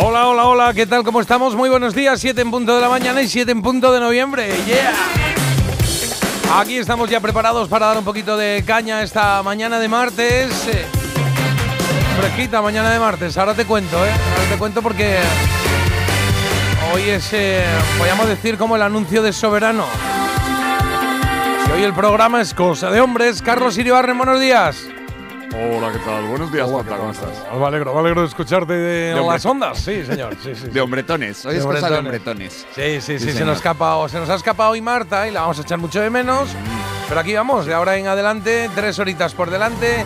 Hola, hola, hola, ¿qué tal? ¿Cómo estamos? Muy buenos días, 7 en punto de la mañana y 7 en punto de noviembre. ¡Yeah! Aquí estamos ya preparados para dar un poquito de caña esta mañana de martes. Eh, Fresquita mañana de martes, ahora te cuento, ¿eh? Ahora te cuento porque hoy es, eh, podríamos decir, como el anuncio de Soberano. Si hoy el programa es cosa de hombres, Carlos Iribarren, buenos días. Hola, ¿qué tal? Buenos días, Marta, ¿cómo estás? Me alegro, me alegro de escucharte de, las ondas. Sí, señor. Sí, sí, sí. De hombretones, hoy De es cosa de hombretones. hombretones. Sí, sí, sí, se nos, ha escapado, se nos ha escapado hoy Marta y la vamos a echar mucho de menos. Pero aquí vamos, de ahora en adelante, tres horitas por delante.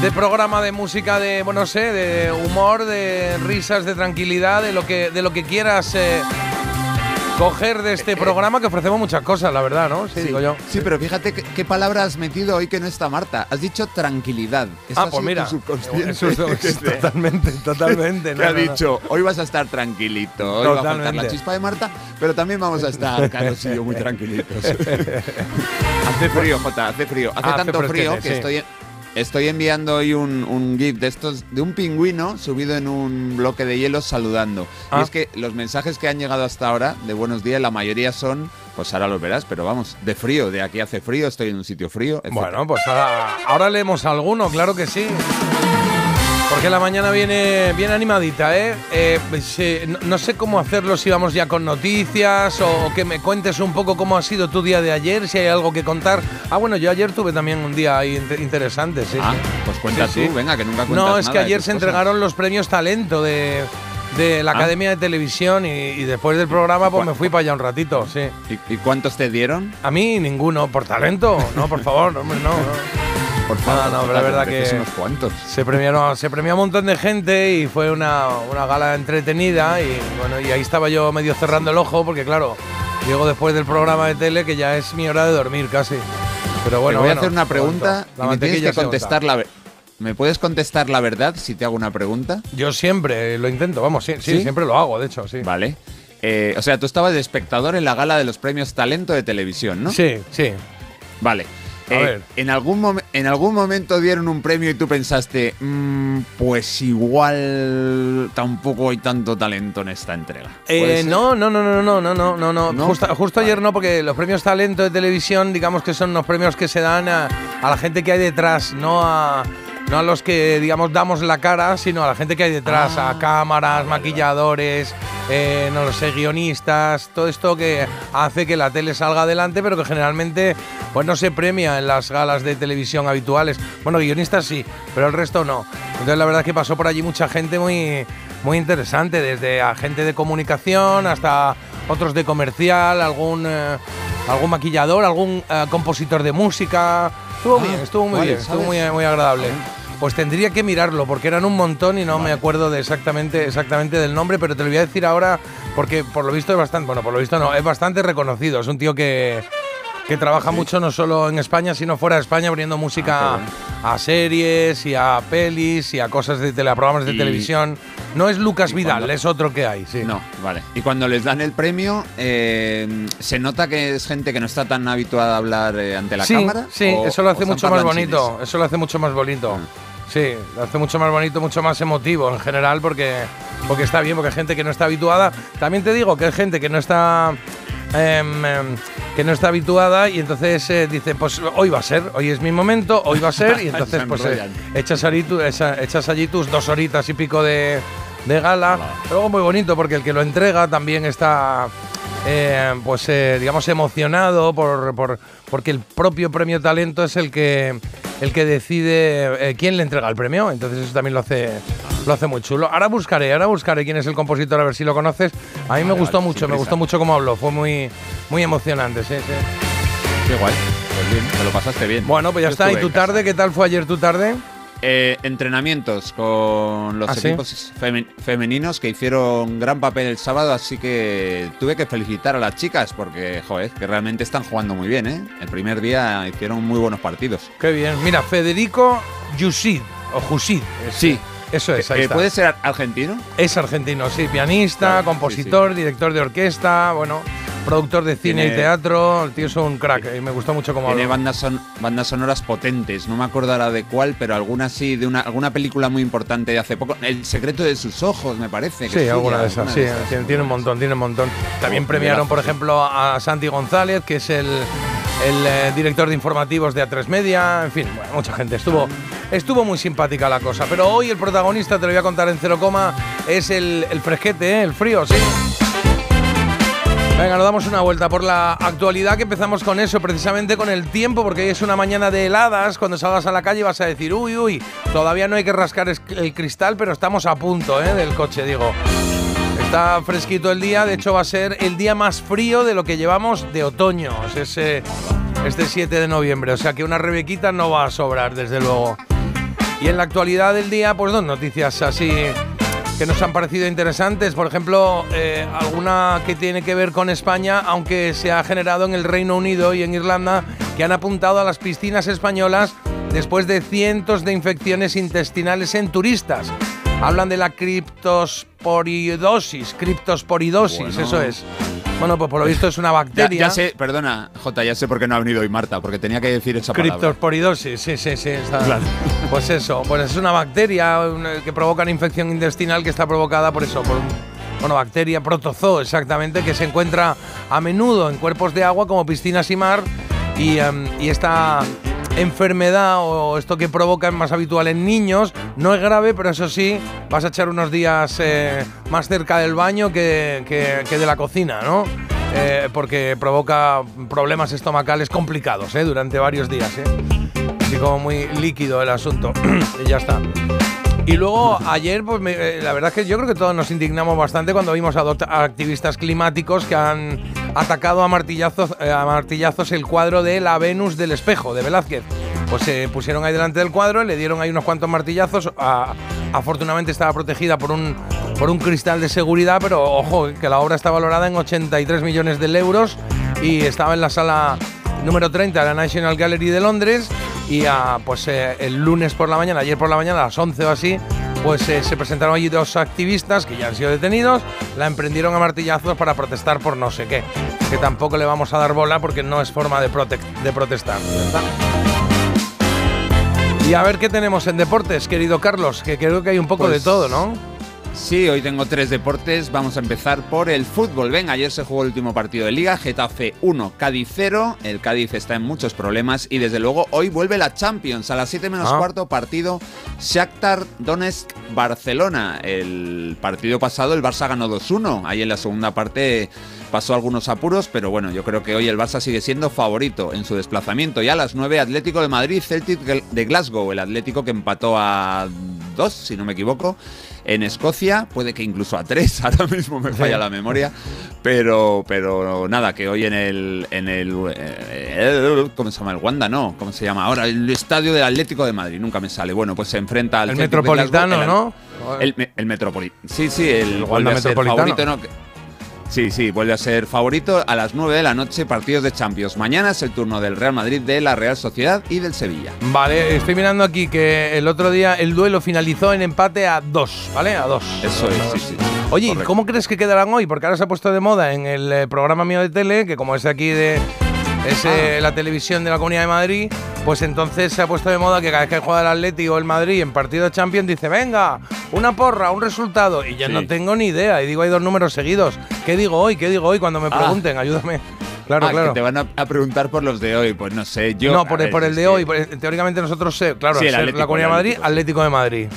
De programa de música, de, bueno, no sé, de humor, de risas, de tranquilidad, de lo que, de lo que quieras eh, coger de este programa, que ofrecemos muchas cosas, la verdad, ¿no? Sí, digo yo. Sí, pero fíjate qué, qué palabra has metido hoy que no está Marta. Has dicho tranquilidad. Eso Ah, pues mira, subconsciente. eso es- te- totalmente, totalmente. que no, ha no, no. dicho, hoy vas a estar tranquilito, hoy va a faltar la Totalmente. chispa de Marta, pero también vamos a estar, Carlos y yo, muy tranquilitos. hace frío, Jota, hace frío. Hace tanto frío que sí. estoy, estoy enviando hoy un, un GIF de estos, de un pingüino subido en un bloque de hielo saludando. Ah. Y es que los mensajes que han llegado hasta ahora, de buenos días, la mayoría son, pues ahora los verás, pero vamos, de frío, de aquí hace frío, estoy en un sitio frío. Bueno, pues ahora, ahora leemos alguno, claro que sí. Porque la mañana viene bien animadita, ¿eh? Eh, no, no sé cómo hacerlo, si vamos ya con noticias o, o que me cuentes un poco cómo ha sido tu día de ayer, si hay algo que contar. Ah, bueno, yo ayer tuve también un día ahí inter- interesante, sí. Ah, pues cuenta Sí, sí. tú, venga, que nunca cuentas No, es que nada ayer se entregaron los premios Talento de, de la Ah. Academia de Televisión y, y después del programa pues me fui para allá un ratito, sí. ¿Y, y cuántos te dieron? A mí ninguno, por talento, no, por favor, hombre, no. no. Por No, no, pero la verdad que- unos cuantos. Se premiaron, se premió a un montón de gente y fue una, una gala entretenida y bueno, y ahí estaba yo medio cerrando el ojo porque claro, llego después del programa de tele que ya es mi hora de dormir casi. Pero bueno, te voy a hacer una pregunta y me tienes que contestar la ¿Me puedes contestar la verdad si te hago una pregunta? Yo siempre lo intento, vamos, sí, sí, ¿Sí? siempre lo hago, de hecho, sí. Vale. Eh, o sea, tú estabas de espectador en la gala de los premios Talento de Televisión, ¿no? Sí, sí. Vale. A Eh, ver. ¿en, algún ¿En algún momento dieron un premio y tú pensaste, "Mm, pues igual tampoco hay tanto talento en esta entrega? ¿Puede Eh, no, no, no, no, no, no, no, no, no. ¿No? Justo, justo ayer no, porque los premios talento de televisión, digamos que son unos premios que se dan a, a la gente que hay detrás, no a, no a los que, digamos, damos la cara, sino a la gente que hay detrás, Ah, a cámaras, maquilladores, eh, no lo sé, guionistas, todo esto que hace que la tele salga adelante, pero que generalmente pues no se premia en las galas de televisión habituales. Bueno, guionistas sí, pero el resto no. Entonces la verdad es que pasó por allí mucha gente muy, muy interesante, desde agente de comunicación hasta otros de comercial, algún, eh, algún maquillador, algún eh, compositor de música. Estuvo Ah, bien, estuvo muy vale, bien, estuvo muy, muy agradable. Pues tendría que mirarlo porque eran un montón y no me acuerdo de exactamente, exactamente del nombre, pero te lo voy a decir ahora porque por lo visto es bastante, bueno, por lo visto no, es bastante reconocido. Es un tío que, que trabaja mucho no solo en España, sino fuera de España, abriendo música Ah, a series y a pelis y a cosas de tele, a programas de Y- televisión. No es Lucas Vidal, cuando- es otro que hay, sí. No, vale. Y cuando les dan el premio, eh, ¿se nota que es gente que no está tan habituada a hablar eh, ante la sí, cámara? Sí, ¿O- eso lo hace mucho más bonito. Eso lo hace mucho más bonito. Ah. Sí, lo hace mucho más bonito, mucho más emotivo en general, porque, porque está bien, porque hay gente que no está habituada. También te digo que hay gente que no está. em, em, que no está habituada y entonces eh, dice pues hoy va a ser hoy es mi momento hoy va a ser y entonces pues eh, echas, esa- echas allí tus dos horitas y pico de, de gala luego muy bonito porque el que lo entrega también está eh, pues eh, digamos emocionado por, por- porque el propio premio talento es el que el que decide eh, quién le entrega el premio. Entonces eso también lo hace lo hace muy chulo. Ahora buscaré ahora buscaré quién es el compositor a ver si lo conoces. A mí me gustó vale, mucho me gustó mucho cómo habló. Fue muy muy emocionante sí, sí. Qué guay. Pues bien, te lo pasaste bien. bueno pues ya Yo está y tu tarde qué tal fue ayer tu tarde Eh, entrenamientos con los ¿Ah, sí? equipos femen- femeninos que hicieron gran papel el sábado, así que tuve que felicitar a las chicas porque, joder, que realmente están jugando muy bien, ¿eh? El primer día hicieron muy buenos partidos. Qué bien. Mira, Federico Yusid, o Jusid. Sí. Eso es, ahí Eh, está. ¿Puede ser argentino? Es argentino, sí, pianista, Claro, compositor, director de orquesta, bueno, productor de cine Tiene- y teatro. El tío es un crack y me gustó mucho cómo Tiene bandas, son, bandas sonoras potentes, no me acuerdo ahora de cuál, pero alguna sí, de una, alguna película muy importante de hace poco. El secreto de sus ojos, me parece. que Sí, alguna de esas, alguna sí, de esas. tiene, tiene un montón, tiene un montón. También premiaron, por ejemplo, a Santi González, que es el, el, eh, director de informativos de A3 Media, en fin, bueno, mucha gente. Estuvo, estuvo muy simpática la cosa. Pero hoy el protagonista, te lo voy a contar en cero coma, es el, el fresquete, ¿eh? el frío, sí. Venga, nos damos una vuelta por la actualidad, que empezamos con eso, precisamente con el tiempo, porque hoy es una mañana de heladas. Cuando salgas a la calle vas a decir, uy, uy, todavía no hay que rascar el cristal, pero estamos a punto ¿eh? del coche, digo. Está fresquito el día, de hecho va a ser el día más frío de lo que llevamos de otoño, es ese, este 7 de noviembre, o sea que una rebequita no va a sobrar, desde luego. Y en la actualidad del día, pues dos noticias así que nos han parecido interesantes. Por ejemplo, eh, alguna que tiene que ver con España, aunque se ha generado en el Reino Unido y en Irlanda, que han apuntado a las piscinas españolas después de cientos de infecciones intestinales en turistas. Hablan de la criptosporidosis, criptosporidosis, Bueno. eso es. Bueno, pues por lo visto es una bacteria. ya sé, perdona, Jota, ya sé por qué no ha venido hoy Marta, porque tenía que decir esa palabra. Criptosporidosis, sí, sí, sí. está- Claro. Pues eso, pues es una bacteria una- que provoca una infección intestinal que está provocada por eso, por un, bueno, bacteria protozoo exactamente, que se encuentra a menudo en cuerpos de agua como piscinas y mar. Y, em, y esta enfermedad o esto que provoca es más habitual en niños, no es grave, pero eso sí, vas a echar unos días eh, más cerca del baño que, que- de la cocina, ¿no? Eh, porque provoca problemas estomacales complicados ¿eh? durante varios días. Así como muy líquido el asunto. y ya está. Y luego ayer, pues me- eh, la verdad es que yo creo que todos nos indignamos bastante cuando vimos a, activistas climáticos que han atacado a martillazos, eh, a martillazos el cuadro de la Venus del espejo de Velázquez. Pues se pusieron ahí delante del cuadro, le dieron ahí unos cuantos martillazos. afortunadamente estaba protegida por un, por un cristal de seguridad, pero ojo, que la obra está valorada en 83 millones de euros y estaba en la sala número 30 de la National Gallery de Londres y ah, pues eh, el lunes por la mañana, ayer por la mañana a las 11 o así, pues eh, se presentaron allí dos activistas que ya han sido detenidos, la emprendieron a martillazos para protestar por no sé qué, que tampoco le vamos a dar bola porque no es forma de, prote- de protestar. Y a ver qué tenemos en deportes, querido Carlos, que creo que hay un poco Pues de todo, ¿no? Sí, hoy tengo tres deportes. Vamos a empezar por el fútbol. Venga, ayer se jugó el último partido de Liga. Getafe 1, Cádiz 0. El Cádiz está en muchos problemas. Y desde luego hoy vuelve la Champions. A las 7 menos Ah. cuarto partido Shakhtar Donetsk Barcelona. El partido pasado el Barça ganó 2-1. Ahí en la segunda parte pasó algunos apuros, pero bueno, yo creo que hoy el Barça sigue siendo favorito en su desplazamiento. Y a las 9 Atlético de Madrid, Celtic de Glasgow. El Atlético que empató a 2, si no me equivoco en Escocia, puede que incluso a tres, ahora mismo me falla la memoria, pero, pero nada, que hoy en el, en el, eh, ¿cómo se llama? El Wanda, no, ¿cómo se llama ahora? El estadio del Atlético de Madrid, nunca me sale. Bueno, pues se enfrenta al El Metropolitano, Glasgow, ¿no? El, el, el Metropolitano. Sí, sí, el, El Wanda Metropolitano. favorito, ¿no? Sí, sí, vuelve a ser favorito a las 9 de la noche, partidos de Champions. Mañana es el turno del Real Madrid, de la Real Sociedad y del Sevilla. Vale, estoy mirando aquí que el otro día el duelo finalizó en empate a dos, ¿vale? A dos. Eso es, sí, sí. Oye, ¿y Correcto. ¿cómo crees que quedarán hoy? Porque ahora se ha puesto de moda en el eh, programa mío de tele, que como es aquí de es eh, Ah. la televisión de la Comunidad de Madrid, pues entonces se ha puesto de moda que cada vez que juega el Atlético o el Madrid en partido de Champions dice, venga, una porra, un resultado. Y yo Sí. no tengo ni idea. Y digo, hay dos números seguidos. ¿Qué digo hoy? ¿Qué digo hoy? Cuando me Ah. pregunten, ayúdame. Claro, Ah, claro. que te van a, a preguntar por los de hoy, pues no sé, yo... no, por, ver, por el de hoy. Teóricamente nosotros, eh, claro, Sí, el la Comunidad de Madrid, Atlético de Madrid.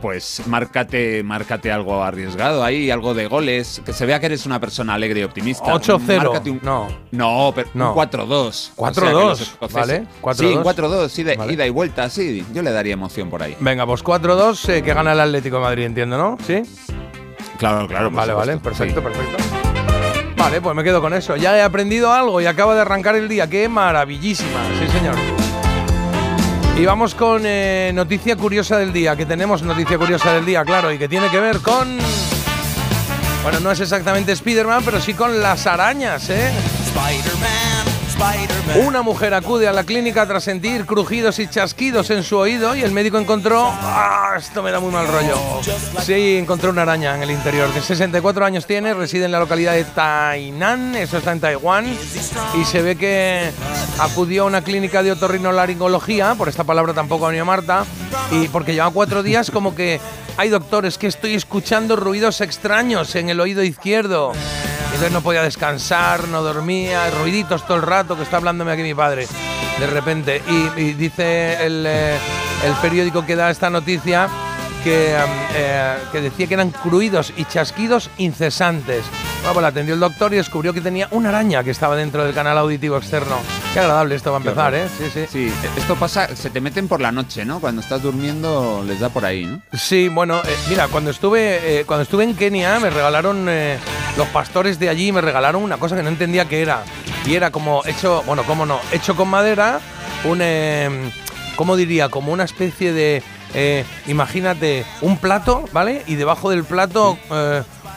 Pues márcate, márcate algo arriesgado ahí, algo de goles, que se vea que eres una persona alegre y optimista. 8-0. Márcate un- No. No, pero No. un 4-2. 4-2, ¿vale? 4-2. Sí, un 4-2, ida, Vale. ida y vuelta, sí. Yo le daría emoción por ahí. Venga, pues 4-2 eh, que gana el Atlético de Madrid, entiendo, ¿no? ¿Sí? Claro, claro. Vale, vale, perfecto, perfecto. Vale, pues me quedo con eso. Ya he aprendido algo y acaba de arrancar el día. ¡Qué maravillísima! Sí, señor. Y vamos con eh, noticia curiosa del día, que tenemos noticia curiosa del día, claro, y que tiene que ver con... Bueno, no es exactamente Spider-Man, pero sí con las arañas, ¿eh? Una mujer acude a la clínica tras sentir crujidos y chasquidos en su oído y el médico encontró... ¡Ah! Esto me da muy mal rollo. Sí, encontró una araña en el interior. De 64 años tiene, reside en la localidad de Tainan, eso está en Taiwán, y se ve que acudió a una clínica de otorrinolaringología, por esta palabra tampoco ha venido Marta, y porque lleva cuatro días como que hay doctores que estoy escuchando ruidos extraños en el oído izquierdo. Entonces no podía descansar, no dormía, ruiditos todo el rato que está hablándome aquí mi padre. De repente. Y, dice el, eh, el, periódico que da esta noticia que, eh, que decía que eran cruidos y chasquidos incesantes. Bueno, pues la atendió el doctor y descubrió que tenía una araña que estaba dentro del canal auditivo externo. Qué agradable esto va a empezar, ¿eh? Sí, sí. Sí, esto pasa, se te meten por la noche, ¿no? Cuando estás durmiendo les da por ahí, ¿no? Sí, bueno, eh, mira, cuando estuve, eh, cuando estuve en Kenia me regalaron, eh, los pastores de allí me regalaron una cosa que no entendía qué era. Y era como hecho, bueno, cómo no, hecho con madera, un, em, ¿cómo diría? Como una especie de, imagínate, un plato, ¿vale? Y debajo del plato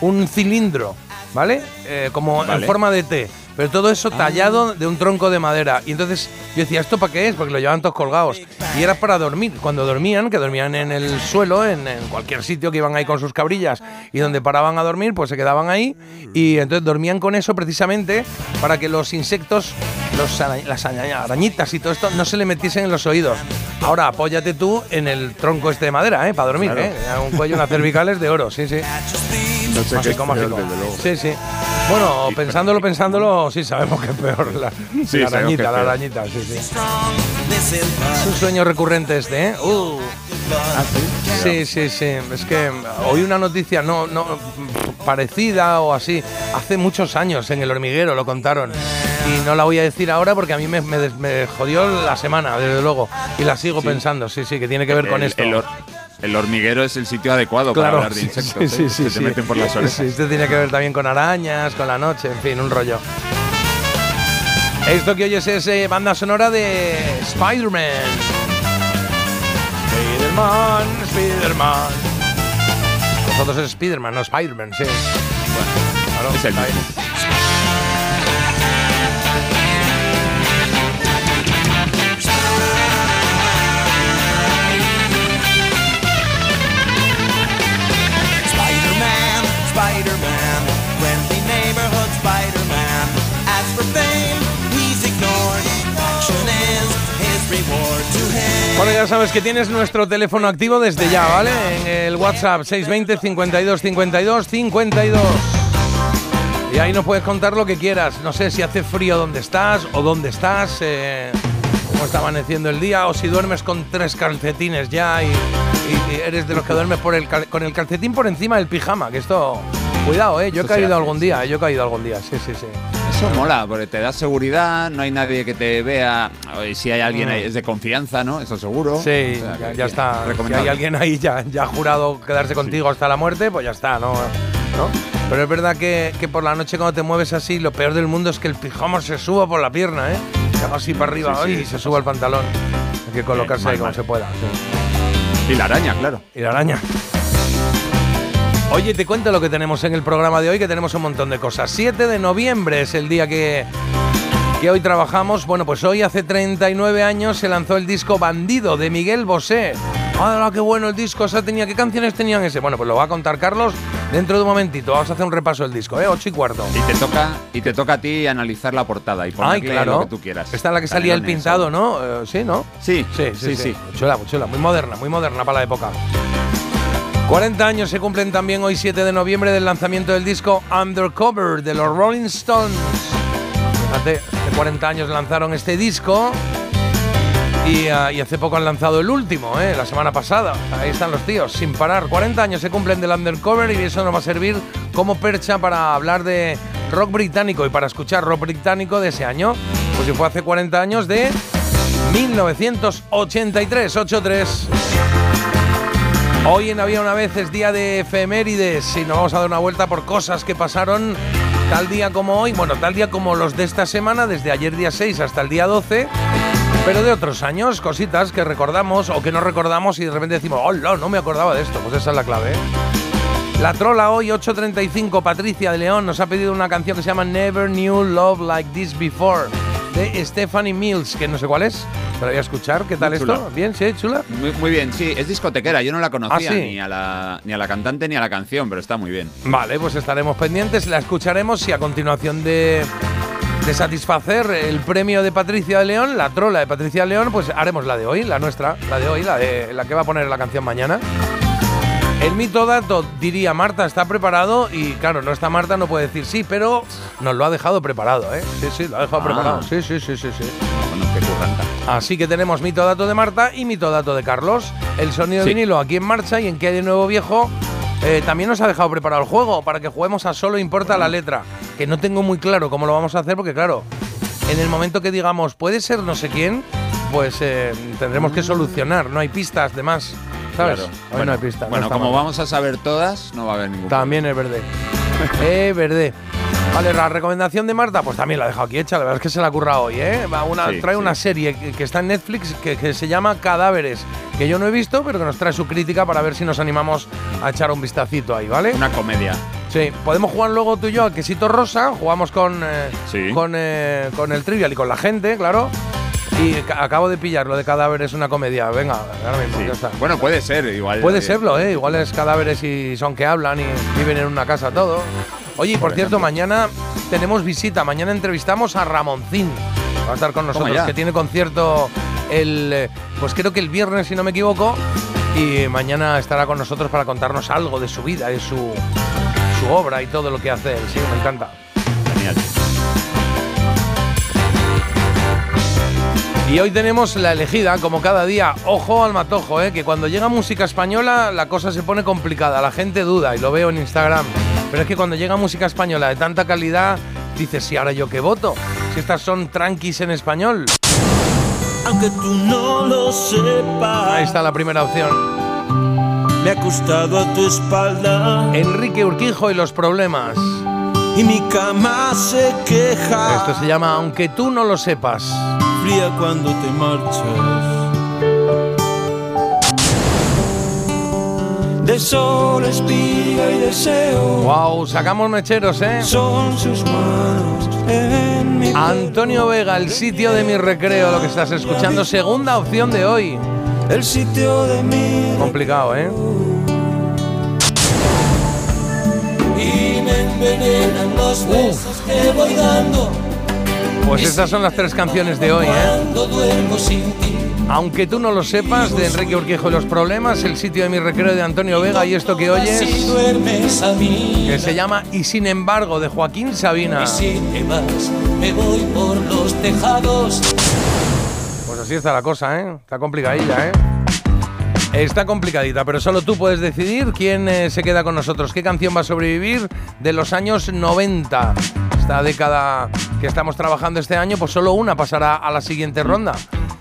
un cilindro. ¿Vale? Eh, como en forma de T. Pero todo eso ah. tallado de un tronco de madera. Y entonces yo decía, ¿esto para qué es? Porque lo llevaban todos colgados. Y era para dormir. Cuando dormían, que dormían en el suelo, en, cualquier sitio que iban ahí con sus cabrillas y donde paraban a dormir, pues se quedaban ahí. Y entonces dormían con eso precisamente para que los insectos, los las arañitas y todo esto no se le metiesen en los oídos. Ahora apóyate tú en el tronco este de madera, ¿eh? Para dormir, ¿eh? Un cuello, unas cervicales de oro, sí, sí. No sé mágico, mágico. Sí, sí. Bueno, pensándolo, pensándolo, sí sabemos que es peor la, arañita, la arañita, sí, sí. Es un sueño recurrente este, ¿eh? Uh. ¿Ah, sí? sí, sí, Es que oí una noticia no, no parecida o así hace muchos años en el hormiguero, lo contaron. Y no la voy a decir ahora porque a mí me, me, jodió la semana, desde luego. Y la sigo pensando, sí, sí, que tiene que ver con esto. El hormiguero es el sitio adecuado para hablar de insectos. Sí, ¿eh? sí, se meten por las orejas. Sí, esto tiene que ver también con arañas, con la noche, en fin, un rollo. Esto que oyes es eh, banda sonora de Spider-Man. Spider-Man, Spider-Man. Nosotros es Spider-Man, no Spider-Man, sí. Bueno, claro, es el mismo. Bueno, ya sabes que tienes nuestro teléfono activo desde ya, ¿vale? En el WhatsApp 620 52 52 52. Y ahí nos puedes contar lo que quieras. No sé si hace frío donde estás o dónde estás, eh, cómo está amaneciendo el día, o si duermes con tres calcetines ya y, eres de los que duermes por el con el calcetín por encima del pijama. Que esto, cuidado, ¿eh? Yo he caído algún día, yo he caído algún día, sí, sí, sí. Eso mola, porque te da seguridad, no hay nadie que te vea. Si hay alguien ahí, es de confianza, ¿no? Eso seguro. Sí, ya, está. Si hay alguien ahí ya, ya ha jurado quedarse contigo hasta la muerte, pues ya está, ¿no? Pero es verdad que, por la noche cuando te mueves así, lo peor del mundo es que el pijama se suba por la pierna, ¿eh? Se así para arriba y se suba el pantalón. Hay que colocarse ahí como se pueda. Y la araña, claro. Y la araña. Oye, te cuento lo que tenemos en el programa de hoy, que tenemos un montón de cosas. 7 de noviembre es el día que, que hoy trabajamos. Bueno, pues hoy hace 39 años se lanzó el disco Bandido de Miguel Bosé. ¡Ah, qué bueno el disco! tenía, ¿Qué canciones tenían ese? Bueno, pues lo va a contar Carlos dentro de un momentito. Vamos a hacer un repaso del disco, ¿eh? 8 y cuarto. Y te toca, y te toca a ti analizar la portada y ponerle claro. lo que tú quieras. Esta es la que salía el pintado, ¿no? Eh, sí, ¿no? Sí, sí, sí. sí, Chula, chula. Muy moderna, muy moderna para la época. 40 años se cumplen también hoy 7 de noviembre del lanzamiento del disco Undercover de los Rolling Stones. Hace 40 años lanzaron este disco y, ah, hace poco han lanzado el último, ¿eh? la semana pasada. Ahí están los tíos, sin parar. 40 años se cumplen del Undercover y eso nos va a servir como percha para hablar de rock británico y para escuchar rock británico de ese año. Pues si fue hace 40 años de 1983, 83. Hoy en Había una vez es día de efemérides y nos vamos a dar una vuelta por cosas que pasaron tal día como hoy, bueno, tal día como los de esta semana, desde ayer día 6 hasta el día 12. Pero de otros años, cositas que recordamos o que no recordamos y de repente decimos, oh, no, no me acordaba de esto. Pues esa es la clave. ¿eh? La trola hoy, 8.35, Patricia de León, nos ha pedido una canción que se llama Never Knew Love Like This Before, de Stephanie Mills, que no sé cuál es. Te la voy a escuchar. ¿Qué tal esto? ¿Bien? ¿Sí? ¿Chula? Muy, muy bien, sí, es discotequera, yo no la conocía Ah, sí. ni, a la, ni a la cantante ni a la canción, pero está muy bien. Vale, pues estaremos pendientes, la escucharemos y a continuación de, de satisfacer el premio de Patricia de León, la trola de Patricia de León, pues haremos la de hoy, la nuestra, la de hoy, la, de, la que va a poner la canción mañana. El mito dato diría Marta está preparado y claro, no está Marta, no puede decir sí, pero nos lo ha dejado preparado, ¿eh? Sí, sí, lo ha dejado Ah. preparado. Sí, sí, sí, sí, sí. Bueno, qué curranta. Así que tenemos mito dato de Marta y mito dato de Carlos. El sonido de vinilo aquí en marcha y en qué hay de nuevo viejo. eh, también nos ha dejado preparado el juego para que juguemos a solo importa la letra. Que no tengo muy claro cómo lo vamos a hacer porque claro, en el momento que digamos puede ser no sé quién, pues eh, tendremos que solucionar. No hay pistas de más, ¿sabes? Claro. Hoy Bueno, no hay como mal. vamos a saber todas, no va a haber ningún También es verde. es verde. Vale, la recomendación de Marta, pues también la he dejado aquí hecha. La verdad es que se la ha currado hoy, ¿eh? Va una, Sí, trae sí. una serie que, que está en Netflix que, que se llama Cadáveres, que yo no he visto, pero que nos trae su crítica para ver si nos animamos a echar un vistacito ahí, ¿vale? Una comedia. Sí, podemos jugar luego tú y yo al quesito rosa, jugamos con, eh, Sí. con, eh, con el trivial y con la gente, claro. Y ca- acabo de pillar lo de Cadáveres, una comedia. Venga, ahora mismo, Sí. ya está. Bueno, puede ser, igual. Puede eh, serlo, ¿eh? Igual es cadáveres y son que hablan y viven en una casa todo. Oye, y por, Por cierto, mañana tenemos visita. Mañana entrevistamos a Ramoncín. Va a estar con nosotros, que tiene concierto el. eh, Pues creo que el viernes, si no me equivoco. Y mañana estará con nosotros para contarnos algo de su vida y su, su obra y todo lo que hace él. Sí, me encanta. Genial. Y hoy tenemos la elegida, como cada día, ojo al matojo, ¿eh? que cuando llega música española la cosa se pone complicada, la gente duda y lo veo en Instagram. Pero es que cuando llega música española de tanta calidad, dices, ¿y ahora yo qué voto? Si estas son tranquis en español. Aunque tú no lo sepas, Ahí está la primera opción. me ha acostado a tu espalda Enrique Urquijo y los problemas. y mi cama se queja. Esto se llama Aunque tú no lo sepas. Fría cuando te marchas. De sol, espiga y deseo Wow, sacamos mecheros, ¿eh? son sus manos en mi Antonio Vega, el sitio de mi recreo, lo que estás escuchando, segunda opción de hoy. el sitio de mi Complicado, ¿eh? y me envenenan los besos que voy dando Pues estas son las tres canciones de hoy, ¿eh? Aunque tú no lo sepas, de Enrique Urquijo y los problemas, el sitio de mi recreo de Antonio Vega y esto que oyes, que se llama Y sin embargo, de Joaquín Sabina. me voy por los tejados. Pues así está la cosa, ¿eh? Está complicadilla, ¿eh? Está complicadita, pero solo tú puedes decidir quién eh, se queda con nosotros, qué canción va a sobrevivir de los años 90. Esta década que estamos trabajando este año, pues solo una pasará a la siguiente ronda.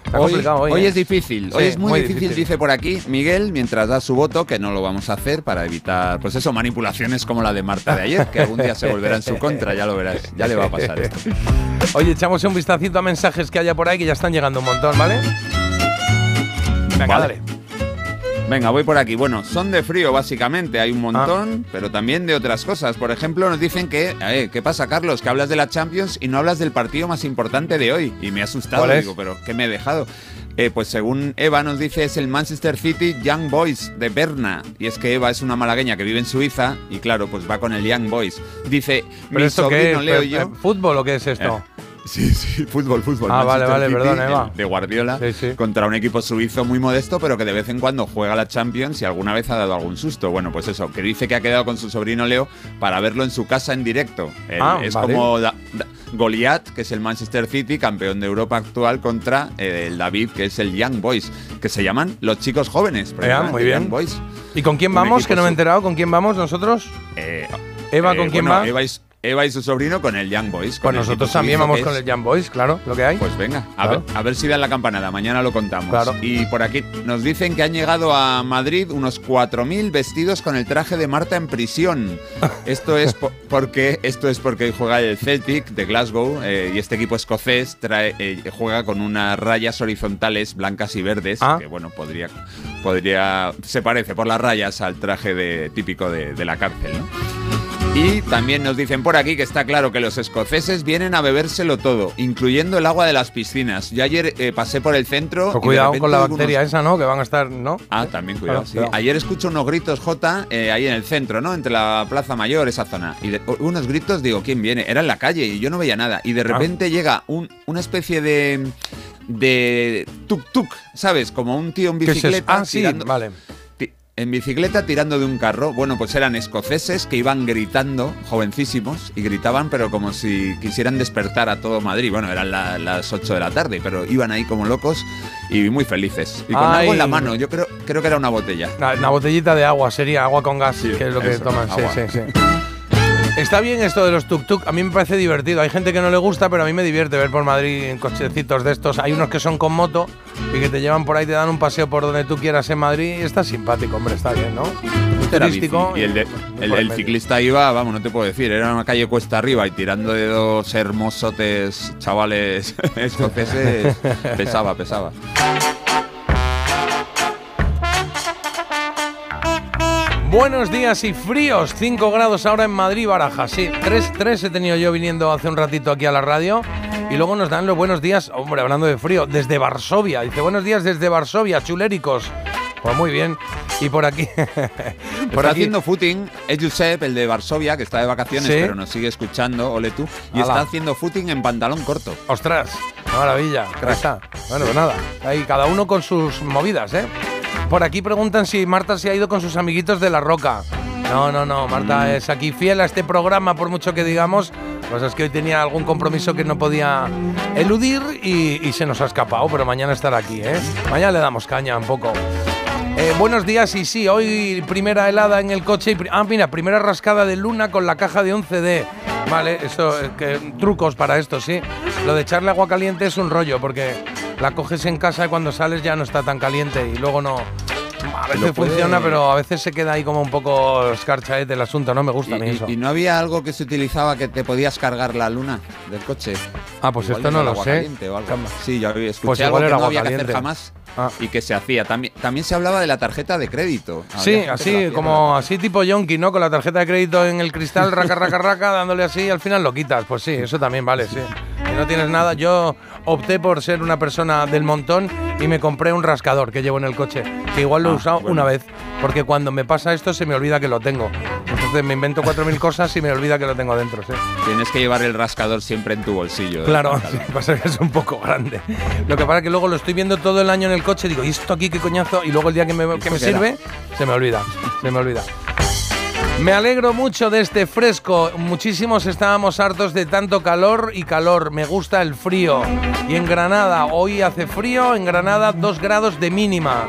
Está Hoy, complicado hoy. hoy ¿eh? es difícil, hoy Sí, es muy, muy difícil, difícil. dice por aquí Miguel, mientras da su voto, que no lo vamos a hacer para evitar, pues eso, manipulaciones como la de Marta de ayer, que algún día se volverá en su contra, ya lo verás, ya le va a pasar esto. Oye, echamos un vistacito a mensajes que haya por ahí que ya están llegando un montón, ¿vale? Venga, Vale. dale. Venga, voy por aquí. Bueno, son de frío básicamente, hay un Ah. montón, pero también de otras cosas. Por ejemplo, nos dicen que, eh, ¿qué pasa, Carlos? Que hablas de la Champions y no hablas del partido más importante de hoy. Y me ha asustado, digo, pero ¿qué me he dejado? Eh, pues según Eva nos dice es el Manchester City Young Boys de Berna. Y es que Eva es una malagueña que vive en Suiza y claro, pues va con el Young Boys. Dice, ¿Pero mi esto qué sobrino es? Leo ¿Pe- y yo... ¿Fútbol o qué es esto? Eh, Sí, sí, fútbol, fútbol. Ah, vale, Manchester vale, perdón, Eva. De Guardiola Sí, sí. contra un equipo suizo muy modesto, pero que de vez en cuando juega la Champions y alguna vez ha dado algún susto. Bueno, pues eso, que dice que ha quedado con su sobrino Leo para verlo en su casa en directo. Él Ah, es vale. como Da- Da- Goliath, que es el Manchester City, campeón de Europa actual, contra eh, el David, que es el Young Boys, que se llaman los chicos jóvenes. precisamente, muy bien. Young Boys. ¿Y con quién vamos? Que no me he enterado. ¿Con quién vamos nosotros? Eh, Eva, eh, ¿con quién bueno, va? Eva y, Eva y su sobrino con el Young Boys. Con nosotros también vamos con el Jam Boys, claro, lo que hay. Pues venga, a, Claro. ver, a ver si dan la campanada, mañana lo contamos. Claro. Y por aquí nos dicen que han llegado a Madrid unos 4.000 vestidos con el traje de Marta en prisión. Esto es po- porque esto es porque juega el Celtic de Glasgow eh, y este equipo escocés trae, eh, juega con unas rayas horizontales blancas y verdes Ah. que bueno podría podría se parece por las rayas al traje de, típico de, de la cárcel, ¿no? Y también nos dicen por aquí que está claro que los escoceses vienen a bebérselo todo, incluyendo el agua de las piscinas. Yo ayer eh, pasé por el centro. Pues cuidado con la bacteria unos- esa, ¿no? Que van a estar, ¿no? Ah, también cuidado. Claro, sí. Ayer escucho unos gritos, J, eh, ahí en el centro, ¿no? Entre la Plaza Mayor, esa zona. Y de- unos gritos, digo, ¿quién viene? Era en la calle y yo no veía nada. Ah. Y de repente llega un, una especie de. de tuk-tuk, ¿sabes? Como un tío en ¿Qué es bicicleta. Ah, sí, vale. En bicicleta tirando de un carro. Bueno, pues eran escoceses que iban gritando, jovencísimos, y gritaban, pero como si quisieran despertar a todo Madrid. Bueno, eran la- las 8 de la tarde, pero iban ahí como locos y muy felices. Y con Ay. algo en la mano, yo creo, creo que era una botella. Una, una botellita de agua sería agua con gas, Sí, que es lo que eso, toman. Sí, sí, sí. Está bien esto de los tuk-tuk, a mí me parece divertido. Hay gente que no le gusta, pero a mí me divierte ver por Madrid en cochecitos de estos. Hay unos que son con moto y que te llevan por ahí, te dan un paseo por donde tú quieras en Madrid. Está simpático, hombre, está bien, ¿no? Turístico. Y el, de- el- ciclista iba, vamos, no te puedo decir, era una calle cuesta arriba y tirando de dos hermosotes chavales escoceses, pesaba, pesaba. Buenos días y fríos, 5 grados ahora en Madrid, Baraja. Sí, 3, 3 he tenido yo viniendo hace un ratito aquí a la radio. Y luego nos dan los buenos días, hombre, hablando de frío, desde Varsovia. Dice, buenos días desde Varsovia, chuléricos. Pues muy bien. Y por aquí... por Está aquí haciendo footing, es Josep, el de Varsovia, que está de vacaciones, Sí. pero nos sigue escuchando, ole tú, y Ala. está haciendo footing en pantalón corto. Ostras, maravilla. Ahí está. Bueno, pues nada. Ahí cada uno con sus movidas, ¿eh? Por aquí preguntan si Marta se ha ido con sus amiguitos de la roca. No, no, no. Marta es aquí fiel a este programa, por mucho que digamos. Pues es que hoy tenía algún compromiso que no podía eludir y, y se nos ha escapado, pero mañana estará aquí, ¿eh? Mañana le damos caña un poco. Eh, buenos días y sí, hoy primera helada en el coche. Y ah, mira, primera rascada de luna con la caja de un CD. Vale, eso, eh, que, trucos para esto, sí. Lo de echarle agua caliente es un rollo porque la coges en casa y cuando sales ya no está tan caliente y luego no. A veces puede- funciona, pero a veces se queda ahí como un poco escarchaete el asunto. No me gusta ni eso. y- no había algo que se utilizaba que te podías cargar la luna del coche. ah, pues Igual esto es no lo sé. o algo. Sí, yo escuché Pues algo que no había que hacer jamás Ah. y que se hacía. También, también se hablaba de la tarjeta de crédito. Había Sí, así, hacía como así tipo yonki, ¿no? Con la tarjeta de crédito en el cristal, raca, raca, raca, dándole así y al final lo quitas. Pues sí, eso también vale, sí. Si no tienes nada, yo opté por ser una persona del montón y me compré un rascador que llevo en el coche, que igual lo he Ah, usado bueno. una vez, porque cuando me pasa esto se me olvida que lo tengo. Entonces me invento 4.000 cosas y me olvida que lo tengo dentro, sí. Tienes que llevar el rascador siempre en tu bolsillo. del Claro, sí, pasa que es un poco grande. Lo que pasa es que luego lo estoy viendo todo el año en el coche, digo, ¿y esto aquí qué coñazo? Y luego el día que me, que me sirve, se me olvida, se me olvida. Me alegro mucho de este fresco. Muchísimos estábamos hartos de tanto calor y calor. Me gusta el frío. Y en Granada, hoy hace frío, en Granada 2 grados de mínima.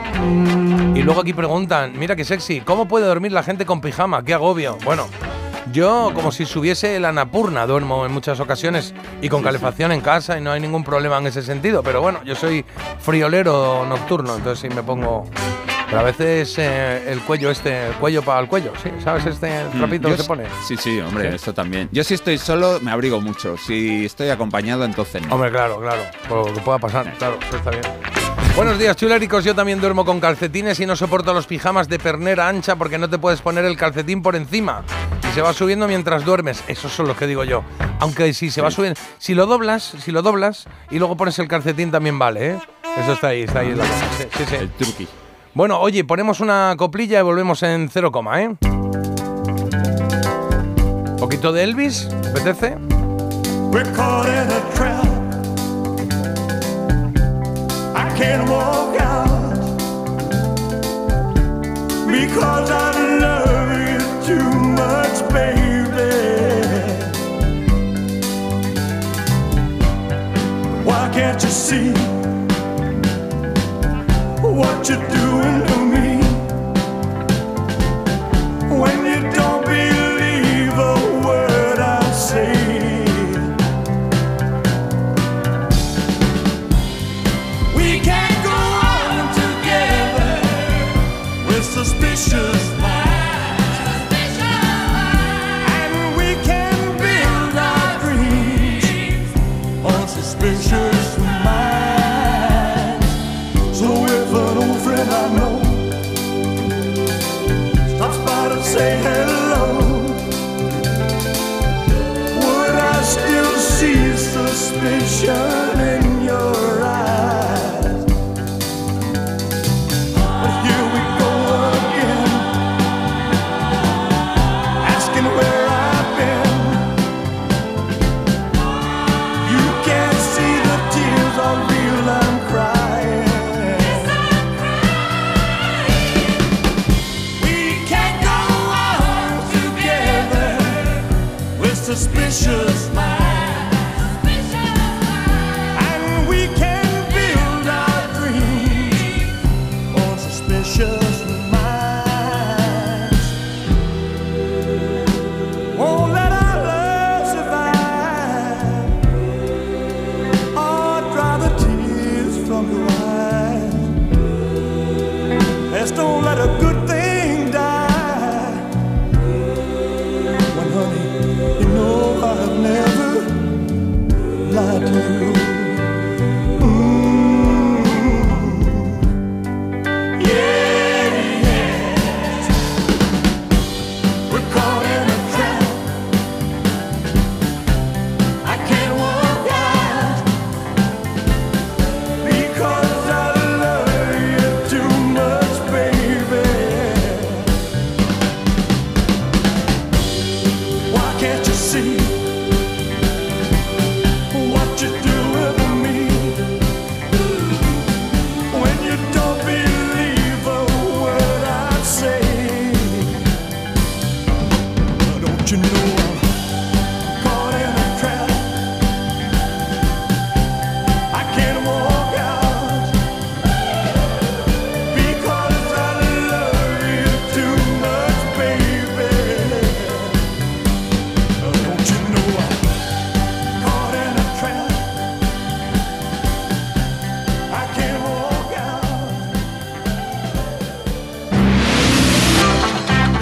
Y luego aquí preguntan, mira qué sexy, ¿cómo puede dormir la gente con pijama? Qué agobio. Bueno, yo como si subiese la Napurna, duermo en muchas ocasiones y con calefacción en casa y no hay ningún problema en ese sentido. Pero bueno, yo soy friolero nocturno, entonces sí me pongo... Pero a veces eh, el cuello este, el cuello para el cuello, ¿sí? ¿Sabes este Mm, trapito que se pone? Sí, sí, hombre, Sí. esto también. Yo si estoy solo me abrigo mucho. Si estoy acompañado, entonces no. Hombre, claro, claro, por lo que pueda pasar, claro, eso está bien. Buenos días, chuléricos. Yo también duermo con calcetines y no soporto los pijamas de pernera ancha porque no te puedes poner el calcetín por encima. Y se va subiendo mientras duermes. Esos son los que digo yo. Aunque si se va subiendo, si lo doblas, si lo doblas y luego pones el calcetín tamén vale, ¿eh? Eso está ahí, está ahí la cosa. Sí, sí, sí. El truqui. Bueno, oye, ponemos una coplilla y volvemos en cero coma, ¿eh? Poquito de Elvis, ¿te apetece? Can't walk out because I love you too much, baby. Why can't you see what you're doing show.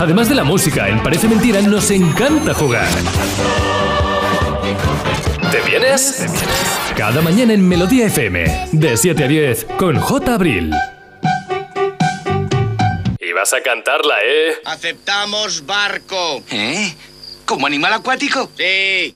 Además de la música, en Parece Mentira nos encanta jugar. ¿Te vienes? Cada mañana en Melodía FM, de 7 a 10, con J. Abril. Y vas a cantarla, ¿eh? Aceptamos barco. ¿Eh? ¿Como animal acuático? Sí.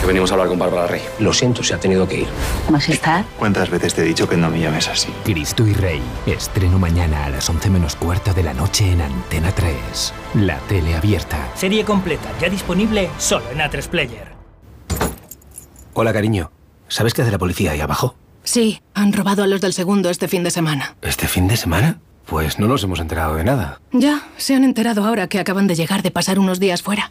Que venimos a hablar con Bárbara Rey. Lo siento, se ha tenido que ir. Majestad. ¿Cuántas veces te he dicho que no me llames así? Cristo y Rey. Estreno mañana a las 11 menos cuarto de la noche en Antena 3. La tele abierta. Serie completa, ya disponible solo en A3 Player. Hola, cariño. ¿Sabes qué hace la policía ahí abajo? Sí, han robado a los del segundo este fin de semana. ¿Este fin de semana? Pues no nos hemos enterado de nada. Ya, se han enterado ahora que acaban de llegar de pasar unos días fuera.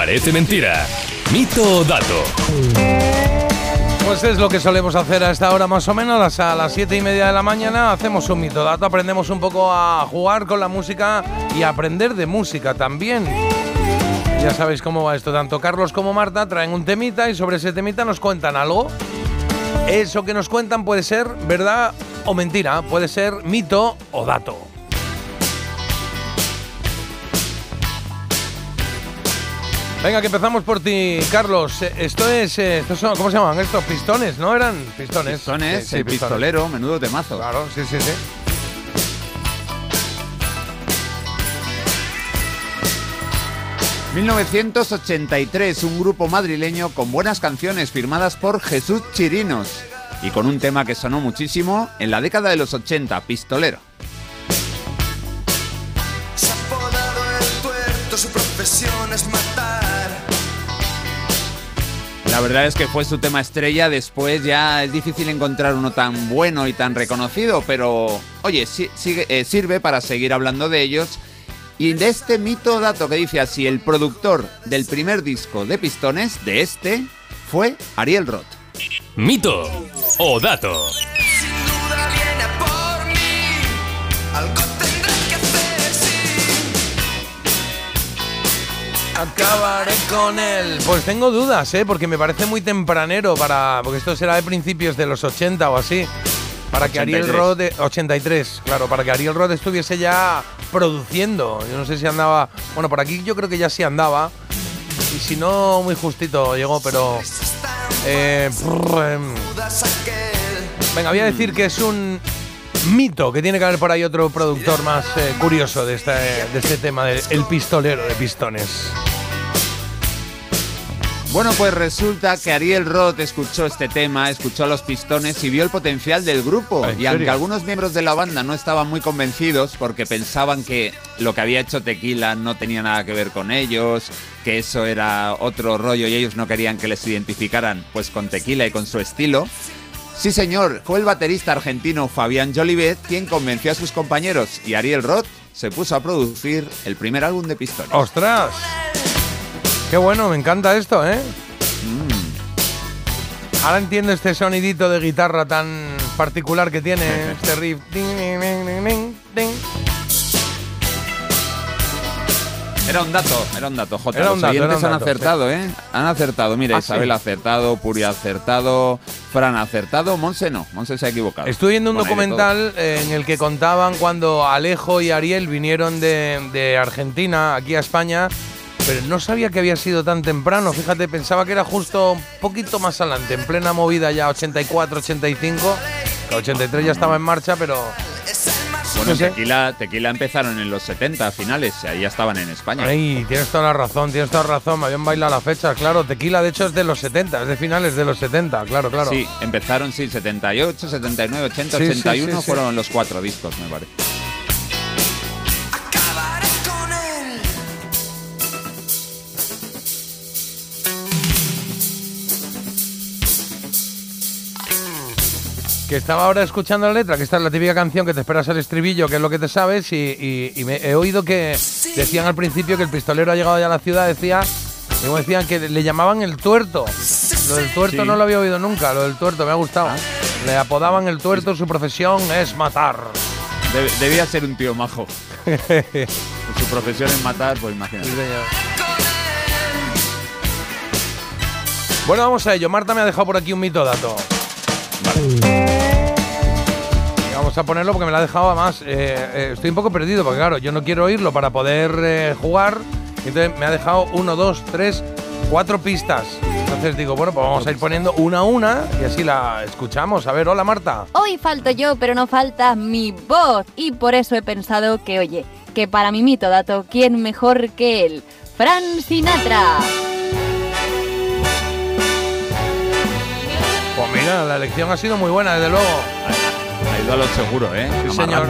Parece Mentira. Mito o dato. Pues es lo que solemos hacer a esta hora más o menos, a las 7 y media de la mañana hacemos un mito dato, aprendemos un poco a jugar con la música y a aprender de música también. Ya sabéis cómo va esto, tanto Carlos como Marta traen un temita y sobre ese temita nos cuentan algo. Eso que nos cuentan puede ser verdad o mentira, puede ser mito o dato. Venga, que empezamos por ti, Carlos. Eh, Esto es, eh, estos son, ¿cómo se llaman estos? Pistones, ¿no? Eran pistones. Pistones, Sí, sí, el pistones. pistolero, menudo temazo. Claro, sí, sí, sí. ...1983, un grupo madrileño con buenas canciones firmadas por Jesús Chirinos y con un tema que sonó muchísimo en la década de los 80, Pistolero. La verdad es que fue su tema estrella, después ya es difícil encontrar uno tan bueno y tan reconocido, pero oye, eh, sirve para seguir hablando de ellos y de este mito dato que dice así, el productor del primer disco de Pistones, de este, fue Ariel Roth. Mito o dato. Acabaré con él. Pues tengo dudas, ¿eh? Porque me parece muy tempranero para... Porque esto será de principios de los 80 o así. Para que Ariel 83. Roth... eh, 83, claro. Para que Ariel Roth estuviese ya produciendo. Yo no sé si andaba... Bueno, por aquí yo creo que ya sí andaba. Y si no, muy justito llegó, pero... eh, brr, em, venga, voy a decir que es un mito, que tiene que haber por ahí otro productor más eh, curioso de este, de este tema, del el pistolero de pistones. Bueno, pues resulta que Ariel Roth escuchó este tema, escuchó a los pistones y vio el potencial del grupo. ¿En Y aunque algunos miembros de la banda no estaban muy convencidos porque pensaban que lo que había hecho Tequila no tenía nada que ver con ellos, que eso era otro rollo y ellos no querían que les identificaran pues con Tequila y con su estilo. Sí, señor, fue el baterista argentino Fabián Jolivet quien convenció a sus compañeros y Ariel Roth se puso a producir el primer álbum de Pistones. ¡Ostras! Qué bueno, me encanta esto, ¿eh? Ahora entiendo este sonidito de guitarra tan particular que tiene este riff. Era un dato, era un dato, Jota. Los dato, oyentes han dato, acertado, ¿eh? Han acertado. Mira, Ah, Isabel sí. acertado, Puri ha acertado, Fran ha acertado, Monse no, Monse se ha equivocado. Estuve viendo un Bueno, documental eh, en el que contaban cuando Alejo y Ariel vinieron de, de Argentina aquí a España, pero no sabía que había sido tan temprano. Fíjate, pensaba que era justo un poquito más adelante, en plena movida ya 84, 85. que 83 ya estaba en marcha, pero. Bueno, no sé. tequila, tequila empezaron en los 70 finales, ahí ya estaban en España. Ay, tienes toda la razón, tienes toda la razón. Me habían bailado la fecha, claro. Tequila, de hecho, es de los 70, es de finales de los 70, claro, claro. Sí, empezaron, sí, 78, 79, 80, Sí, sí, 81 sí, sí. fueron los cuatro discos, me parece. Que estaba ahora escuchando la letra, que esta es la típica canción que te esperas el estribillo, que es lo que te sabes, y, y- y me he oído que decían al principio que el pistolero ha llegado ya a la ciudad, decía, como decían que le llamaban el tuerto. Lo del tuerto Sí. no lo había oído nunca, lo del tuerto, me ha gustado. Le apodaban el tuerto, su profesión es matar. Debe- debía ser un tío majo. Su profesión es matar, pues imagínate. Sí. Bueno, vamos a ello. Marta me ha dejado por aquí un mito dato. Vamos a ponerlo porque me lo ha dejado además. eh, eh, estoy un poco perdido porque, claro, yo no quiero oírlo para poder eh, jugar. Entonces me ha dejado uno, dos, tres, cuatro pistas. Entonces digo, bueno, pues vamos a ir poniendo una a una y así la escuchamos. A ver, hola Marta. Hoy falto yo, pero no falta mi voz. Y por eso he pensado que, oye, que para mi mito dato, ¿quién mejor que él? Fran Sinatra. Pues mira, la elección ha sido muy buena, desde luego. Ido a lo seguro, ¿eh? Sí, señor.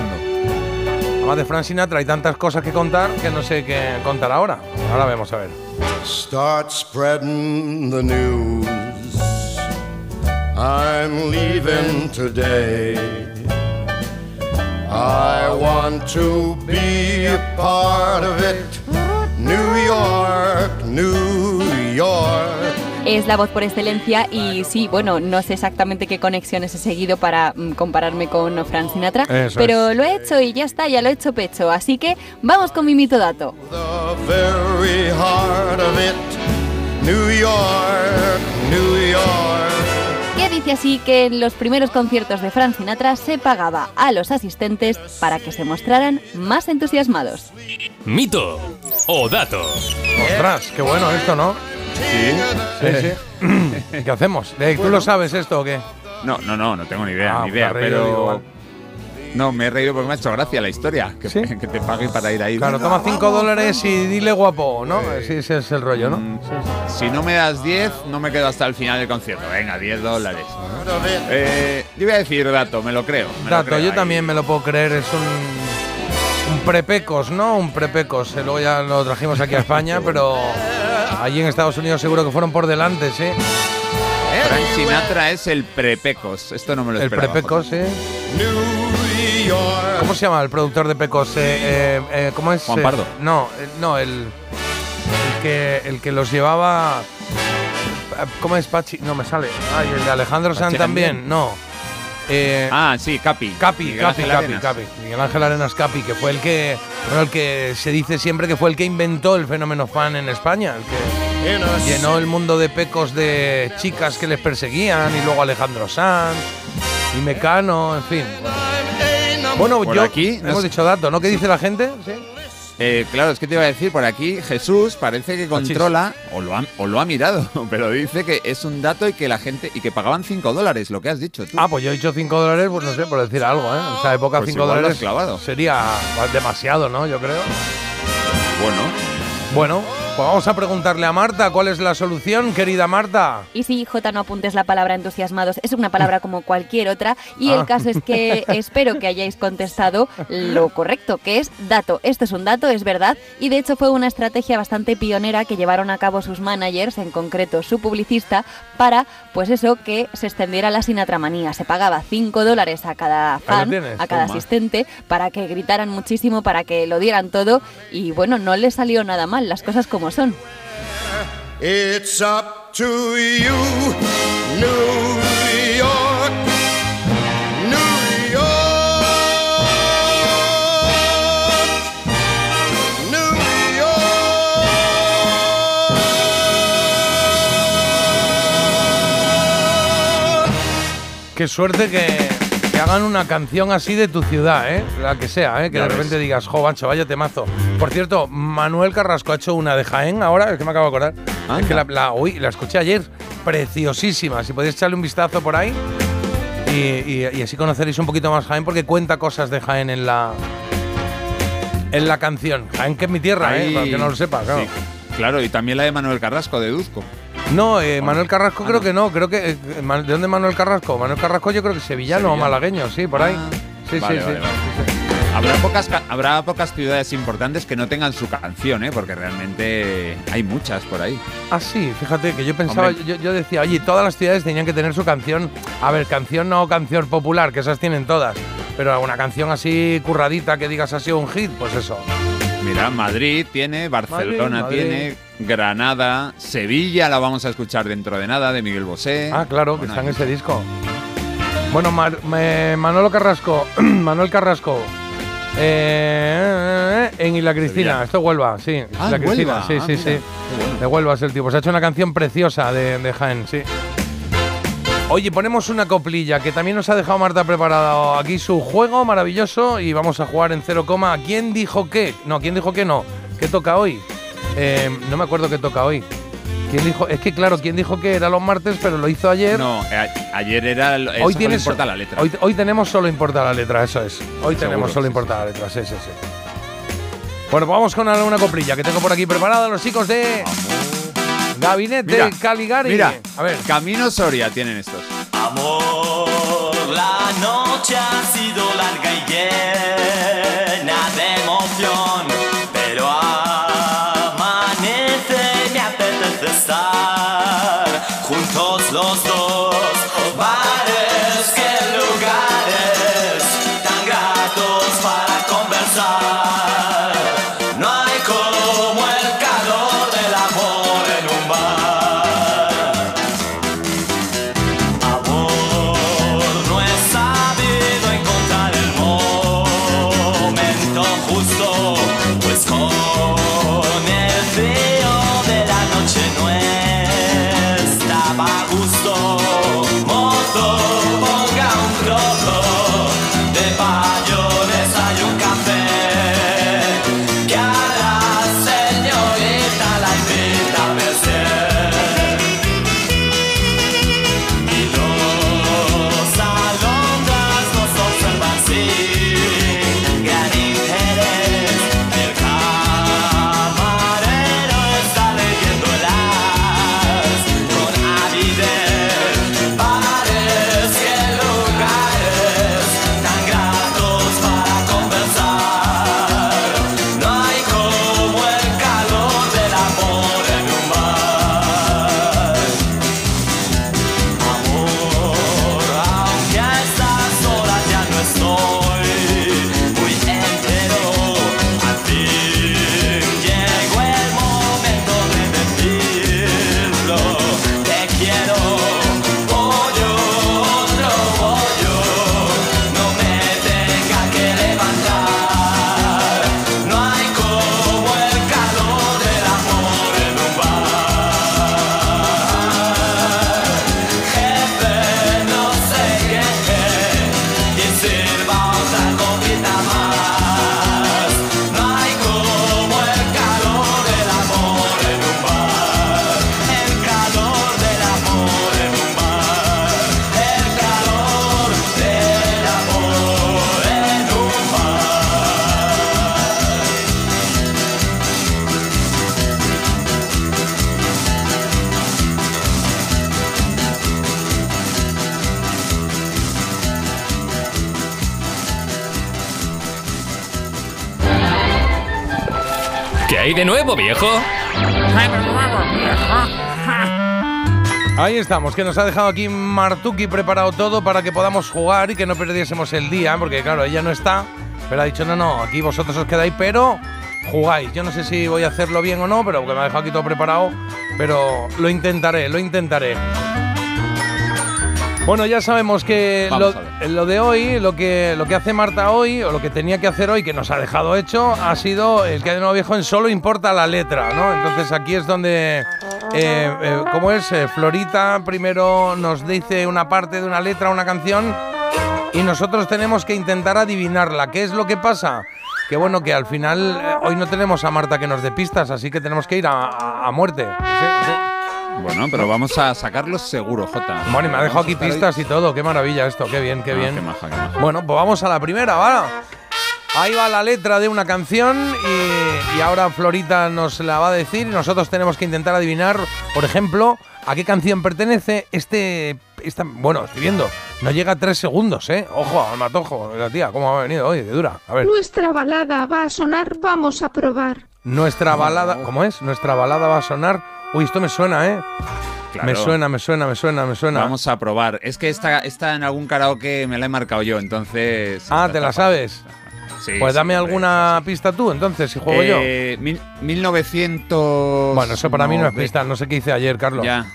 Además de Frank Sinatra hay tantas cosas que contar que no sé qué contar ahora. Ahora vemos a ver. Start spreading the news. I'm leaving today. I want to be a part of it. New York, New York. Es la voz por excelencia y sí, bueno, no sé exactamente qué conexiones he seguido para mm, compararme con Frank Sinatra, Eso pero lo he hecho y ya está, ya lo he hecho pecho. Así que vamos con mi mito dato. Que dice así que en los primeros conciertos de Frank Sinatra se pagaba a los asistentes para que se mostraran más entusiasmados. Mito o dato. Ostras, qué bueno esto, ¿no? Sí, Sí, sí. ¿Qué hacemos? Eh, ¿Tú lo sabes esto o qué? No, no, no, no tengo ni idea, Ah, ni idea, reído, digo, pero... No, me he reído porque me ha hecho gracia la historia. Que, que te paguen para ir ahí. Claro, toma 5 vamos. dólares y dile guapo, ¿no? Sí, ese es el rollo, ¿no? Mm, Si no me das 10, no me quedo hasta el final del concierto. Venga, 10 dólares. Eh, yo voy a decir dato, me lo creo. me lo Dato, creo yo ahí. también me lo puedo creer, es un, un prepecos, ¿no? Un prepecos. Eh, Luego ya lo trajimos aquí a España, pero allí en Estados Unidos seguro que fueron por delante, sí. Frank Sinatra es el prepecos. Esto no me lo El esperaba. prepecos, sí. ¿Cómo se llama el productor de Pecos? Eh, eh, eh, ¿Cómo es? Juan Eh, Pardo. no, eh, no, el, el que el que los llevaba. eh, ¿Cómo es Pachi? No me sale. Ay, el de Alejandro también. también. No. Eh, Ah, sí, Capi. Capi, Miguel Capi, Ángel Capi. Capi. Miguel Ángel Arenas Capi, que fue el que, bueno, el que se dice siempre que fue el que inventó el fenómeno fan en España, el que llenó el mundo de pecos de chicas que les perseguían y luego Alejandro Sanz y Mecano, en fin. Bueno, yo aquí, hemos dicho dato, ¿no? ¿Qué dice la gente? Sí. Eh, claro, es que te iba a decir, por aquí Jesús parece que controla, o lo, ha, o lo ha mirado, pero dice que es un dato y que la gente, y que pagaban 5 dólares, lo que has dicho tú. Ah, pues yo he dicho 5 dólares, pues no sé, por decir algo, ¿eh? En esa época Pues 5 igual lo dólares clavado. sería demasiado, ¿no? Yo creo. Bueno. Bueno, pues vamos a preguntarle a Marta cuál es la solución, querida Marta. Y sí, J, no apuntes la palabra entusiasmados, es una palabra como cualquier otra. Y Ah. el caso es que espero que hayáis contestado lo correcto, que es dato. Esto es un dato, es verdad. Y de hecho fue una estrategia bastante pionera que llevaron a cabo sus managers, en concreto su publicista, para, pues eso, que se extendiera la sinatramanía. Se pagaba 5 dólares a cada fan, a cada toma. asistente, para que gritaran muchísimo, para que lo dieran todo. Y bueno, no le salió nada mal, las cosas como son. It's up to you, New York, New York, New Qué suerte que, que hagan una canción así de tu ciudad, ¿eh? La que sea, ¿eh? Que Ya de ves. repente digas, jo, Bancho, vaya temazo. Por cierto, Manuel Carrasco ha hecho una de Jaén ahora, es que me acabo de acordar. Es que la, la, uy, la escuché ayer, preciosísima. Si podéis echarle un vistazo por ahí y, y- y así conoceréis un poquito más Jaén, porque cuenta cosas de Jaén en la, en la canción. Jaén, que es mi tierra, ¿eh? Ahí- Para que no lo sepa, claro. Sí, claro, y también la de Manuel Carrasco, de Duzco. No, eh, Manuel Carrasco Ah, creo que no, creo que... eh, Man- ¿De dónde Manuel Carrasco? Manuel Carrasco yo creo que sevillano, o Sevillano. malagueño, sí, por ahí. Sí, Vale, sí, vale, sí. vale. Habrá pocas, ca- habrá pocas ciudades importantes que no tengan su canción, ¿eh? Porque realmente hay muchas por ahí. Ah, sí, fíjate que yo pensaba, Hombre. yo, yo decía, oye, todas las ciudades tenían que tener su canción. A ver, canción no canción popular, que esas tienen todas. Pero una canción así curradita que digas ha sido un hit, pues eso. Mira, Madrid tiene, Barcelona Madrid. tiene, Granada, Sevilla la vamos a escuchar dentro de nada, de Miguel Bosé. Ah, claro, que está en ese disco. Bueno, Mar- Manolo Carrasco, Manuel Carrasco, eh, en Isla Cristina, Sevilla. esto es Huelva, sí. Ah, Isla Cristina, Huelva. sí, Ah, sí, mira, sí. qué bueno. De Huelva es el tipo. Se ha hecho una canción preciosa de, de Jaén, sí. Oye, ponemos una coplilla que también nos ha dejado Marta preparado aquí su juego maravilloso y vamos a jugar en cero coma. ¿Quién dijo qué? No, ¿quién dijo qué no? ¿Qué toca hoy? Eh, no me acuerdo qué toca hoy. ¿Quién dijo? Es que claro, ¿quién dijo que era los martes, pero lo hizo ayer? No, eh, a- ayer era. el- eso hoy solo tienes importa la letra. Hoy, hoy tenemos solo importa la letra, eso es. Hoy tenemos solo sí, importa la letra, sí, sí, sí. Bueno, pues vamos con una, una coplilla que tengo por aquí preparada los chicos de Gabinete Mira, Caligari. Mira, a ver. Camino Soria tienen estos. Amor, la noche ha nuevo, viejo? Ahí estamos, que nos ha dejado aquí Martuki preparado todo para que podamos jugar y que no perdiésemos el día, porque claro, ella no está, pero ha dicho, no, no, aquí vosotros os quedáis, pero jugáis. Yo no sé si voy a hacerlo bien o no, pero porque me ha dejado aquí todo preparado, pero lo intentaré, lo intentaré. Bueno, ya sabemos que lo, de hoy, lo que, lo que hace Marta hoy, o lo que tenía que hacer hoy, que nos ha dejado hecho, ha sido el que de nuevo viejo en solo importa la letra, ¿no? Entonces aquí es donde, eh, eh, ¿cómo es? Eh, Florita primero nos dice una parte de una letra, una canción, y nosotros tenemos que intentar adivinarla. ¿Qué es lo que pasa? Que bueno, que al final eh, hoy no tenemos a Marta que nos dé pistas, así que tenemos que ir a, a- a muerte. Sí, sí. Bueno, pero vamos a sacarlos seguro, Jota. Bueno, y me ha dejado aquí pistas y todo. Qué maravilla esto, qué bien, qué Ah, bien. qué maja, qué maja. Bueno, pues vamos a la primera, ¿va? Ahí va la letra de una canción y, y ahora Florita nos la va a decir y nosotros tenemos que intentar adivinar, por ejemplo, a qué canción pertenece este... Esta, bueno, estoy viendo, no llega a tres segundos, ¿eh? Ojo, al matojo, la tía, ¿cómo ha venido hoy? De dura. A ver, Nuestra balada va a sonar, vamos a probar. nuestra balada... ¿Cómo es? Nuestra balada va a sonar... Uy, esto me suena, ¿eh? Claro. Me suena, me suena, me suena, me suena. Vamos a probar. Es que esta, esta en algún karaoke me la he marcado yo, entonces. Ah, ¿te la sabes? Sí, Pues dame alguna pista tú, entonces, si juego yo. Eh, mil- 1900. Bueno, eso para mí no es pista, no sé qué hice ayer, Carlos. Ya.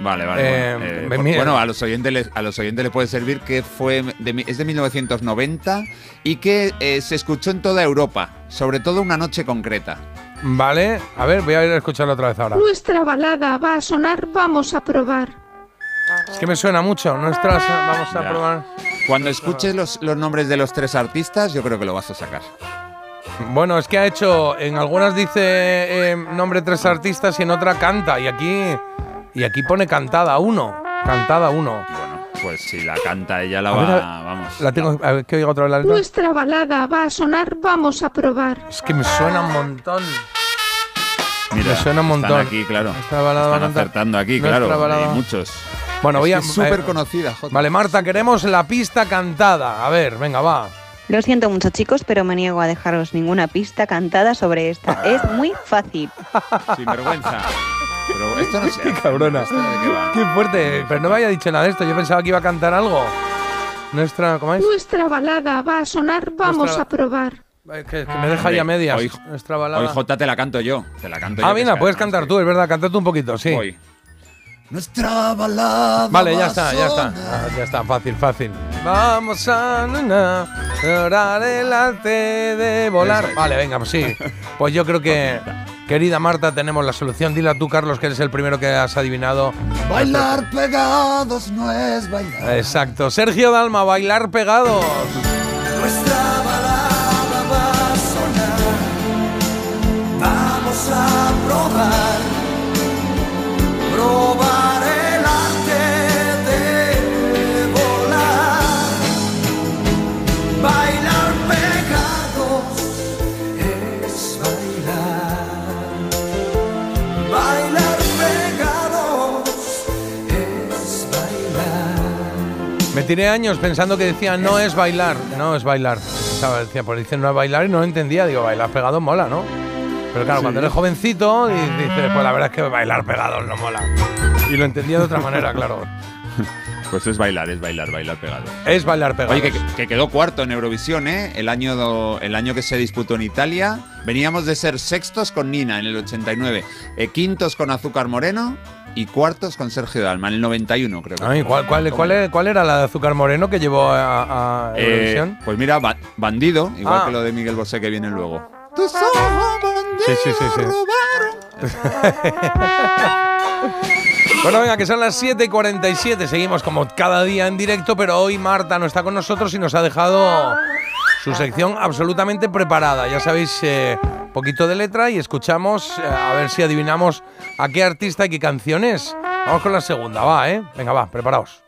Vale, vale. Eh, bueno, eh, por- bueno, a los oyentes les, a los oyentes les puede servir que fue de es de 1990 y que se escuchó en toda Europa, sobre todo una noche concreta. Vale, a ver, voy a ir a escucharlo otra vez ahora. Nuestra balada va a sonar, vamos a probar. Es que me suena mucho. Nuestras, vamos a Ya. probar. Cuando escuches los, los nombres de los tres artistas, yo creo que lo vas a sacar. Bueno, es que ha hecho, en algunas dice eh, nombre tres artistas y en otra canta. Y aquí, y aquí pone cantada uno. Cantada uno. Pues si la canta ella la A va, ver, vamos. La tengo, a ver, que oiga otra vez la letra. Nuestra balada va a sonar, vamos a probar. Es que me suena un montón. Mira, me suena un están montón. aquí, claro. Nuestra balada va a Están cantar. acertando aquí, Nuestra claro. balada- Hay muchos. Bueno, voy a. Súper eh, conocida. Vale, Marta, queremos la pista cantada. A ver, venga, va. Lo siento mucho chicos, pero me niego a dejaros ninguna pista cantada sobre esta. Es muy fácil. Sin vergüenza. Pero esto no sé. Qué cabrona. ¿Esto de qué fuerte. Pero no me había dicho nada de esto. Yo pensaba que iba a cantar algo. Nuestra. ¿Cómo es? Nuestra balada va a sonar, vamos Nuestra- a probar. Que, que me deja ahí a medias. Hoy, Nuestra balada. hoy, Jota, te la canto yo. Te la canto ah, yo. que mira, es puedes cantar tú, es verdad. Canta tú un poquito, sí. Hoy. Nuestra balada. Vale, ya está, ya está. Ah, ya está, fácil, fácil. Vamos a na, orar el arte de volar. Es. Vale, venga, pues sí. Pues yo creo que, querida Marta, tenemos la solución. Dila tú, Carlos, que eres el primero que has adivinado. Bailar pegados no es bailar. Exacto. Sergio Dalma, bailar pegados. Nuestra balada va a sonar. Vamos a probar. Tiré años pensando que decía no es bailar. No es bailar. Pensaba, decía, pues dicen no es bailar y no lo entendía. Digo, bailar pegado mola, ¿no? Pero claro, Sí. cuando eres jovencito, y dices, pues la verdad es que bailar pegados no mola. Y lo entendía de otra manera, claro. Pues es bailar, es bailar, bailar pegado. Es bailar pegados. Oye, que, que quedó cuarto en Eurovisión, ¿eh? El año, do- el año que se disputó en Italia. Veníamos de ser sextos con Nina en el 89, eh, quintos con Azúcar Moreno y cuartos con Sergio Dalma en el 91, creo que. Ay, ¿cuál, cuál, cuál, era- cuál era la de azúcar moreno que llevó a, a Eh, Eurovisión? pues mira, ba- Bandido, igual Ah. que lo de Miguel Bosé que viene luego. Sí, sí, sí, sí. Bueno, venga, que son las 7 y 47. Seguimos como cada día en directo, pero hoy Marta no está con nosotros y nos ha dejado su sección absolutamente preparada. Ya sabéis, eh, poquito de letra y escuchamos eh, a ver si adivinamos a qué artista y qué canción es. Vamos con la segunda, va, ¿eh? Venga, va, preparaos.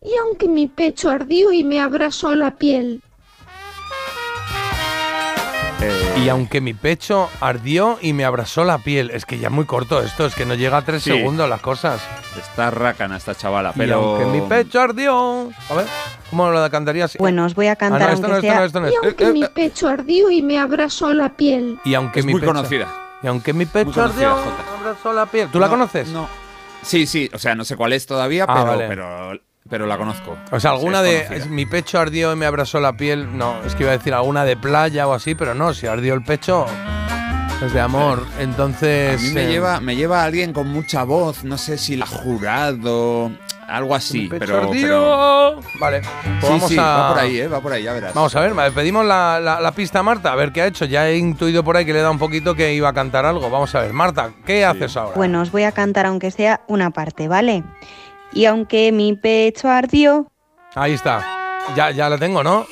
Y aunque mi pecho ardió y me abrazó la piel, Eh, Y aunque mi pecho ardió y me abrazó la piel. Es que ya es muy corto esto, es que no llega a tres Sí. segundos las cosas. Está rácana esta chavala, Y pero... aunque mi pecho ardió. A ver, ¿cómo lo cantaría así? Bueno, os voy a Ah, cantar no, esto no, aunque esto no, sea... esto no Y es. aunque Eh, eh, mi eh. pecho ardió y me abrazó la piel. Y aunque Es mi muy pecho, conocida. Y aunque mi pecho conocida, ardió, Jota. me abrazó la piel. ¿Tú la No, conoces? No. Sí, sí, o sea, no sé cuál es todavía, Ah, pero, vale. pero, pero la conozco. O sea, alguna Sí, de conocida. mi pecho ardió y me abrazó la piel. No, es que iba a decir alguna de playa o así, pero no, si ardió el pecho es de amor. Entonces. A mí me eh, lleva, me lleva alguien con mucha voz, no sé si la jurado, algo así, mi pecho pero, ardió. pero- Vale, pues Sí, vamos sí, a. va por ahí, eh, va por ahí, ya verás. Vamos a ver, vale, pedimos la, la- la pista a Marta, a ver qué ha hecho. Ya he intuido por ahí que le da un poquito que iba a cantar algo. Vamos a ver, Marta, ¿qué haces ahora? Bueno, os voy a cantar aunque sea una parte, ¿vale? Y aunque mi pecho ardió... Ahí está. Ya, ya la tengo, ¿no?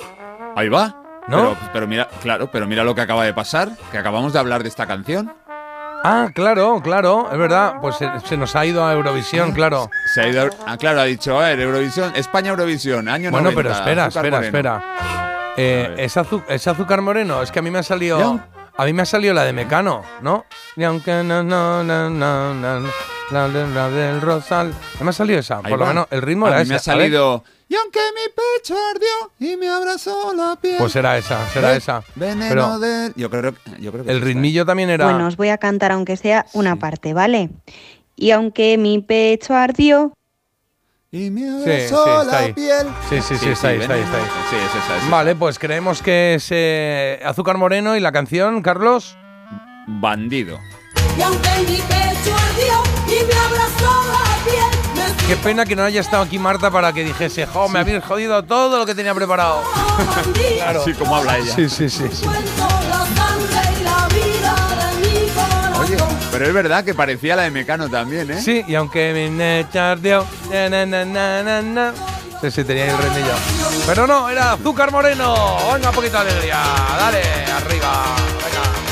Ahí va. ¿No? Pero, pero mira, claro, pero mira lo que acaba de pasar, que acabamos de hablar de esta canción. Ah, claro, claro, es verdad. Pues se, se nos ha ido a Eurovisión, claro. Se ha ido, ah, claro, ha dicho, a ver, Eurovisión, España Eurovisión, año Bueno, 90, pero espera, espera, Moreno. espera. Eh, ¿es, azu- es azúcar moreno? Es que a mí me ha Ya. salido. A mí me ha salido la de Mecano, ¿no? Y aunque no, no, no, no, no, la, la del Rosal. Me ha salido esa. Ahí Por lo va. menos el ritmo a era mí ese. me ha salido, y aunque mi pecho ardió y me abrazó la piel. Pues será esa, será Ve- esa. Veneno Pero de... Yo creo, yo creo que el es esta, ritmillo también era. Bueno, os voy a cantar aunque sea una parte, ¿vale? Y aunque mi pecho ardió... Y me Sí, sí, abrazó está la ahí. piel. Sí, sí, sí, está ahí, está ahí, está ahí. Sí, es esa, es esa. Vale, pues creemos que es eh, Azúcar Moreno y la canción, Carlos. Bandido. Y aunque mi pecho ardió me me Qué pena que no haya estado aquí Marta para que dijese, jo, me habéis jodido todo lo que tenía preparado. Claro. Así como habla ella. Sí, sí, sí. sí. cuento la sangre y la vida de mi corazón. Oye, pero es verdad que parecía la de Mecano también, ¿eh? Sí, y aunque mi necha ardió, na, na, na, na, na, na. Sí, sí, tenía ahí el rendillo. Pero no, era Azúcar Moreno. Venga, un poquito de alegría. Dale, arriba. Venga.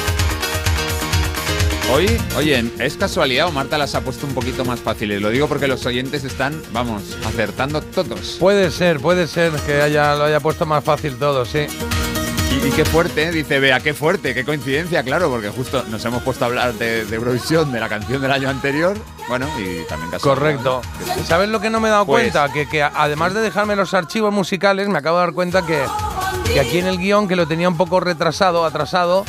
Hoy, oye, ¿es casualidad o Marta las ha puesto un poquito más fáciles? Lo digo porque los oyentes están, vamos, acertando todos. Puede ser, puede ser que haya, lo haya puesto más fácil todo, sí. Y, y qué fuerte, ¿eh? dice Bea, qué fuerte, qué coincidencia, claro, porque justo nos hemos puesto a hablar de, de Eurovisión, de la canción del año anterior. Bueno, y también casualidad. Correcto. ¿Sabes lo que no me he dado Pues- cuenta? Que, que además de dejarme los archivos musicales, me acabo de dar cuenta que, que aquí en el guion, que lo tenía un poco retrasado, atrasado,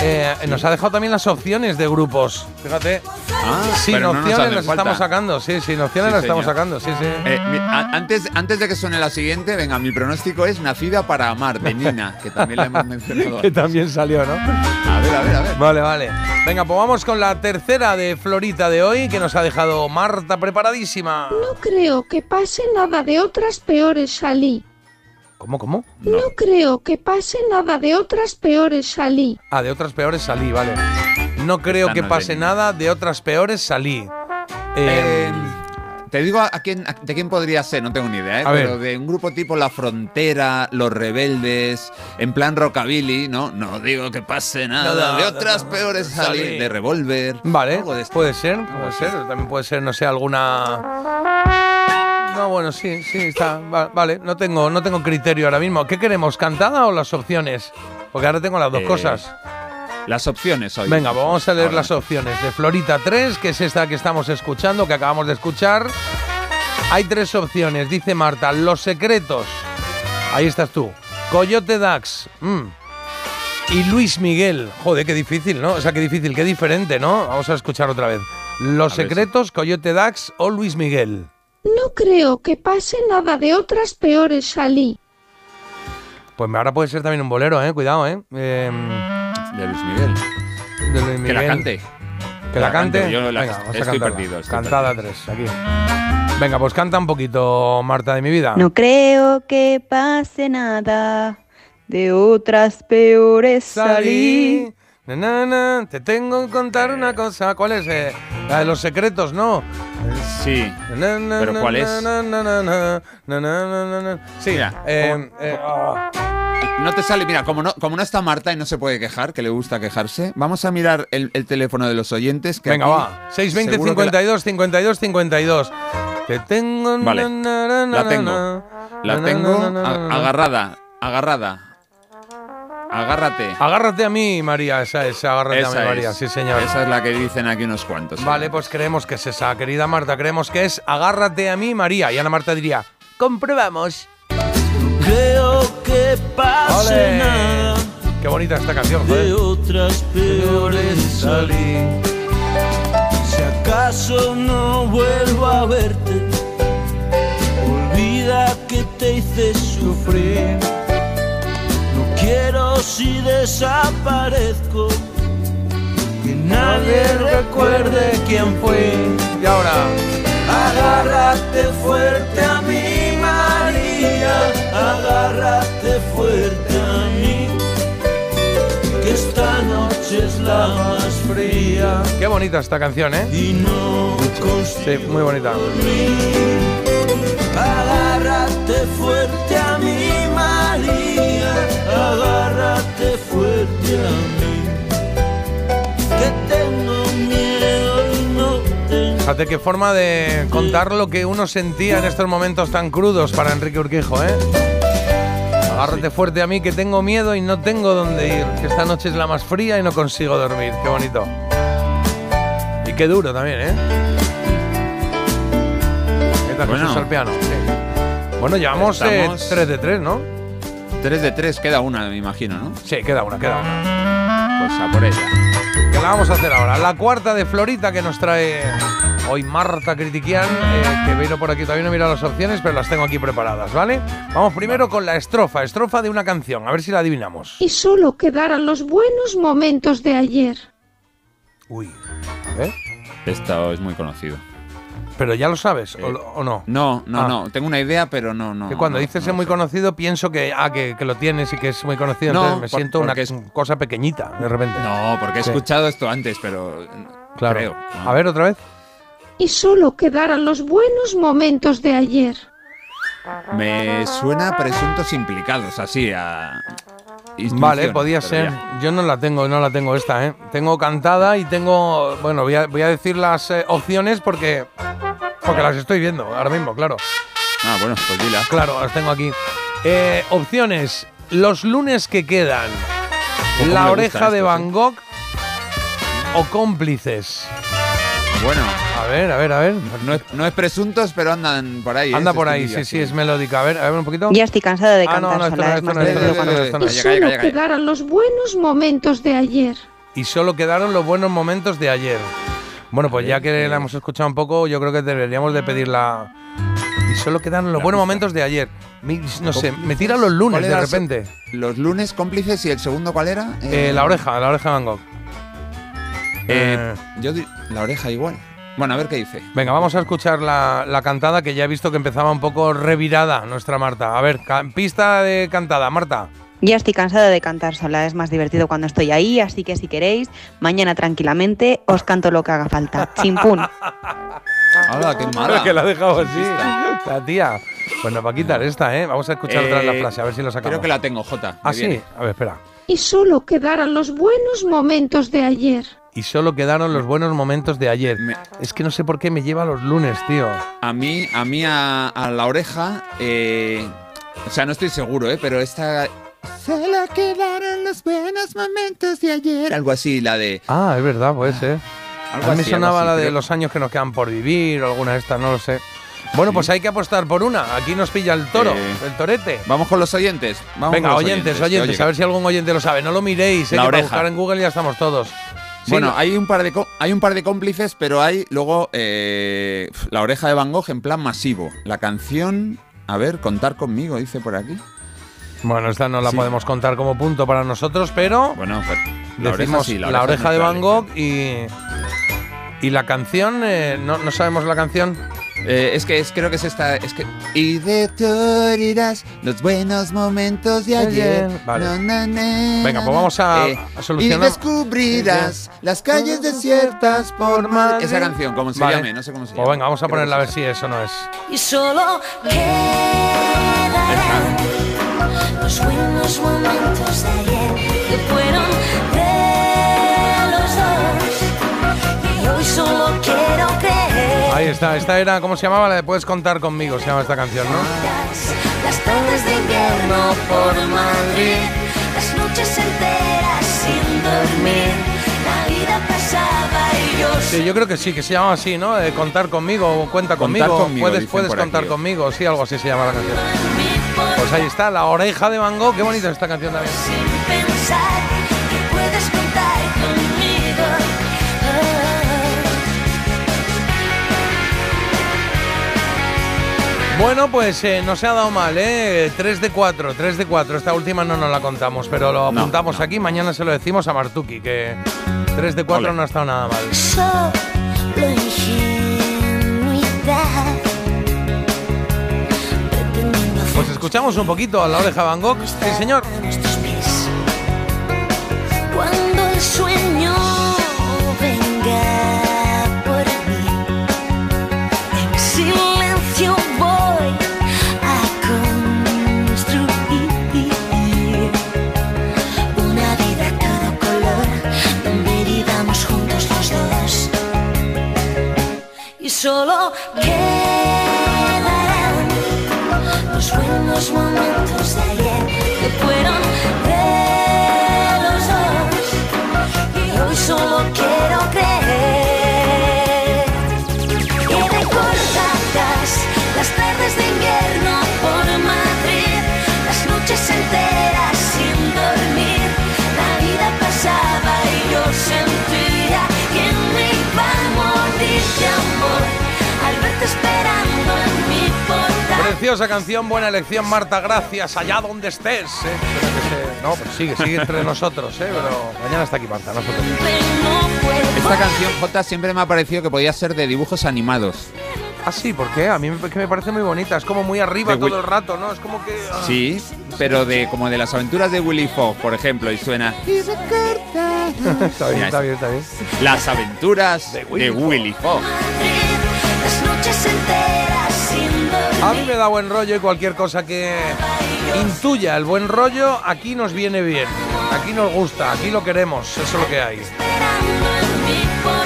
eh, nos ha dejado también las opciones de grupos. Fíjate. Ah, Sin pero no nos opciones las falta. estamos sacando, sí, sin opciones Sí, las estamos sacando, sí, sí. Eh, mi- a- antes, antes de que suene la siguiente, venga, mi pronóstico es Nacida para Amar, de Nina, que también la hemos mencionado. que también salió, ¿no? A ver, a ver, a ver. Vale, vale. Venga, pues vamos con la tercera de Florita de hoy, que nos ha dejado Marta preparadísima. No creo que pase nada de otras peores salí. ¿Cómo, cómo? No creo que pase nada de otras peores salí. Ah, de otras peores salí, vale. No creo Esta que no pase nada, de otras peores salí. Eh, Eh, te digo a, quién, a- de quién podría ser, no tengo ni idea, ¿eh? A pero ver. de un grupo tipo La Frontera, Los Rebeldes, en plan rockabilly, ¿no? No digo que pase nada, Nada, de otras nada, peores salí. de Revolver. Vale, algo de esto. puede ser, puede ser. También puede ser, no sé, alguna. No, bueno, sí, sí, está. va- Vale, no tengo, no tengo criterio ahora mismo. ¿Qué queremos, cantada o las opciones? Porque ahora tengo las dos Eh, cosas. Las opciones hoy. Venga, pues vamos a leer Ahora. las opciones. De Florita 3, que es esta que estamos escuchando, que acabamos de escuchar. Hay tres opciones, dice Marta. Los secretos. Ahí estás tú. Coyote Dax. mm. Y Luis Miguel. Joder, qué difícil, ¿no? O sea, qué difícil, qué diferente, ¿no? Vamos a escuchar otra vez. Los A ver secretos, Coyote Dax o Luis Miguel. No creo que pase nada de otras peores salí. Pues ahora puede ser también un bolero, ¿eh? Cuidado, ¿eh? Em, De Luis Miguel. de Luis Que la cante. Que la cante. Yo la- Venga, vamos a estoy cantarla. perdido. estoy Cantada 3, aquí. Venga, pues canta un poquito, Marta de mi vida. No creo que pase nada de otras peores salí. Te tengo que contar una cosa. ¿Cuál es? La de los secretos, ¿no? Sí. ¿Pero cuál es? Sí. Mira, eh, eh, oh. No te sale, mira, como no, como no está Marta y no se puede quejar, que le gusta quejarse, vamos a mirar el, el teléfono de los oyentes. Que Venga, va. 620 52 52 52. Te tengo. Vale. La tengo. La tengo agarrada, agarrada. Agárrate. Agárrate a mí, María, esa es, agárrate a mí, María, sí señor. Esa es la que dicen aquí unos cuantos. Vale, pues creemos que es esa, querida Marta, creemos que es Agárrate a mí, María. Y Ana Marta diría, comprobamos. Creo que pase Ole. nada. Qué bonita esta canción, De joder. otras peores salí. Si acaso no vuelvo a verte, olvida que te hice sufrir. Si desaparezco que nadie recuerde quién fui. Y ahora, Agárrate fuerte a mí, María. Agárrate fuerte a mí. Que esta noche es la más fría. qué bonita esta canción, ¿eh? Y no Sí, muy bonita. Agárrate fuerte a mí, María. Agárrate fuerte a mí. Que tengo miedo y no tengo. Fíjate qué forma de contar lo que uno sentía en estos momentos tan crudos para Enrique Urquijo, ¿eh? Agárrate fuerte a mí que tengo miedo y no tengo dónde ir. Que esta noche es la más fría y no consigo dormir. Qué bonito. Y qué duro también, ¿eh? ¿Qué tal Bueno. Jesús al piano? Sí. Bueno, llevamos eh, Estamos- 3 de 3, ¿no? 3 de 3, queda una, me imagino, ¿no? Sí, queda una, queda una. Pues a por ella. Que la vamos a hacer ahora. La cuarta de Florita que nos trae hoy Marta Critiquian, eh, que vino por aquí. Todavía no he mirado las opciones, pero las tengo aquí preparadas, ¿vale? Vamos primero con la estrofa, estrofa de una canción, a ver si la adivinamos. Y solo quedaran los buenos momentos de ayer. Uy, ¿eh? Esto es muy conocido. Pero ya lo sabes, ¿o, o no? No, no, Ah. no. Tengo una idea, pero no, no. Que cuando no, dices no es muy sé. conocido, pienso que, ah, que, que lo tienes y que es muy conocido. No, entonces me por- siento una es- cosa pequeñita, de repente. No, porque he Sí. escuchado esto antes, pero. Claro. Creo. A ver, otra vez. Y solo quedaran los buenos momentos de ayer. Me suena a presuntos implicados, así, a. Vale, podía ser. ya. Yo no la tengo, no la tengo esta, ¿eh? Tengo cantada y tengo. Bueno, voy a, voy a decir las eh, opciones porque. Porque las estoy viendo ahora mismo, claro. Ah, bueno, pues dila. Claro, las tengo aquí. Eh, opciones: Los lunes que quedan. ¿Cómo La oreja de esto, Van Gogh. O cómplices. Bueno, A ver, a ver, a ver. no es, no es presuntos, pero andan por ahí. ¿eh? Anda Ese por ahí, sí, sí, es melódica. A ver, a ver un poquito. Ya estoy cansada de Ah, no, cantar no, esto sola, no, es esto más no, esto no, divertido esto cuando no, os esto no. Y solo quedaran los buenos momentos de ayer. Y solo quedaron los buenos momentos de ayer. Bueno, pues ya que la hemos escuchado un poco, yo creo que deberíamos de pedir la... Y solo quedaron los buenos momentos de ayer. Mi- No sé, me tira los lunes ¿Cuál de repente. Los lunes cómplices y el segundo, ¿cuál era? Eh, la oreja, la oreja de Van Gogh. Eh, yo la oreja igual. Bueno, a ver qué dice. Venga, vamos a escuchar la, la cantada que ya he visto que empezaba un poco revirada nuestra Marta. A ver, pista de cantada, Marta. Ya estoy cansada de cantar sola, es más divertido cuando estoy ahí, así que si queréis, mañana tranquilamente os canto lo que haga falta. Chimpún. ¡Hala, qué mala! que la ha dejado así. La tía. Bueno, va a quitar esta, ¿eh? Vamos a escuchar otra vez la Eh, frase, a ver si lo sacamos. Creo que la tengo, Jota. Ah, sí. viene. A ver, espera. Y solo quedaran los buenos momentos de ayer. Y solo quedaron los buenos momentos de ayer. Me- Es que no sé por qué me lleva los lunes, tío. A mí, a mí a, a la oreja, eh, o sea, no estoy seguro, ¿eh? Pero esta... Solo quedaron los buenos momentos de ayer. Algo así, la de... Ah, es verdad, puede ser. Algo A mí me sonaba así, la de creo. los años que nos quedan por vivir o alguna de estas, no lo sé. Bueno, pues hay que apostar por una. Aquí nos pilla el toro, Eh, el torete. Vamos con los oyentes. Vamos Venga, los oyentes, oyentes, Oye, a ver si algún oyente lo sabe. No lo miréis, ¿eh? La que para oreja. buscar en Google ya estamos todos. Sí, Bueno, hay un par de hay un par de cómplices, pero hay luego eh, la oreja de Van Gogh en plan masivo. La canción, a ver, contar conmigo, dice por aquí. bueno, esta no la Sí. podemos contar como punto para nosotros, pero Bueno, pues, la oreja decimos sí, la, la oreja, de Van Gogh y, y la canción, eh, no, no sabemos la canción. Eh, es que es, creo que es esta. Es que. Y retornarás los buenos momentos de ayer. Vale. Na, na, na, Venga, pues vamos a- eh, a solucionar. Y descubrirás las calles desiertas por Madrid. Esa canción, como se Vale. llame, no sé cómo se Pues llama. venga, vamos a Creo ponerla a ver es si eso no es. Y solo quedarán los buenos momentos de ayer que fueron de los dos. Y hoy solo quiero creer Ahí está, esta era, ¿cómo se llamaba? La de Puedes contar conmigo, se llama esta canción, ¿no? las tardes de invierno por Madrid. las noches enteras sin dormir. La vida pasaba y yo Sí, yo creo que sí, que se llama así, ¿no? Eh, contar conmigo, o cuenta Contar conmigo, puedes, puedes contar aquí. conmigo, sí, algo así se llama la canción. Pues ahí está, La oreja de Van Gogh, qué bonita es esta canción también. pensar Bueno, pues eh, no se ha dado mal, ¿eh? 3 de 4, 3 de 4. Esta última no nos la contamos, pero lo No, apuntamos aquí. Mañana se lo decimos a Martuki, que 3 de 4 Ole. no ha estado nada mal. Solo ingenuidad. Pues escuchamos un poquito a la oreja de Van Gogh. Sí, señor. Cuando el buenos momentos de ayer que fueron de los dos. Y hoy solo quiero creer. Y recordarás las tardes de invierno por Madrid, las noches enteras sin dormir. La vida pasaba y yo sentía que me iba a morir de amor al verte portal. Preciosa canción, buena elección, Marta. Gracias, allá donde estés. ¿eh? Que se- No, pues sigue, sigue entre nosotros, ¿eh? Pero mañana está aquí Marta. Esta canción, J, siempre me ha parecido que podía ser de dibujos animados. Ah, sí, ¿por qué? A mí me, que me parece muy bonita. Es como muy arriba De todo el rato, ¿no? Es como que. ah. Sí, pero de como de las aventuras de Willy Fogg, por ejemplo, y suena está bien, está bien, está bien. Las aventuras de Willy, Fogg. Las noches enteras. A mí me da buen rollo y cualquier cosa que intuya el buen rollo, aquí nos viene bien. Aquí nos gusta, aquí lo queremos, eso es lo que hay.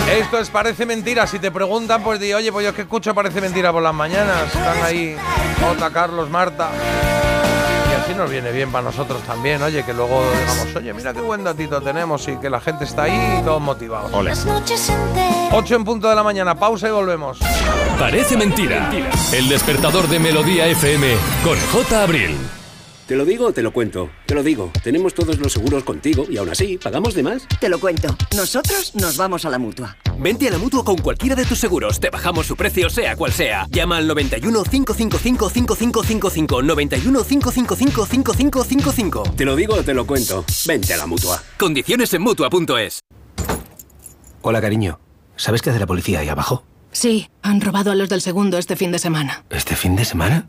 Esto es Parece Mentira. Si te preguntan, pues di, oye, pues yo que escucho Parece Mentira por las mañanas. Están ahí Jota, Carlos, Marta. Y así nos viene bien para nosotros también, oye, que luego digamos, oye, mira qué buen datito tenemos y que la gente está ahí y todos motivados. Enteras. 8 en punto de la mañana, pausa y volvemos. Parece mentira. El despertador de Melodía FM con J. Abril. ¿Te lo digo o te lo cuento? Te lo digo. Tenemos todos los seguros contigo y aún así, ¿pagamos de más? Te lo cuento. Nosotros nos vamos a la mutua. Vente a la mutua con cualquiera de tus seguros. Te bajamos su precio, sea cual sea. Llama al 91 555 5555. 91 555 5555. Te lo digo o te lo cuento. Vente a la mutua. Condiciones en mutua.es. Hola, cariño. ¿Sabes qué hace la policía ahí abajo? Sí, han robado a los del segundo este fin de semana. ¿Este fin de semana?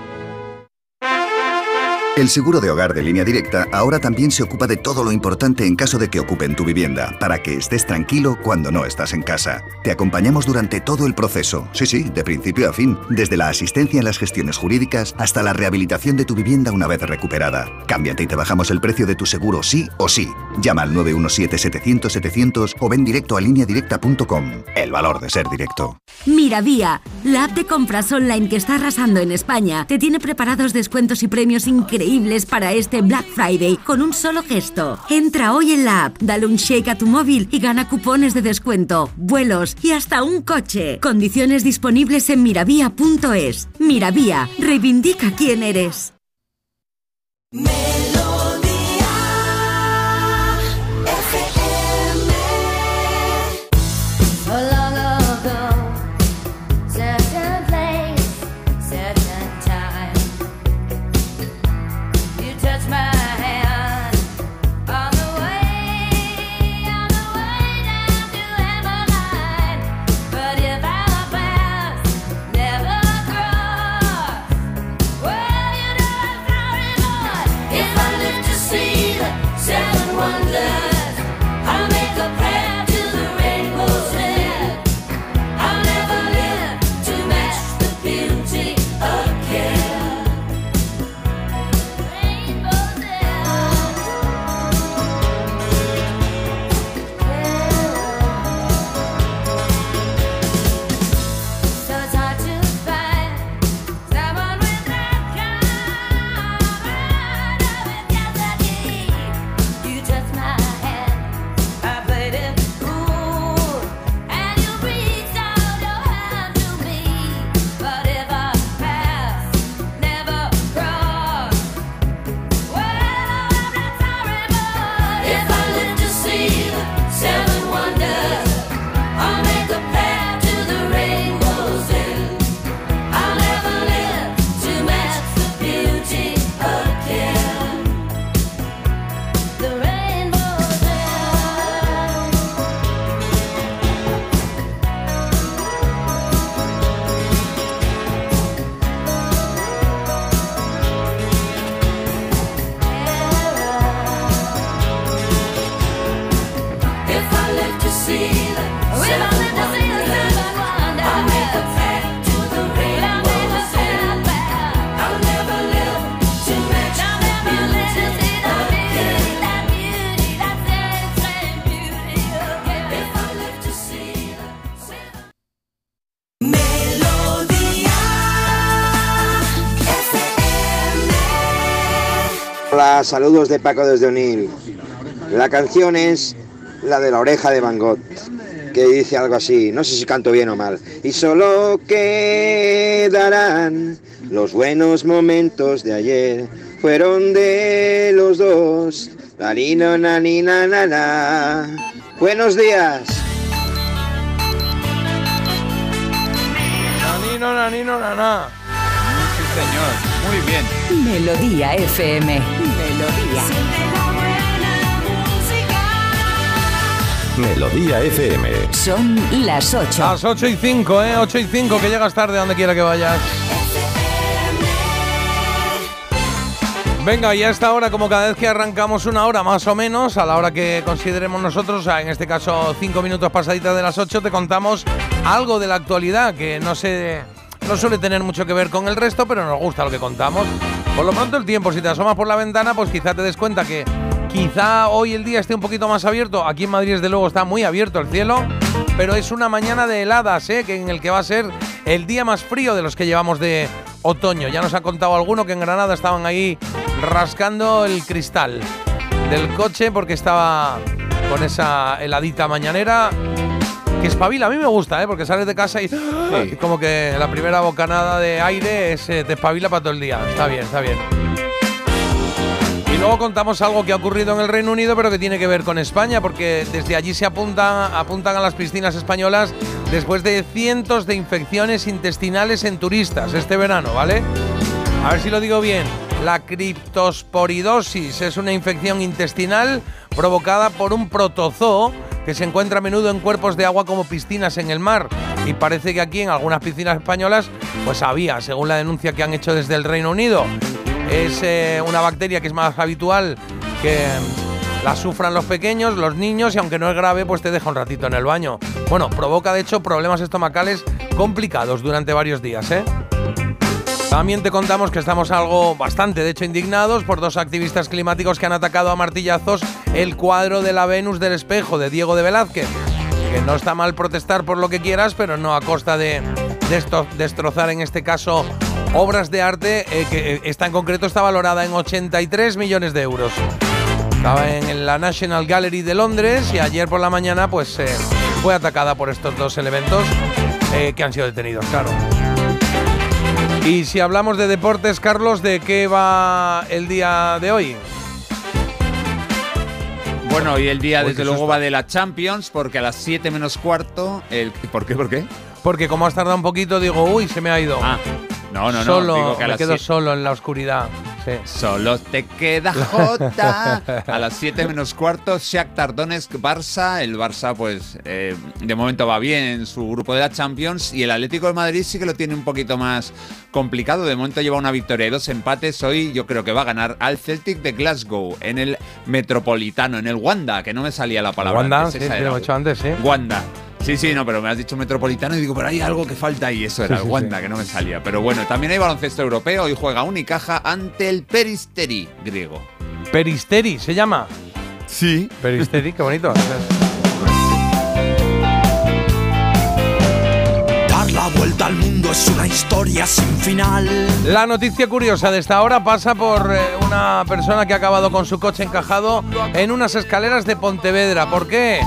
El seguro de hogar de línea directa ahora también se ocupa de todo lo importante en caso de que ocupen tu vivienda, para que estés tranquilo cuando no estás en casa. Te acompañamos durante todo el proceso, sí, sí, de principio a fin, desde la asistencia en las gestiones jurídicas hasta la rehabilitación de tu vivienda una vez recuperada. Cámbiate y te bajamos el precio de tu seguro sí o sí. Llama al 917-700-700 o ven directo a lineadirecta.com. El valor de ser directo. Miravía, la app de compras online que está arrasando en España, te tiene preparados descuentos y premios increíbles para este Black Friday con un solo gesto. Entra hoy en la app, dale un shake a tu móvil y gana cupones de descuento, vuelos y hasta un coche. Condiciones disponibles en miravía.es. Miravía, reivindica quién eres. Saludos de Paco desde Onil. La canción es la de la oreja de Van Gogh, que dice algo así, no sé si canto bien o mal. Y solo quedarán los buenos momentos de ayer, fueron de los dos. La ni, na, na, ni, na, na, na. Buenos días. Nanino, nanino, naná. Sí, señor. Muy bien. Melodía FM. Melodía. Melodía FM. Son las 8. Las 8 y 5, ¿eh? 8 y 5, que llegas tarde donde quiera que vayas. Venga, y a esta hora, como cada vez que arrancamos una hora más o menos, a la hora que consideremos nosotros, o sea, en este caso 5 minutos pasaditas de las 8, te contamos algo de la actualidad que no sé, no suele tener mucho que ver con el resto, pero nos gusta lo que contamos. Por lo pronto el tiempo, si te asomas por la ventana, pues quizá te des cuenta que quizá hoy el día esté un poquito más abierto. Aquí en Madrid, desde luego, está muy abierto el cielo, pero es una mañana de heladas, ¿eh? que en el que va a ser el día más frío de los que llevamos de otoño. Ya nos ha contado alguno que en Granada estaban ahí rascando el cristal del coche porque estaba con esa heladita mañanera que espabila. A mí me gusta, ¿eh? porque sales de casa y, y como que la primera bocanada de aire es, eh, te espabila para todo el día. Está bien, está bien. Y luego contamos algo que ha ocurrido en el Reino Unido, pero que tiene que ver con España, porque desde allí se apuntan, apuntan a las piscinas españolas después de cientos de infecciones intestinales en turistas este verano, ¿vale? A ver si lo digo bien. La criptosporidosis es una infección intestinal provocada por un protozoo que se encuentra a menudo en cuerpos de agua como piscinas en el mar. Y parece que aquí en algunas piscinas españolas pues había, según la denuncia que han hecho desde el Reino Unido. Es eh, una bacteria que es más habitual que la sufran los pequeños, los niños, y aunque no es grave, pues te deja un ratito en el baño. Bueno, provoca de hecho problemas estomacales complicados durante varios días, ¿eh? También te contamos que estamos algo bastante, de hecho, indignados por dos activistas climáticos que han atacado a martillazos el cuadro de la Venus del espejo de Diego de Velázquez. Que no está mal protestar por lo que quieras, pero no a costa de, destrozar, en este caso, obras de arte eh, que eh, esta en concreto está valorada en 83 millones de euros. Estaba en la National Gallery de Londres y ayer por la mañana pues eh, fue atacada por estos dos elementos que han sido detenidos, claro. Y si hablamos de deportes, Carlos, ¿de qué va el día de hoy? Bueno, y el día Uy, desde luego va de la Champions, porque a las 7 menos cuarto. El... ¿Por qué? ¿Por qué? Porque como has tardado un poquito, digo, uy, se me ha ido. Ah, no, no, no. Solo, digo que a me las quedo siete- solo en la oscuridad. Sí. Solo te queda Jota. A las 7 menos cuarto, Shakhtar Donetsk, Barça. El Barça, pues, eh, de momento va bien en su grupo de la Champions. Y el Atlético de Madrid sí que lo tiene un poquito más complicado. De momento lleva una victoria y dos empates. Hoy yo creo que va a ganar al Celtic de Glasgow en el Metropolitano, en el Wanda, que no me salía la palabra. Wanda, antes, sí, lo he hecho antes, sí. Wanda. Sí, sí, no, pero me has dicho metropolitano y digo, pero hay algo que falta y eso era Sí, el sí, Wanda, sí. que no me salía. Pero bueno, también hay baloncesto europeo y juega Unicaja ante el Peristeri griego. Peristeri, ¿se llama? Sí. Peristeri, qué bonito. Dar la vuelta al mundo es una historia sin final. La noticia curiosa de esta hora pasa por eh, una persona que ha acabado con su coche encajado en unas escaleras de Pontevedra. ¿Por qué?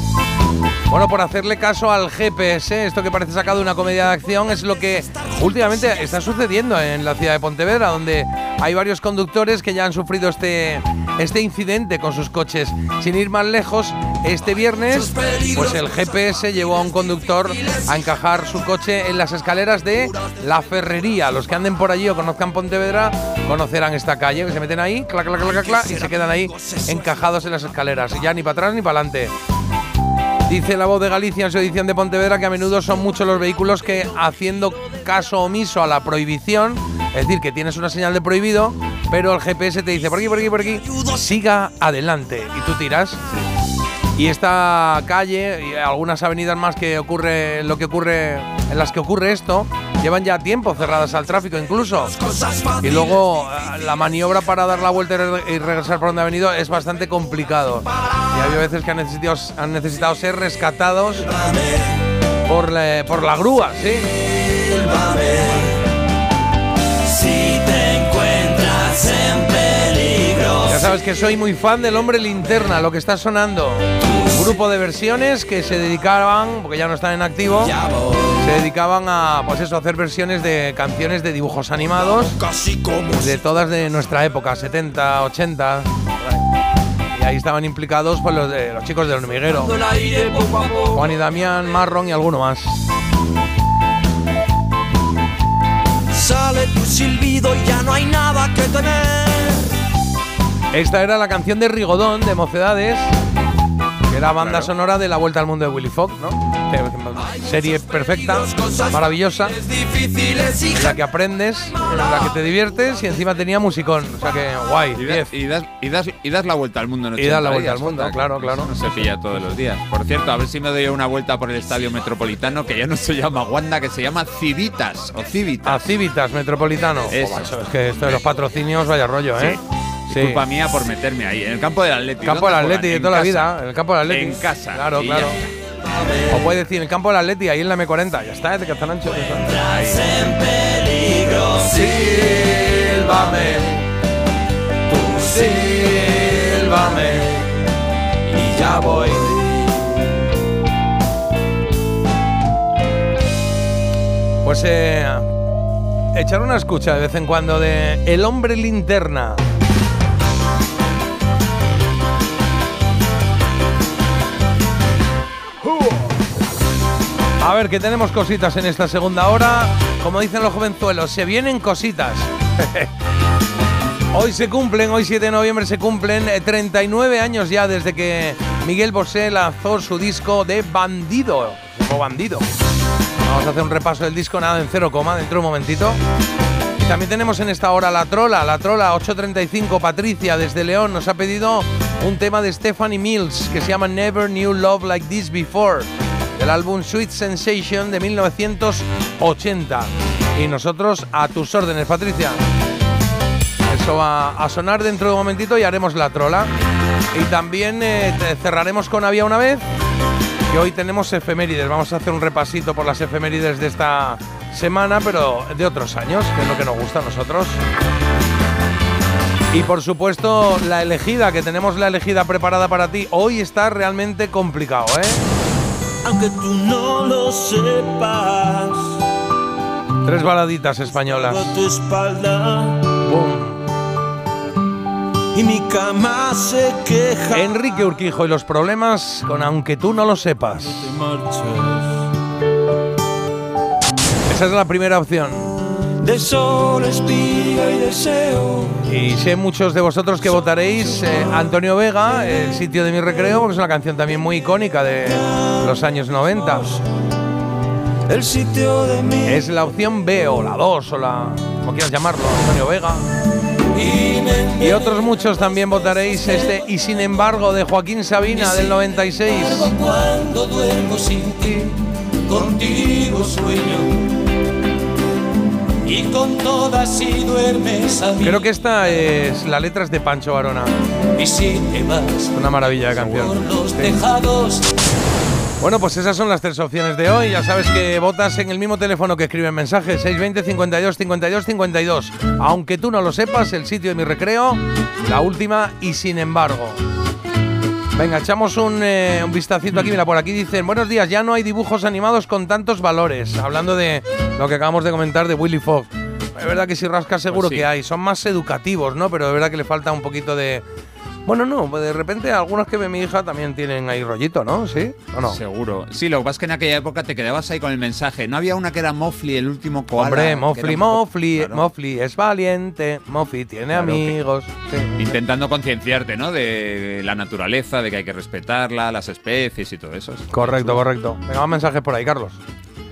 Bueno, por hacerle caso al GPS, esto que parece sacado de una comedia de acción es lo que últimamente está sucediendo en la ciudad de Pontevedra, donde hay varios conductores que ya han sufrido este, este incidente con sus coches. Sin ir más lejos, este viernes, pues el GPS llevó a un conductor a encajar su coche en las escaleras de la Ferrería. Los que anden por allí o conozcan Pontevedra conocerán esta calle, que se meten ahí, clac, clac, clac, clac, y se quedan ahí encajados en las escaleras, ya ni para atrás ni para adelante. Dice la voz de Galicia en su edición de Pontevedra que a menudo son muchos los vehículos que, haciendo caso omiso a la prohibición, es decir, que tienes una señal de prohibido, pero el GPS te dice por aquí, por aquí, por aquí, siga adelante y tú tiras. Y esta calle y algunas avenidas más que ocurre lo que ocurre en las que ocurre esto llevan ya tiempo cerradas al tráfico incluso. Y luego eh, la maniobra para dar la vuelta y re- y regresar por donde ha venido es bastante complicado. Y hay veces que han necesitado, han necesitado ser rescatados por la, por la grúa, ¿sí? Si te encuentras en peligro. Ya sabes que soy muy fan del Hombre Linterna, lo que está sonando. Grupo de versiones que se dedicaban, porque ya no están en activo, se dedicaban a, pues eso, hacer versiones de canciones de dibujos animados, de todas de nuestra época, 70, 80. Y ahí estaban implicados pues, los, de, los chicos del hormiguero. Juan y Damián, Marron y alguno más. Sale tu silbido y ya no hay nada que temer. Esta era la canción de Rigodón, de Mocedades, que era banda sonora de La Vuelta al Mundo de Willy Fogg, ¿no? Serie perfecta, maravillosa, en la que aprendes, en la que te diviertes y encima tenía musicón. O sea que guay, Y, da- 10. y das, y, das, y das la vuelta al mundo en Y das la 80 vuelta días, al mundo, claro, claro. No se pilla todos los días. Por cierto, a ver si me doy una vuelta por el estadio metropolitano, que ya no se llama Wanda, que se llama Civitas o Civitas. A Civitas, Metropolitano. Eso. Macho, es que esto de los patrocinios, vaya rollo, ¿eh? Sí. Culpa mía por meterme ahí. En el campo del Atleti. Campo del ¿Dónde Atleti de toda la vida, en el campo del Atleti. En casa. Claro, claro. O puede decir, en el campo del Atleti, ahí en la M40. Ya está, de Castanancho. en peligro, sílvame. Tú sílvame. Y ya voy. Pues eh, echar una escucha de vez en cuando de El hombre linterna. A ver, que tenemos cositas en esta segunda hora. Como dicen los jovenzuelos, se vienen cositas. Hoy se cumplen, hoy 7 de noviembre se cumplen eh, 39 años ya desde que Miguel Bosé lanzó su disco de Bandido. O Bandido. Vamos a hacer un repaso del disco, nada en cero coma, dentro de un momentito. Y también tenemos en esta hora la trola, la trola 835, Patricia desde León nos ha pedido un tema de Stephanie Mills que se llama Never Knew Love Like This Before, del álbum Sweet Sensation de 1980. Y nosotros a tus órdenes, Patricia. Eso va a sonar dentro de un momentito y haremos la trola. Y también eh, cerraremos con Había una vez, que hoy tenemos efemérides. Vamos a hacer un repasito por las efemérides de esta semana, pero de otros años, que es lo que nos gusta a nosotros. Y por supuesto, la elegida, que tenemos la elegida preparada para ti. Hoy está realmente complicado, ¿eh? Aunque tú no lo sepas, Tres baladitas españolas. tu espalda. Y mi cama se queja. Enrique Urquijo y los problemas con Aunque tú no lo sepas. Te. Esa es la primera opción. De sol, espiga y deseo. Y sé muchos de vosotros que votaréis eh, Antonio Vega, El sitio de mi recreo, porque es una canción también muy icónica de los años 90. El sitio de mi. Es la opción B o la 2 o la... como quieras llamarlo, Antonio Vega. Y otros muchos también votaréis este Y sin embargo de Joaquín Sabina del 96. Cuando duermo sin ti, contigo sueño. Y con todas si duermes a mí. Creo que esta es la letra es de Pancho Varona. Y si te vas Una maravilla de canción. por los tejados. Bueno, pues esas son las tres opciones de hoy. Ya sabes que votas en el mismo teléfono que escriben mensajes, 620 52 52 52. Aunque tú no lo sepas, el sitio de mi recreo, la última y sin embargo. Venga, echamos un, eh, un vistacito aquí. Mira, por aquí dicen, buenos días, ya no hay dibujos animados con tantos valores. Hablando de lo que acabamos de comentar de Willy Fogg. Es verdad que si rascas seguro sí. que hay. Son más educativos, ¿no? Pero de verdad que le falta un poquito de... Bueno, no, pues de repente algunos que ve mi hija también tienen ahí rollito, ¿no? ¿Sí? ¿O no? Seguro. Sí, lo que pasa es que en aquella época te quedabas ahí con el mensaje. No había una que era Mofli, el último koala. Hombre, que Mofli, Mofli, Claro. Mofli es valiente, Mofli tiene Claro que- amigos. sí. Intentando concienciarte, ¿no? De la naturaleza, de que hay que respetarla, las especies y todo eso. Correcto, correcto. Venga, más mensajes por ahí, Carlos.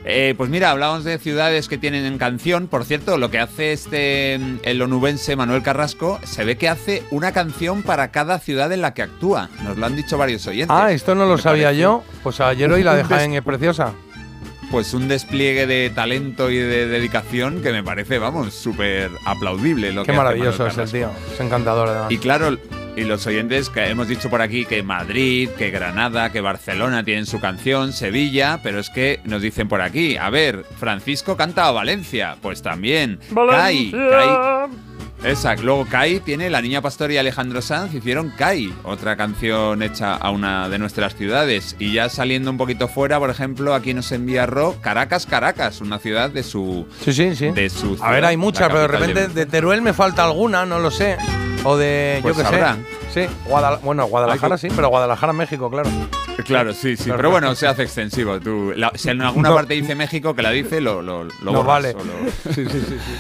Eh, pues mira, hablábamos de ciudades que tienen canción. Por cierto, lo que hace este mm, el onubense Manuel Carrasco, se ve que hace una canción para cada ciudad en la que actúa. Nos lo han dicho varios oyentes. Ah, esto no lo sabía parece yo. Pues ayer hoy la des- en Preciosa. Pues un despliegue de talento y de dedicación que me parece, vamos, súper aplaudible. Lo Qué que maravilloso es el tío. Es encantador, además. Y claro, y los oyentes que hemos dicho por aquí que Madrid, que Granada, que Barcelona tienen su canción, Sevilla, pero es que nos dicen por aquí, a ver, Francisco canta a Valencia, pues también. Cai, Exacto. Luego Kai tiene La Niña Pastor y Alejandro Sanz hicieron Kai, otra canción hecha a una de nuestras ciudades. Y ya saliendo un poquito fuera, por ejemplo, aquí nos envía Ro, Caracas, Caracas, una ciudad de su. Sí, sí, sí. De su A ver, hay muchas, pero de repente de Teruel me falta alguna, no lo sé. O de, Pues yo qué habrá. sé. Sí, Guadal- bueno, Guadalajara sí, pero Guadalajara, México, claro. Claro, sí, sí. Claro. Pero bueno, se hace extensivo. Tú, la- si en alguna No. parte dice México, que la dice, lo, lo, lo No borras vale. lo- Sí, sí, sí, sí.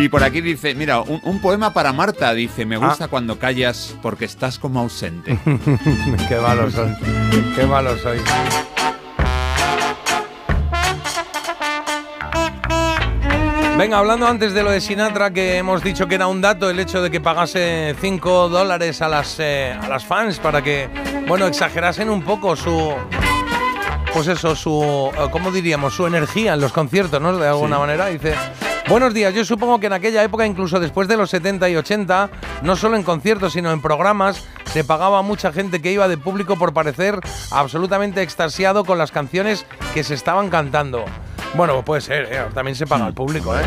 Y por aquí dice, mira, un, un poema para Marta. Dice, Ah. me gusta cuando callas porque estás como ausente. Qué malo soy. Qué malo soy. Venga, hablando antes de lo de Sinatra, que hemos dicho que era un dato el hecho de que pagase 5 dólares a las, eh, a las fans para que, bueno, exagerasen un poco su. Pues eso, su. eh, ¿Cómo diríamos? Su energía en los conciertos, ¿no? De alguna Sí. manera. Dice. Buenos días, yo supongo que en aquella época, incluso después de los 70 y 80, no solo en conciertos, sino en programas, se pagaba a mucha gente que iba de público por parecer absolutamente extasiado con las canciones que se estaban cantando. Bueno, puede ser, ¿eh? también se paga al público, ¿eh?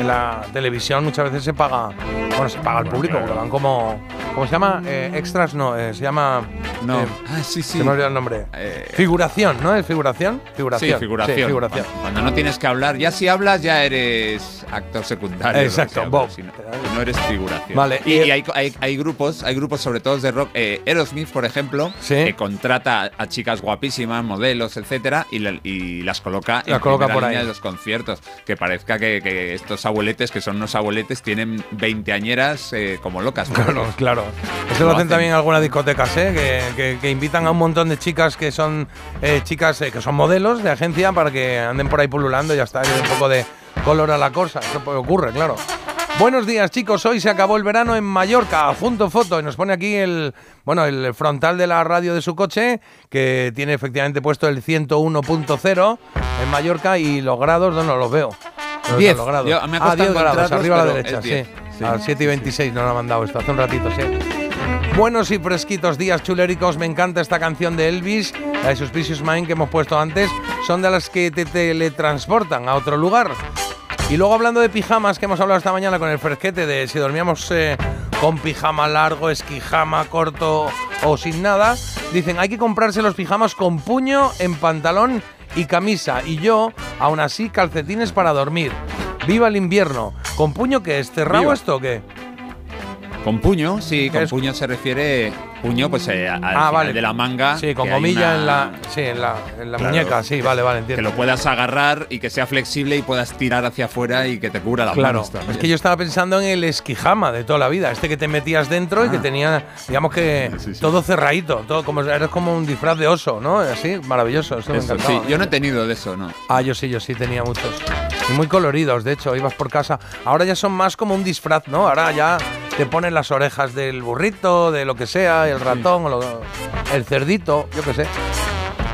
En la televisión muchas veces se paga, bueno, se paga al público, porque van como, ¿cómo se llama? Eh, extras, no, eh, se llama... No. eh, Ah, sí, sí. Se me olvidó el nombre. Eh, figuración, ¿no? ¿Es figuración? Figuración. Sí, figuración. Sí, figuración. Cuando, cuando no tienes que hablar, ya si hablas ya eres actor secundario. Exacto, Bob. Si no, si no eres figuración. Vale, Y, hay, hay- hay grupos, hay grupos sobre todo de rock. eh, Aerosmith, por ejemplo, que contrata a, chicas guapísimas, modelos, etcétera, y, la- y las coloca Las coloca por línea ahí. de los conciertos. Que parezca que, que estos abueletes, que son unos abueletes, tienen 20 añeras eh, como locas. Claro, claro. Eso lo, hacen también en algunas discotecas, ¿eh? Que, que- que invitan a un montón de chicas que son eh, chicas eh, que son modelos de agencia para que anden por ahí pululando y ya está, y un poco de color a la cosa. Eso ocurre, claro. Buenos días, chicos. Hoy se acabó el verano en Mallorca. Junto foto. Y nos pone aquí el, bueno, el frontal de la radio de su coche, que tiene efectivamente puesto el 101.0 en Mallorca y los grados, no, no los veo. No veo 10. los grados. Yo- me ha ah, costado 10 grados, arriba a la derecha, sí. 10. Sí, A las 7 y 26 nos lo ha mandado esto, hace un ratito, sí. Buenos y fresquitos días chuléricos, me encanta esta canción de Elvis, la de Suspicious Mind que hemos puesto antes, son de las que te teletransportan a otro lugar. Y luego hablando de pijamas que hemos hablado esta mañana con el fresquete de si dormíamos eh, con pijama largo, esquijama, corto o sin nada, dicen hay que comprarse los pijamas con puño en pantalón y camisa y yo, aún así, calcetines para dormir. ¡Viva el invierno! ¿Con puño qué es? ¿Cerrado Viva. esto o qué? Con puño, sí, con es? puño se refiere puño pues eh, al Ah, vale. de la manga. Sí, con gomilla una- en la, sí, en la, en la Claro. muñeca, sí, vale, vale, entiendo. Que lo puedas agarrar y que sea flexible y puedas tirar hacia afuera y que te cubra las Claro, manos es que yo estaba pensando en el esquijama de toda la vida, este que te metías dentro y que Ah. tenía, digamos que todo cerradito, todo como eres como un disfraz de oso, ¿no? Así, maravilloso, eso, me Eso, encantaba. sí, yo no he tenido de eso, ¿no? Ah, yo sí, yo sí tenía muchos. Y muy coloridos, de hecho, ibas por casa. Ahora ya son más como un disfraz, ¿no? Ahora ya te ponen las orejas del burrito, de lo que sea, el ratón, o lo- el cerdito, yo qué sé.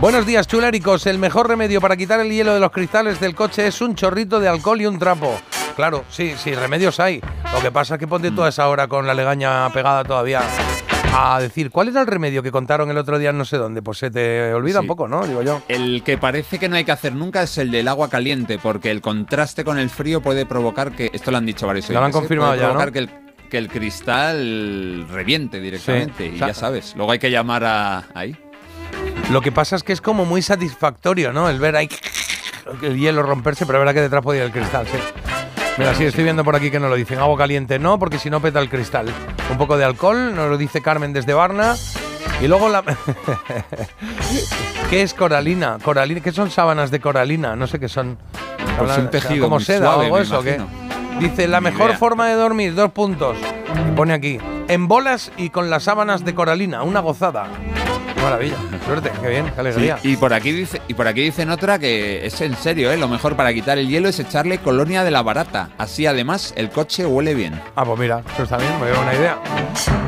Buenos días, chuléricos. El mejor remedio para quitar el hielo de los cristales del coche es un chorrito de alcohol y un trapo. Claro, sí, sí, remedios hay. Lo que pasa es que ponte toda esa hora con la legaña pegada todavía a decir, ¿cuál era el remedio que contaron el otro día no sé dónde? Pues se te olvida un poco, ¿no? Digo yo. El que parece que no hay que hacer nunca es el del agua caliente, porque el contraste con el frío puede provocar que. Esto lo han dicho varios Lo han ¿eh? confirmado puede ya, provocar ¿no? que el, que el cristal reviente directamente. Sí. Y O sea- ya sabes. Luego hay que llamar a ahí. Lo que pasa es que es como muy satisfactorio, ¿no? El ver ahí el hielo romperse, pero verá que detrás podía ir el cristal, sí. Mira, sí, estoy viendo por aquí que no lo dicen. Agua caliente no, porque si no peta el cristal. Un poco de alcohol, nos lo dice Carmen desde Varna. Y luego la... ¿Qué es coralina? Coralina, ¿qué son sábanas de coralina? No sé qué son. Pues un tejido como muy seda suave, o algo eso, ¿qué? Dice, la mejor idea. forma de dormir, dos puntos. Y pone aquí, en bolas y con las sábanas de coralina, una gozada. Qué maravilla, suerte, qué bien, qué alegría. Sí, y por aquí dice y por aquí dicen otra que es en serio, ¿eh? Lo mejor para quitar el hielo es echarle colonia de la barata. Así además el coche huele bien. Ah, pues mira, eso está bien, me veo una idea.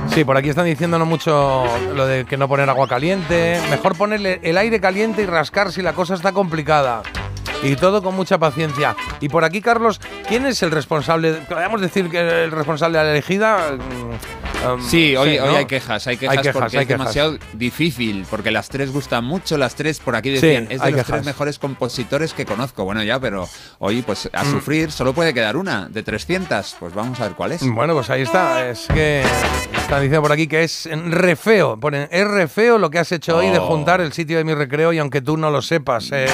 Sí, por aquí están diciéndonos mucho lo de que no poner agua caliente. Mejor ponerle el aire caliente y rascar si la cosa está complicada. Y todo con mucha paciencia. Y por aquí, Carlos, ¿quién es el responsable? Podríamos decir que el responsable de la elegida. mm, Um, Sí, hoy, hoy ¿no? hay quejas, hay quejas, porque hay es quejas. demasiado difícil, porque las tres gustan mucho, las tres, por aquí Sí, decían, es de los quejas. tres mejores compositores que conozco. Bueno, ya, pero hoy, pues a Mm. sufrir, solo puede quedar una, de 300, pues vamos a ver cuál es. Bueno, pues ahí está. Es que están diciendo por aquí que es re feo. Ponen, es re feo lo que has hecho hoy de Oh. juntar el sitio de mi recreo y aunque tú no lo sepas. eh,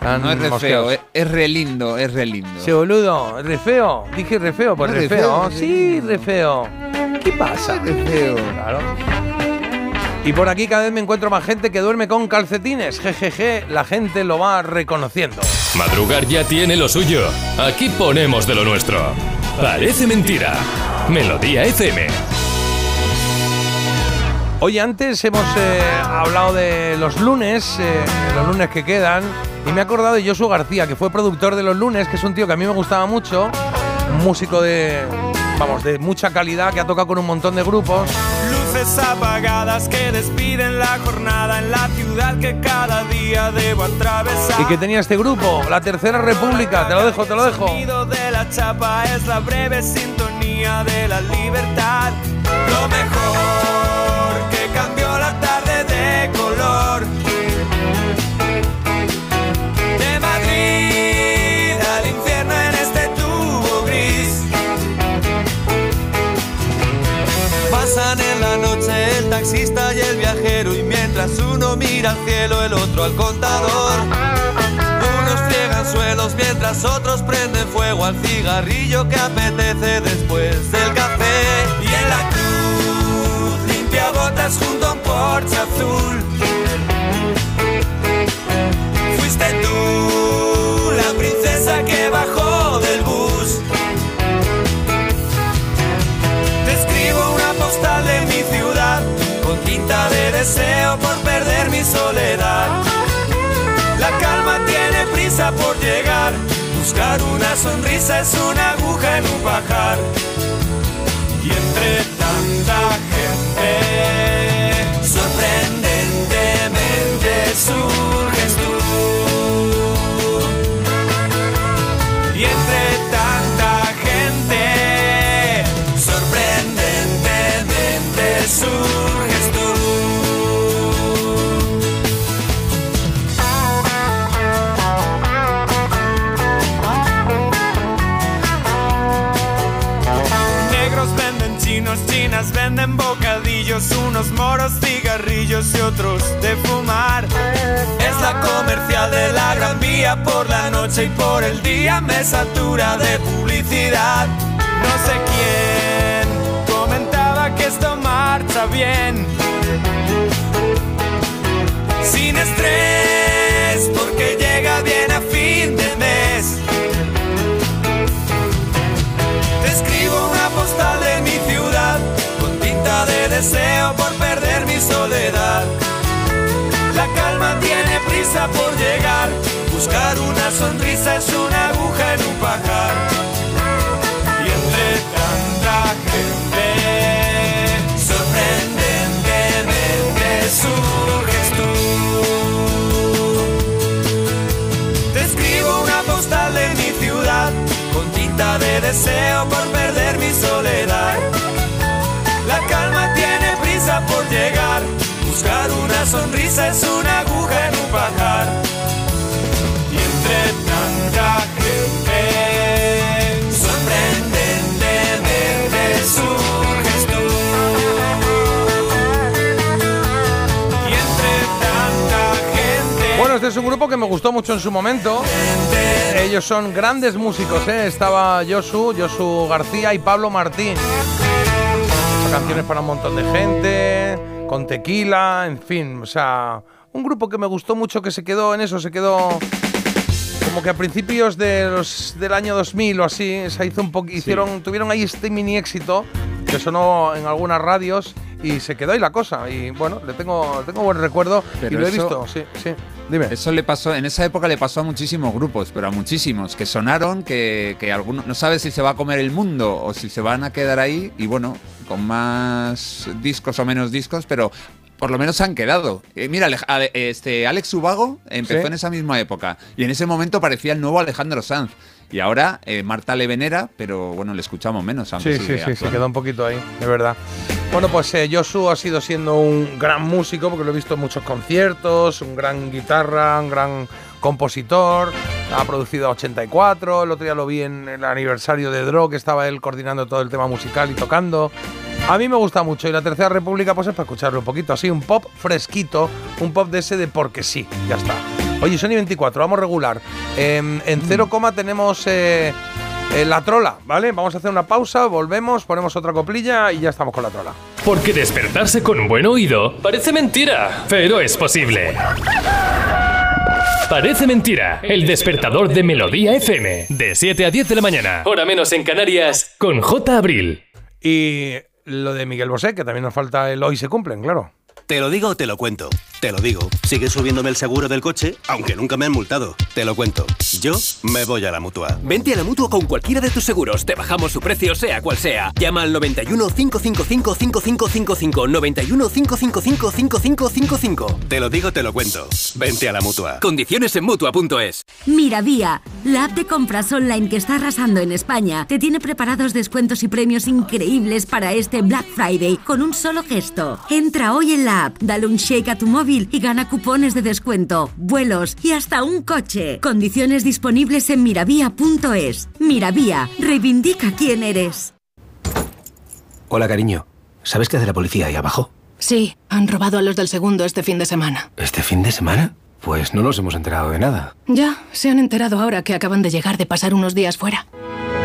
tan No es re feo, es, es re lindo, es re lindo. Sí, boludo, re feo. Dije re feo, pues No, re re feo. Sí, re feo. ¿Qué pasa? Re feo. Claro. Y por aquí cada vez me encuentro más gente que duerme con calcetines. Jejeje, la gente lo va reconociendo. Madrugar ya tiene lo suyo. Aquí ponemos de lo nuestro. Parece mentira. Melodía FM. Oye, antes hemos eh, hablado de los lunes, eh, los lunes que quedan, y me he acordado de Josu García, que fue productor de los lunes, que es un tío que a mí me gustaba mucho, un músico de, vamos, de mucha calidad, que ha tocado con un montón de grupos. Luces apagadas que despiden la jornada en la ciudad que cada día debo atravesar. Y que tenía este grupo, La Tercera República, te lo dejo, te lo dejo. El sonido de la chapa es la breve sintonía de la libertad. Lo mejor En la noche el taxista y el viajero y mientras uno mira al cielo el otro al contador. Unos friegan suelos mientras otros prenden fuego al cigarrillo que apetece después del café. Y en la cruz limpia botas junto a un porche azul. Fuiste tú la princesa que bajó del bus. Deseo por perder mi soledad. La calma tiene prisa por llegar. Buscar una sonrisa es una aguja en un pajar. Y entre tanta gente, sorprendentemente surges tú. Y entre tanta gente, sorprendentemente surges unos moros cigarrillos y otros de fumar. Es la comercial de la Gran Vía por la noche y por el día me satura de publicidad. No sé quién comentaba que esto marcha bien. Sin estrés, porque llega bien deseo por perder mi soledad. La calma tiene prisa por llegar. Buscar una sonrisa es una aguja en un pajar. Y entre tanta gente, sorprendentemente surges tú. Te escribo una postal de mi ciudad con tinta de deseo por perder mi soledad. Por llegar. Buscar una sonrisa es una aguja en un pajar. Y entre tanta gente, sorprendentemente surges tú. Y entre tanta gente. Bueno, este es un grupo que me gustó mucho en su momento. Ellos son grandes músicos, ¿eh? Estaba Josu, Josu García y Pablo Martín. Canciones para un montón de gente, con tequila, en fin, o sea, un grupo que me gustó mucho que se quedó en eso, se quedó como que a principios de los, del año 2000 o así, se hizo un poco, hicieron, tuvieron ahí este mini éxito que sonó en algunas radios y se quedó ahí la cosa. Y bueno, le tengo, tengo buen recuerdo y lo he visto, sí, sí. Dime. Eso le pasó, en esa época le pasó a muchísimos grupos, pero a muchísimos, que sonaron, que, que alguno, no sabes si se va a comer el mundo o si se van a quedar ahí, y bueno, con más discos o menos discos, pero por lo menos se han quedado. Eh, mira, este, Alex Ubago empezó Sí. en esa misma época y en ese momento parecía el nuevo Alejandro Sanz. Y ahora eh, Marta le venera, pero bueno, le escuchamos menos. Sí, sí, sí, se quedó un poquito ahí, de verdad. Bueno, pues eh, Josu ha sido siendo un gran músico, porque lo he visto en muchos conciertos, un gran guitarra, un gran compositor, ha producido a 84, el otro día lo vi en el aniversario de Dro, que estaba él coordinando todo el tema musical y tocando. A mí me gusta mucho y la Tercera República pues es para escucharlo un poquito, así, un pop fresquito, un pop de ese de porque sí, ya está. Oye, Sony 24, vamos regular. Em, en cero coma tenemos eh, eh, la trola, ¿vale? Vamos a hacer una pausa, volvemos, ponemos otra coplilla y ya estamos con la trola. Porque despertarse con un buen oído parece mentira, pero es posible. Parece mentira, el despertador de Melodía FM, de 7 a 10 de la mañana, hora menos en Canarias, con J. Abril. Y lo de Miguel Bosé, que también nos falta el hoy se cumplen, claro. Te lo digo o te lo cuento. Te lo digo. Sigue subiéndome el seguro del coche, aunque nunca me han multado. Te lo cuento. Yo me voy a la mutua. Vente a la mutua con cualquiera de tus seguros. Te bajamos su precio, sea cual sea. Llama al 91 555 5555. 91 555 5555. Te lo digo, te lo cuento. Vente a la mutua. Condiciones en mutua.es. Miravía, la app de compras online que está arrasando en España, te tiene preparados descuentos y premios increíbles para este Black Friday con un solo gesto. Entra hoy en la app, dale un shake a tu móvil y gana cupones de descuento, vuelos y hasta un coche. Condiciones disponibles en miravía.es. Miravía, reivindica quién eres. Hola, cariño. ¿Sabes qué hace la policía ahí abajo? Sí, han robado a los del segundo este fin de semana. ¿Este fin de semana? Pues no nos hemos enterado de nada. Ya, se han enterado ahora que acaban de llegar de pasar unos días fuera.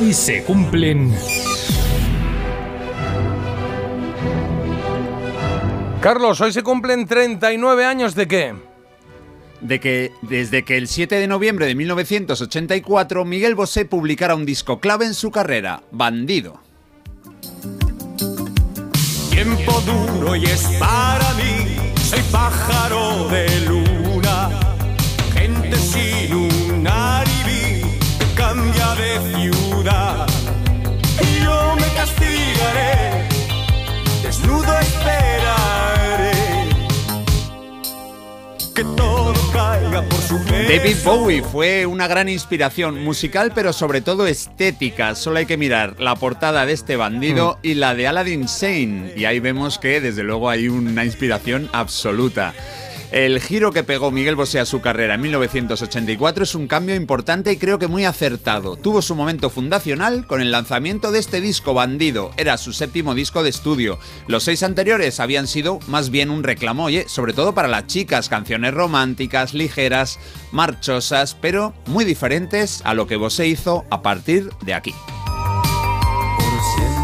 Hoy se cumplen... Carlos, hoy se cumplen 39 años de qué? De que desde que el 7 de noviembre de 1984 Miguel Bosé publicara un disco clave en su carrera, Bandido. Tiempo duro y es para mí, soy pájaro de luna, gente sin un cambia de ciudad. Y yo me castigaré, desnudo esperaré que todo caiga por su David. Bowie fue una gran inspiración musical, pero sobre todo estética. Solo hay que mirar la portada de este bandido y la de Aladdin Sane. Y ahí vemos que desde luego hay una inspiración absoluta. El giro que pegó Miguel Bosé a su carrera en 1984 es un cambio importante y creo que muy acertado. Tuvo su momento fundacional con el lanzamiento de este disco Bandido. Era su séptimo disco de estudio. Los seis anteriores habían sido más bien un reclamo, oye, sobre todo para las chicas, canciones románticas, ligeras, marchosas, pero muy diferentes a lo que Bosé hizo a partir de aquí. Me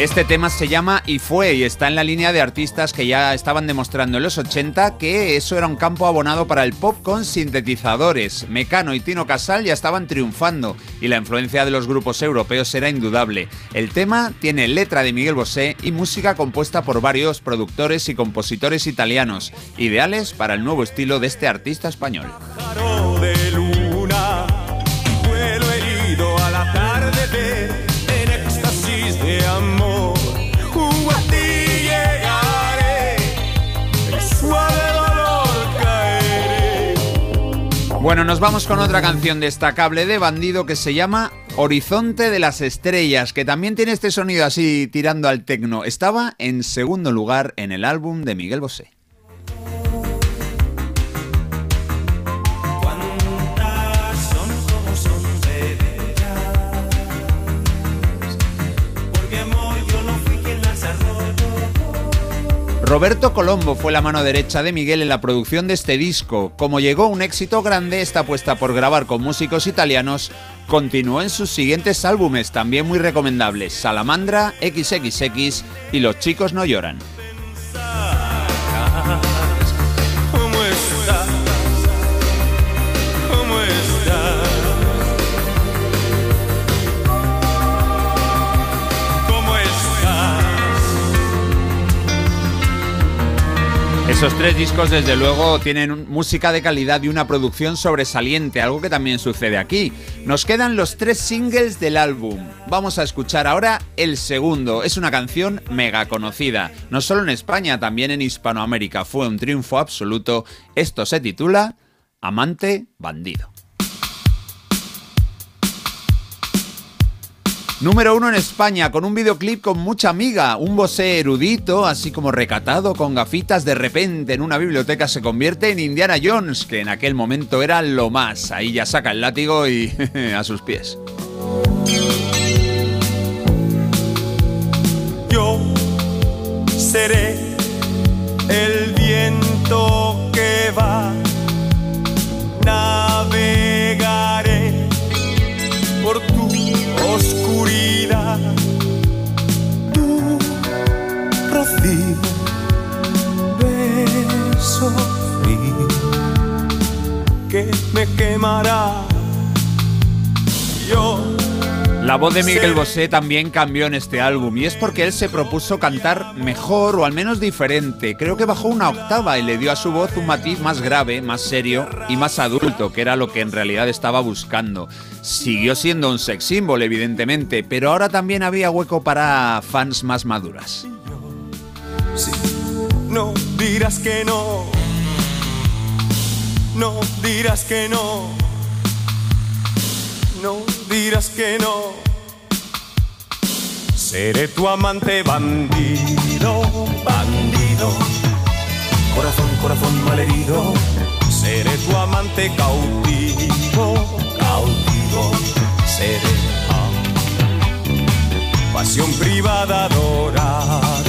Este tema se llama Y fue y está en la línea de artistas que ya estaban demostrando en los 80 que eso era un campo abonado para el pop con sintetizadores. Mecano y Tino Casal ya estaban triunfando y la influencia de los grupos europeos era indudable. El tema tiene letra de Miguel Bosé y música compuesta por varios productores y compositores italianos, ideales para el nuevo estilo de este artista español. Bueno, nos vamos con otra canción destacable de Bandido que se llama Horizonte de las Estrellas, que también tiene este sonido así tirando al tecno. Estaba en segundo lugar en el álbum de Miguel Bosé. Roberto Colombo fue la mano derecha de Miguel en la producción de este disco. Como llegó un éxito grande, esta apuesta por grabar con músicos italianos continuó en sus siguientes álbumes, también muy recomendables, Salamandra, XXX y Los chicos no lloran. Esos tres discos, desde luego, tienen música de calidad y una producción sobresaliente, algo que también sucede aquí. Nos quedan los tres singles del álbum. Vamos a escuchar ahora el segundo. Es una canción mega conocida, no solo en España, también en Hispanoamérica. Fue un triunfo absoluto. Esto se titula Amante Bandido. Número uno en España, con un videoclip con mucha amiga, un Bosé erudito, así como recatado, con gafitas, de repente en una biblioteca se convierte en Indiana Jones, que en aquel momento era lo más. Ahí ya saca el látigo y a sus pies. Yo seré el viento que va, rocío, beso frío que me quemará. Yo La voz de Miguel Bosé también cambió en este álbum y es porque él se propuso cantar mejor o al menos diferente. Creo que bajó una octava y le dio a su voz un matiz más grave, más serio y más adulto, que era lo que en realidad estaba buscando. Siguió siendo un sex symbol, evidentemente, pero ahora también había hueco para fans más maduras. No dirás que no. No dirás que no. No dirás que no. Seré tu amante bandido, bandido. Corazón, corazón malherido. Seré tu amante cautivo, cautivo. Seré ah, pasión privada, enemigo.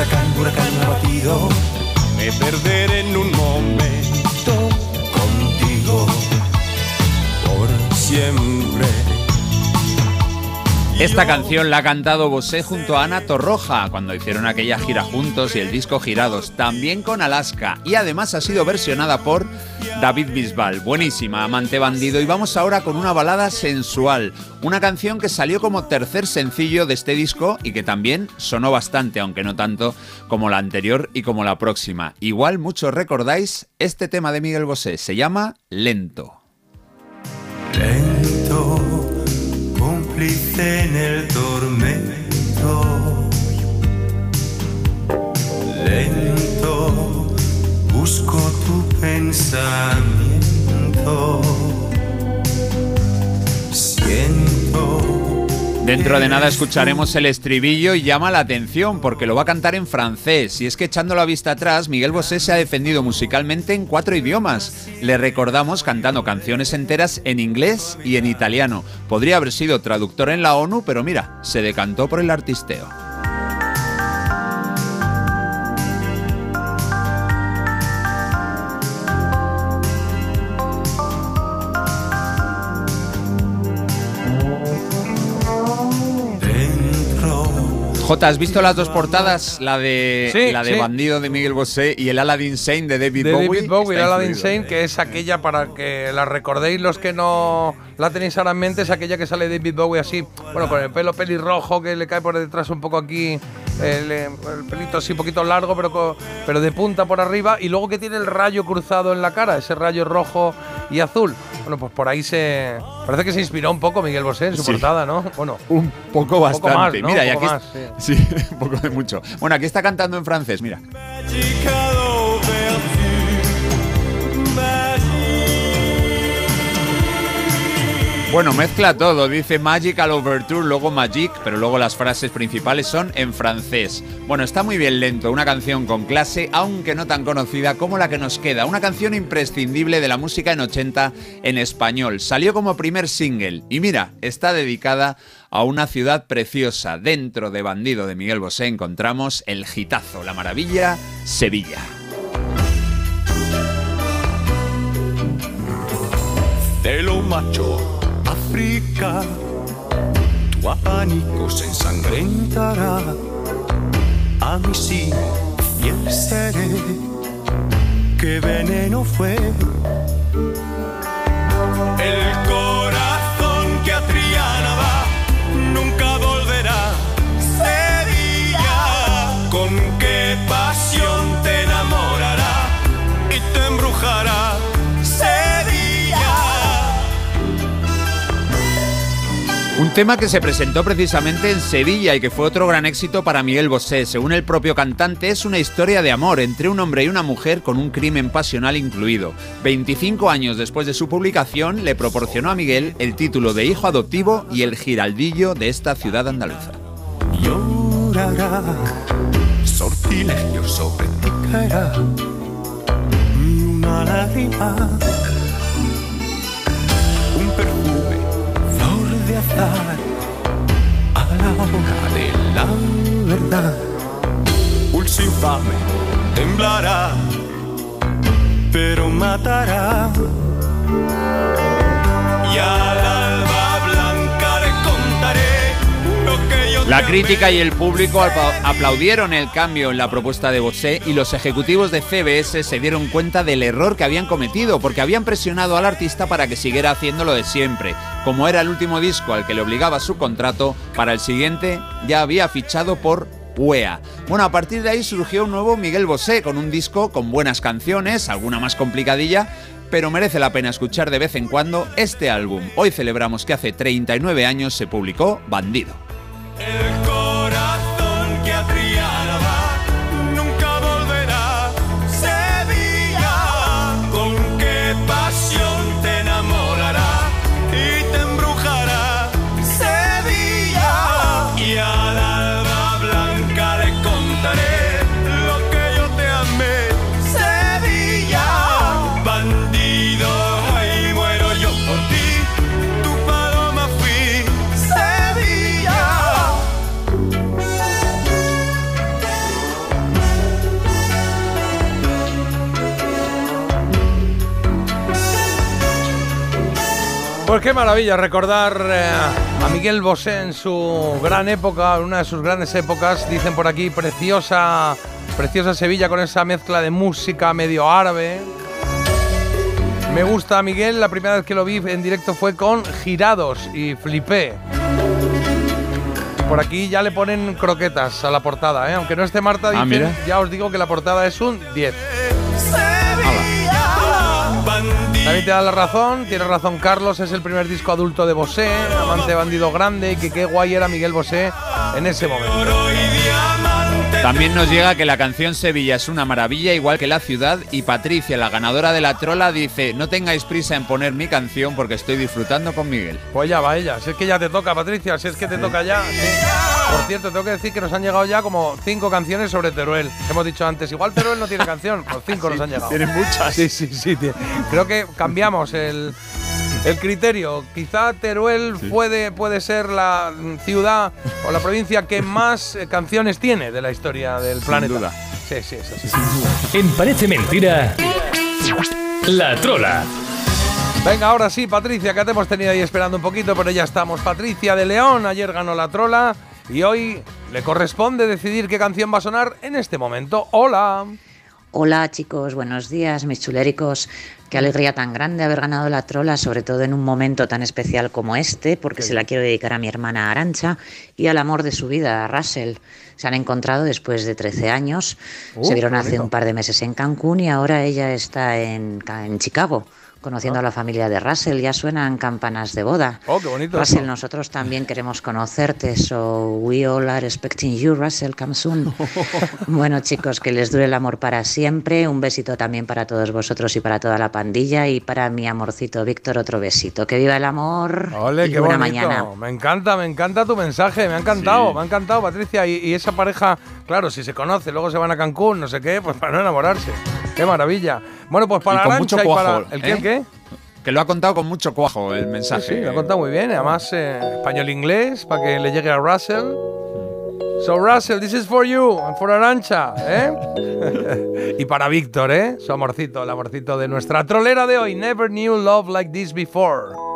Huracán, huracán abatido, me perderé en un momento contigo por siempre. Esta canción la ha cantado Bosé junto a Ana Torroja cuando hicieron aquella gira juntos y el disco Girados, también con Alaska y además ha sido versionada por David Bisbal. Buenísima, amante bandido y vamos ahora con una balada sensual, una canción que salió como tercer sencillo de este disco y que también sonó bastante, aunque no tanto como la anterior y como la próxima. Igual muchos recordáis este tema de Miguel Bosé, se llama Lento. Lento, cómplice en el tormento. Lento, busco tu pensamiento. Siento. Dentro de nada escucharemos el estribillo y llama la atención porque lo va a cantar en francés. Y es que echando la vista atrás, Miguel Bosé se ha defendido musicalmente en cuatro idiomas. Le recordamos cantando canciones enteras en inglés y en italiano. Podría haber sido traductor en la ONU, pero mira, se decantó por el artisteo. Jota, ¿has visto las dos portadas? La de, Sí, la de sí. Bandido de Miguel Bosé y el Aladdin Sane de David de Bowie. David Bowie, la Aladdin. Sane, que es aquella para que la recordéis los que no la tenéis ahora en mente, es aquella que sale David Bowie así, bueno, con el pelo pelirrojo que le cae por detrás un poco aquí, el, eh, el pelito así un poquito largo, pero, pero de punta por arriba, y luego que tiene el rayo cruzado en la cara, ese rayo rojo y azul. Bueno, pues por ahí se. Parece que se inspiró un poco Miguel Bosé en su Sí. portada, ¿no? Bueno. Un poco bastante. más, ¿no? Mira, Un y poco aquí más, sí. un poco de mucho. Bueno, aquí está cantando en francés, mira. Bueno, mezcla todo, dice Magical Overture, luego Magic, pero luego las frases principales son en francés. Bueno, está muy bien lento, una canción con clase, aunque no tan conocida como la que nos queda, una canción imprescindible de la música en 80 en español. Salió como primer single y mira, está dedicada a una ciudad preciosa. Dentro de Bandido de Miguel Bosé encontramos el gitazo, la maravilla, Sevilla. De lo macho, Tu abanico se ensangrentará. A mí sí, fiel seré, qué veneno fue. El corazón Un tema que se presentó precisamente en Sevilla y que fue otro gran éxito para Miguel Bosé. Según el propio cantante, es una historia de amor entre un hombre y una mujer con un crimen pasional incluido. 25 años después de su publicación, le proporcionó a Miguel el título de hijo adoptivo y el giraldillo de esta ciudad andaluza. llorará, sortilegio sobre ti caerá, a la hora de la verdad, pulso infame, temblará, pero matará, y al La crítica y el público apla- aplaudieron el cambio en la propuesta de Bosé y los ejecutivos de CBS se dieron cuenta del error que habían cometido porque habían presionado al artista para que siguiera haciendo lo de siempre. Como era el último disco al que le obligaba su contrato, para el siguiente ya había fichado por UEA. Bueno, a partir de ahí surgió un nuevo Miguel Bosé con un disco con buenas canciones, alguna más complicadilla, pero merece la pena escuchar de vez en cuando este álbum. Hoy celebramos que hace 39 años se publicó Bandido. El Pues qué maravilla recordar eh, a Miguel Bosé en su gran época, en una de sus grandes épocas, dicen por aquí, preciosa, preciosa Sevilla con esa mezcla de música medio árabe. Me gusta Miguel, la primera vez que lo vi en directo fue con Girados y flipé. Por aquí ya le ponen croquetas a la portada, ¿eh? aunque no esté Marta, Ah, dicen, ya os digo que la portada es un 10. También te da la razón, tiene razón Carlos, es el primer disco adulto de Bosé, amante bandido grande, y que qué guay era Miguel Bosé en ese momento. También nos llega que la canción Sevilla es una maravilla, igual que la ciudad, y Patricia, la ganadora de la trola, dice, no tengáis prisa en poner mi canción porque estoy disfrutando con Miguel. Pues ya va ella, si es que ya te toca Patricia, si es que te toca ya. sí. Por cierto, tengo que decir que nos han llegado ya como cinco canciones sobre Teruel. Hemos dicho antes, igual Teruel no tiene canción, pues cinco nos han llegado. tiene muchas. Sí, sí, sí. tiene- Creo que cambiamos el, el criterio. Quizá Teruel puede, puede ser la ciudad o la provincia que más eh, canciones tiene de la historia del planeta. duda. Sí, sí, eso sí. En Parece Mentira, La Trola. Venga, ahora sí, Patricia, que te hemos tenido ahí esperando un poquito, pero ya estamos. Patricia de León, ayer ganó la trola y hoy le corresponde decidir qué canción va a sonar en este momento. Hola. Hola chicos, buenos días, mis chuléricos. Qué alegría tan grande haber ganado la trola, sobre todo en un momento tan especial como este, porque se la quiero dedicar a mi hermana Arancha y al amor de su vida, a Russell. Se han encontrado después de 13 años, Uh, se vieron qué hace un par de meses en Cancún y ahora ella está en Chicago. Conociendo a la familia de Russell, ya suenan campanas de boda. Oh, qué bonito. Russell, nosotros también queremos conocerte, so we all are expecting you, Russell, come soon. Bueno, chicos, que les dure el amor para siempre. Un besito también para todos vosotros y para toda la pandilla. Y para mi amorcito Víctor, otro besito. Que viva el amor. Ole, y qué buena bonito. mañana. Me encanta, me encanta tu mensaje, me ha encantado, Sí. me ha encantado, Patricia. Y, y esa pareja, claro, si se conoce, luego se van a Cancún, no sé qué, pues para no enamorarse. Qué maravilla. Bueno, pues para y con mucho y para. ¿El qué? el ¿eh? Qué? Que lo ha contado con mucho cuajo el mensaje. Sí, lo ha contado muy bien. Además, eh, español-inglés, para que le llegue a Russell. So, Russell, this is for you and for Arancha, ¿eh? y para Víctor, ¿eh? Su amorcito, el amorcito de nuestra trolera de hoy. Never knew love like this before.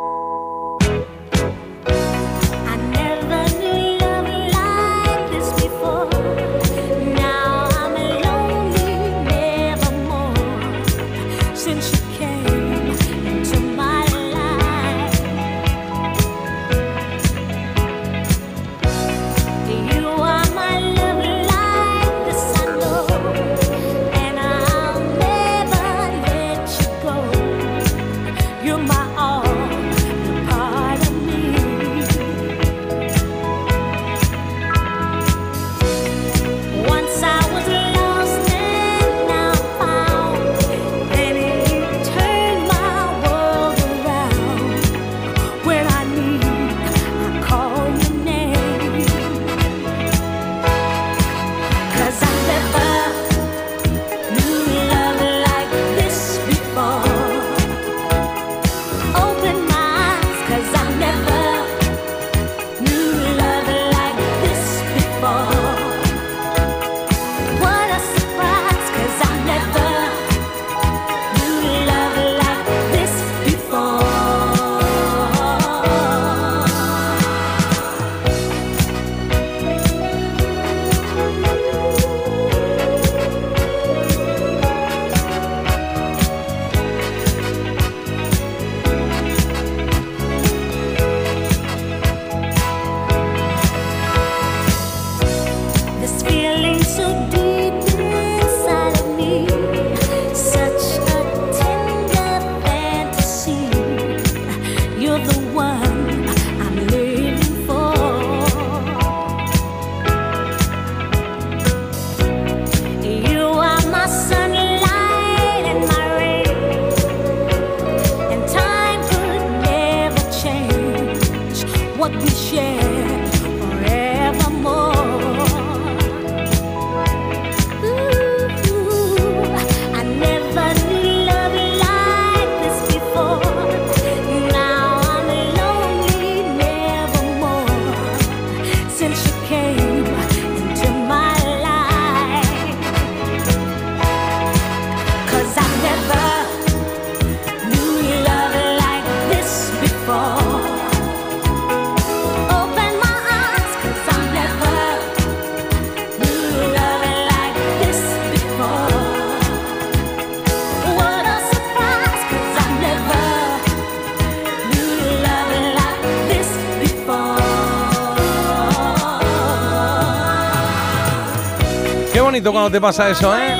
Cuando te pasa eso, ¿eh?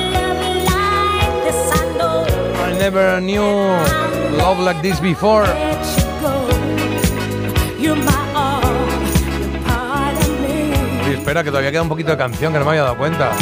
I never knew love like this before. Espera, que todavía queda un poquito de canción que no me había dado cuenta.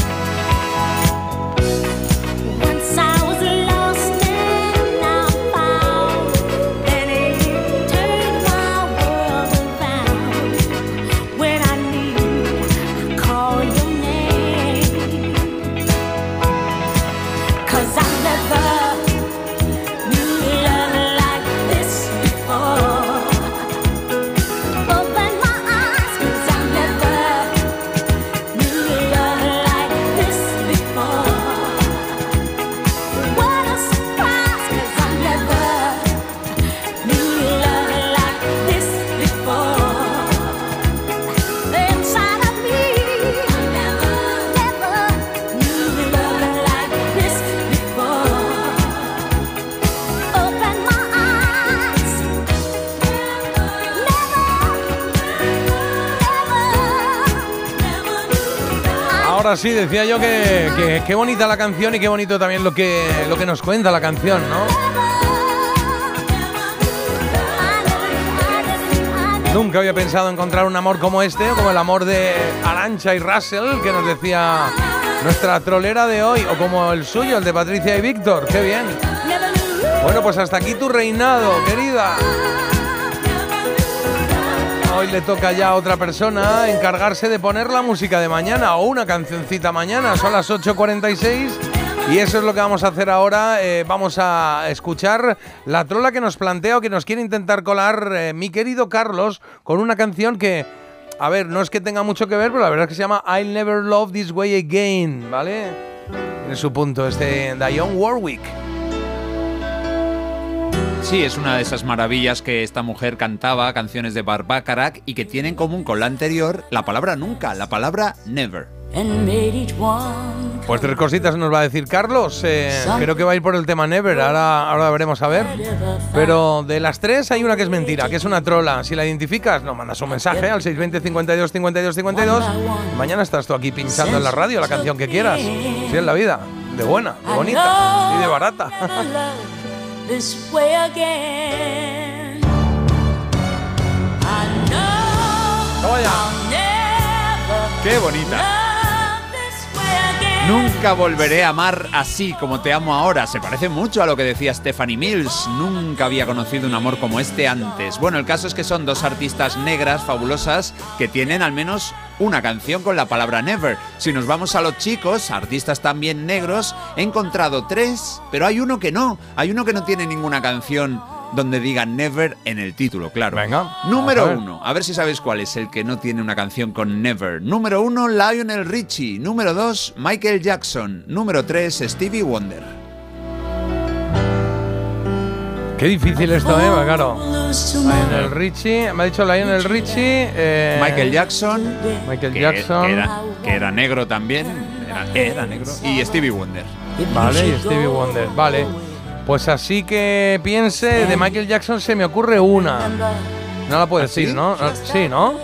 Sí, decía yo que, que qué bonita la canción y qué bonito también lo que, lo que nos cuenta la canción, ¿no? Nunca había pensado encontrar un amor como este, como el amor de Arancha y Russell, que nos decía nuestra trolera de hoy, o como el suyo, el de Patricia y Víctor. ¡Qué bien! Bueno, pues hasta aquí tu reinado, querida. Hoy le toca ya a otra persona encargarse de poner la música de mañana o una cancioncita mañana. Son las 8.46 y eso es lo que vamos a hacer ahora. Eh, vamos a escuchar la trola que nos plantea o que nos quiere intentar colar eh, mi querido Carlos con una canción que, a ver, no es que tenga mucho que ver, pero la verdad es que se llama I'll Never Love This Way Again, ¿vale? En su punto, este Dionne Warwick. Sí, es una de esas maravillas que esta mujer cantaba, canciones de Barbacarac, y que tienen en común con la anterior la palabra nunca, la palabra never. Pues tres cositas nos va a decir Carlos. Eh, creo que va a ir por el tema Never. Ahora, ahora veremos a ver. Pero de las tres hay una que es mentira, que es una trola. Si la identificas, nos mandas un mensaje al 620 52 52 52. Mañana estás tú aquí pinchando en la radio la canción que quieras. Si es la vida. De buena, de bonita y de barata. this way again. I know Toma ya. I'll never ¡Qué bonita! Nunca volveré a amar así como te amo ahora. Se parece mucho a lo que decía Stephanie Mills. Nunca había conocido un amor como este antes. Bueno, el caso es que son dos artistas negras fabulosas que tienen al menos una canción con la palabra never. Si nos vamos a los chicos, artistas también negros, he encontrado tres, pero hay uno que no. Hay uno que no tiene ninguna canción donde diga never en el título, claro. Venga. Número a uno, a ver si sabéis cuál es el que no tiene una canción con Never. Número uno, Lionel Richie. Número dos, Michael Jackson. Número tres, Stevie Wonder. Qué difícil esto, ¿eh? Claro. Lionel Richie, me ha dicho Lionel Richie. eh, Michael Jackson. Michael que- Jackson. Que era, que era negro también. Era, era negro. Y Stevie Wonder. Vale, y Stevie Wonder. Vale. Pues así que piense, de Michael Jackson se me ocurre una. No la puedes ¿Ah, sí? decir, ¿no? No, Sí, ¿no?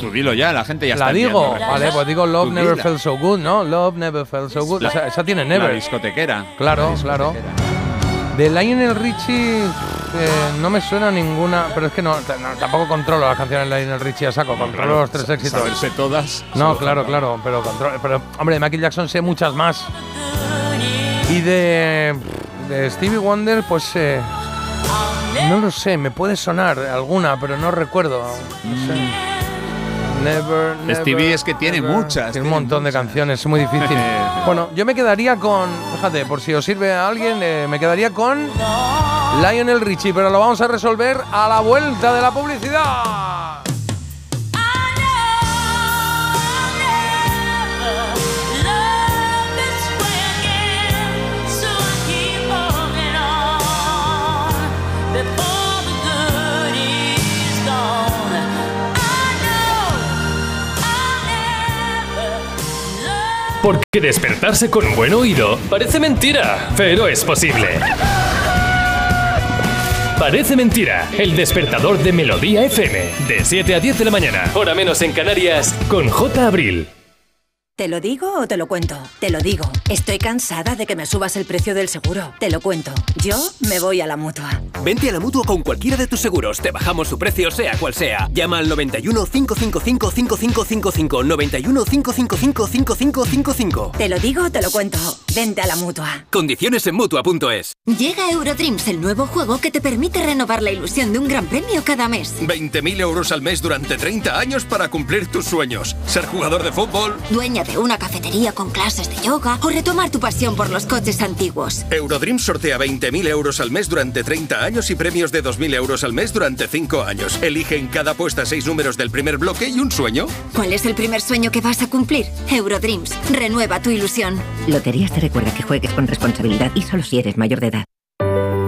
Tú dilo ya, la gente ya La está digo, enviando. vale, pues digo Love Tú Never dila. Felt So Good, ¿no? Love Never Felt So Good. La- esa, esa tiene La Never. discotequera. Claro, La claro. discotequera. De Lionel Richie eh, no me suena ninguna, pero es que no, tampoco controlo las canciones de Lionel Richie a saco, controlo los tres éxitos. Saberse todas. No, claro, claro, pero, control- pero hombre, de Michael Jackson sé muchas más. Y de, de Stevie Wonder, pues eh, no lo sé, me puede sonar alguna, pero no recuerdo. No sé. Never, never, Stevie es que tiene never. muchas, Tiene un montón de canciones, es muy difícil. bueno, yo me quedaría con, fíjate, por si os sirve a alguien, eh, me quedaría con Lionel Richie, pero lo vamos a resolver a la vuelta de la publicidad. Porque despertarse con un buen oído parece mentira, pero es posible. Parece mentira, el despertador de Melodía FM, de 7 a 10 de la mañana, hora menos en Canarias, con J. Abril. ¿Te lo digo o te lo cuento? Te lo digo. Estoy cansada de que me subas el precio del seguro. Te lo cuento. Yo me voy a la mutua. Vente a la mutua con cualquiera de tus seguros. Te bajamos su precio, sea cual sea. Llama al 91 555 5555. 91 555 5555. Te lo digo o te lo cuento. Vente a la mutua. Condiciones en mutua.es. Llega Eurodreams, el nuevo juego que te permite renovar la ilusión de un gran premio cada mes. 20.000 euros al mes durante 30 años para cumplir tus sueños. Ser jugador de fútbol. Dueña de una cafetería con clases de yoga o retomar tu pasión por los coches antiguos. Eurodreams sortea 20.000 euros al mes durante 30 años y premios de 2.000 euros al mes durante 5 años. Elige en cada apuesta 6 números del primer bloque y un sueño. ¿Cuál es el primer sueño que vas a cumplir? Eurodreams, renueva tu ilusión. Loterías te recuerda que juegues con responsabilidad y solo si eres mayor de edad.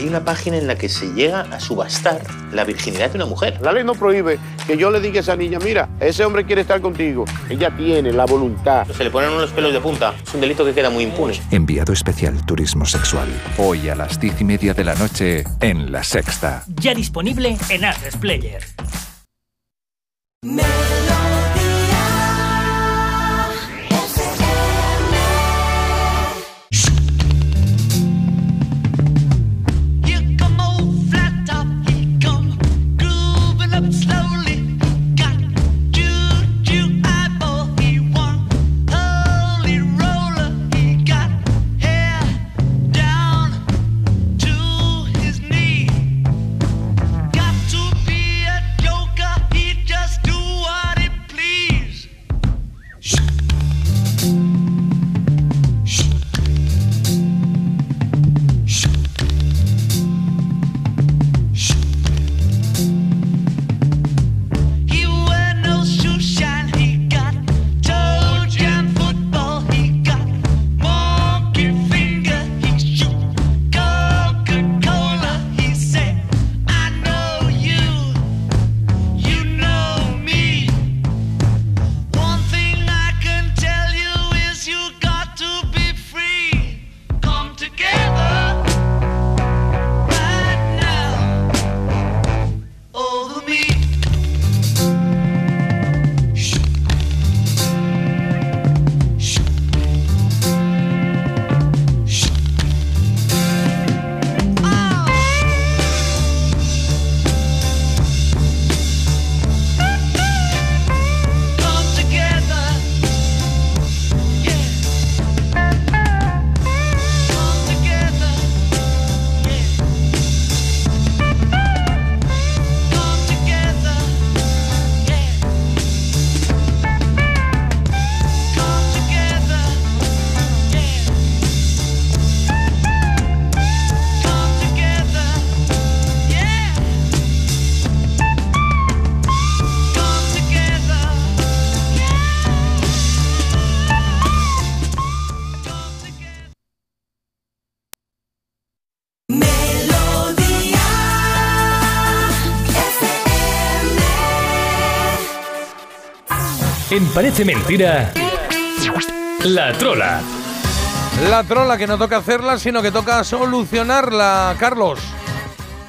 Hay una página en la que se llega a subastar la virginidad de una mujer. La ley no prohíbe que yo le diga a esa niña, mira, ese hombre quiere estar contigo. Ella tiene la voluntad. Se le ponen unos pelos de punta. Es un delito que queda muy impune. Enviado especial Turismo Sexual. Hoy a las diez y media de la noche en La Sexta. Ya disponible en Atlas Player. Parece Mentira, La Trola. La trola que no toca hacerla, sino que toca solucionarla, Carlos.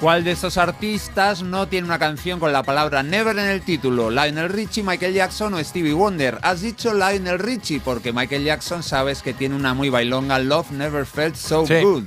¿Cuál de estos artistas no tiene una canción con la palabra Never en el título? ¿Lionel Richie, Michael Jackson o Stevie Wonder? Has dicho Lionel Richie porque Michael Jackson sabes que tiene una muy bailonga Love Never Felt So Sí. Good.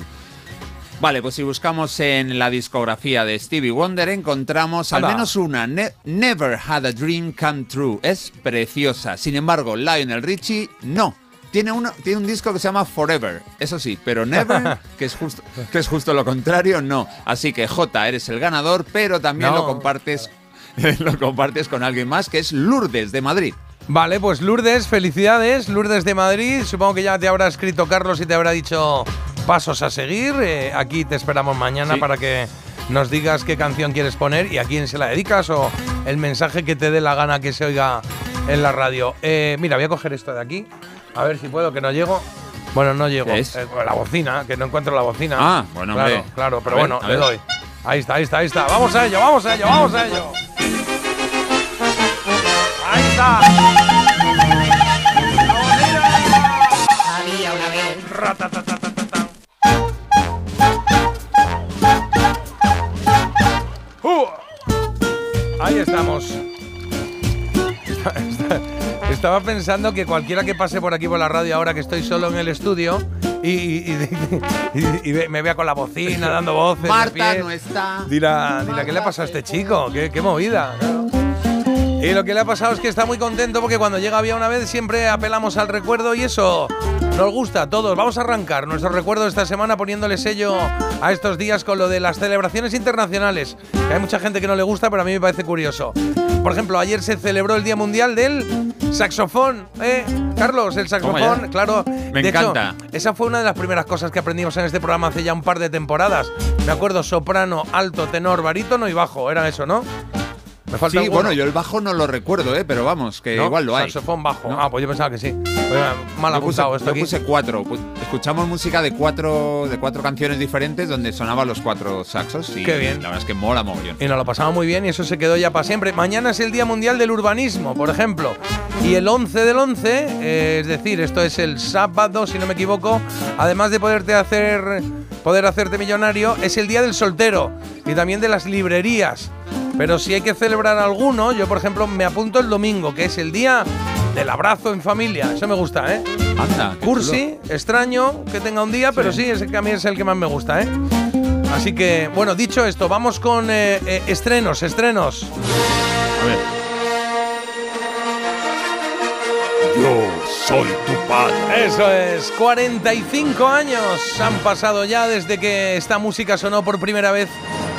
Vale, pues si buscamos en la discografía de Stevie Wonder encontramos al menos una, Ne- Never Had a Dream Come True. Es preciosa. Sin embargo, Lionel Richie no. Tiene, uno, tiene un disco que se llama Forever, eso sí, pero Never, que es, justo, que es justo lo contrario, no. Así que J, eres el ganador, pero también No. lo compartes lo compartes con alguien más, que es Lourdes de Madrid. Vale, pues Lourdes, felicidades. Lourdes de Madrid. Supongo que ya te habrá escrito Carlos y te habrá dicho pasos a seguir. Eh, aquí te esperamos mañana Sí. para que nos digas qué canción quieres poner y a quién se la dedicas o el mensaje que te dé la gana que se oiga en la radio. Eh, mira, voy a coger esto de aquí. A ver si puedo, que no llego. Bueno, no llego. ¿Qué es? Eh, la bocina, que no encuentro la bocina. Ah, bueno, claro, hombre. claro, pero A bueno, le doy. Ahí está, ahí está, ahí está. Vamos a ello, vamos a ello, vamos a ello. Había una vez. Uh. Ahí estamos. Está- está- Estaba pensando que cualquiera que pase por aquí por la radio ahora que estoy solo en el estudio y, y- y- y- y ve- me vea con la bocina dando voces. Marta no está. Dirá, dirá, ¿qué le ha pasado a este chico? ¿Qué, qué movida? Y lo que le ha pasado es que está muy contento porque cuando llega Había una vez siempre apelamos al recuerdo y eso nos gusta a todos. Vamos a arrancar nuestro recuerdo esta semana poniéndole sello a estos días con lo de las celebraciones internacionales. Que hay mucha gente que no le gusta, pero a mí me parece curioso. Por ejemplo, ayer se celebró el Día Mundial del Saxofón. ¿eh? Carlos, el saxofón, claro. Me De hecho, encanta. esa fue una de las primeras cosas que aprendimos en este programa hace ya un par de temporadas. Me acuerdo soprano, alto, tenor, barítono y bajo. Era eso, ¿no? Me falta Sí, alguno. bueno, yo el bajo no lo recuerdo, ¿eh? pero vamos, que ¿No? igual lo hay. Saxofón bajo. ¿No? Ah, pues yo pensaba que sí. Mal Yo puse, apuntado esto yo puse cuatro. Escuchamos música de cuatro, de cuatro canciones diferentes donde sonaban los cuatro saxos. Y Qué bien. La verdad es que mola mogollón. Y nos lo pasamos muy bien y eso se quedó ya para siempre. Mañana es el Día Mundial del Urbanismo, por ejemplo. Y el 11 del 11, eh, es decir, esto es el sábado, si no me equivoco, además de poderte hacer, poder hacerte millonario, es el Día del Soltero y también de las librerías. Pero si hay que celebrar alguno, yo por ejemplo me apunto el domingo, que es el Día del Abrazo en Familia. Eso me gusta, ¿eh? Anda, Cursi, extraño que tenga un día, pero sí, ese que a mí es el que más me gusta, ¿eh? Así que, bueno, dicho esto, vamos con eh, eh, estrenos, estrenos. A ver. Yo soy tu padre. Eso es, 45 años han pasado ya desde que esta música sonó por primera vez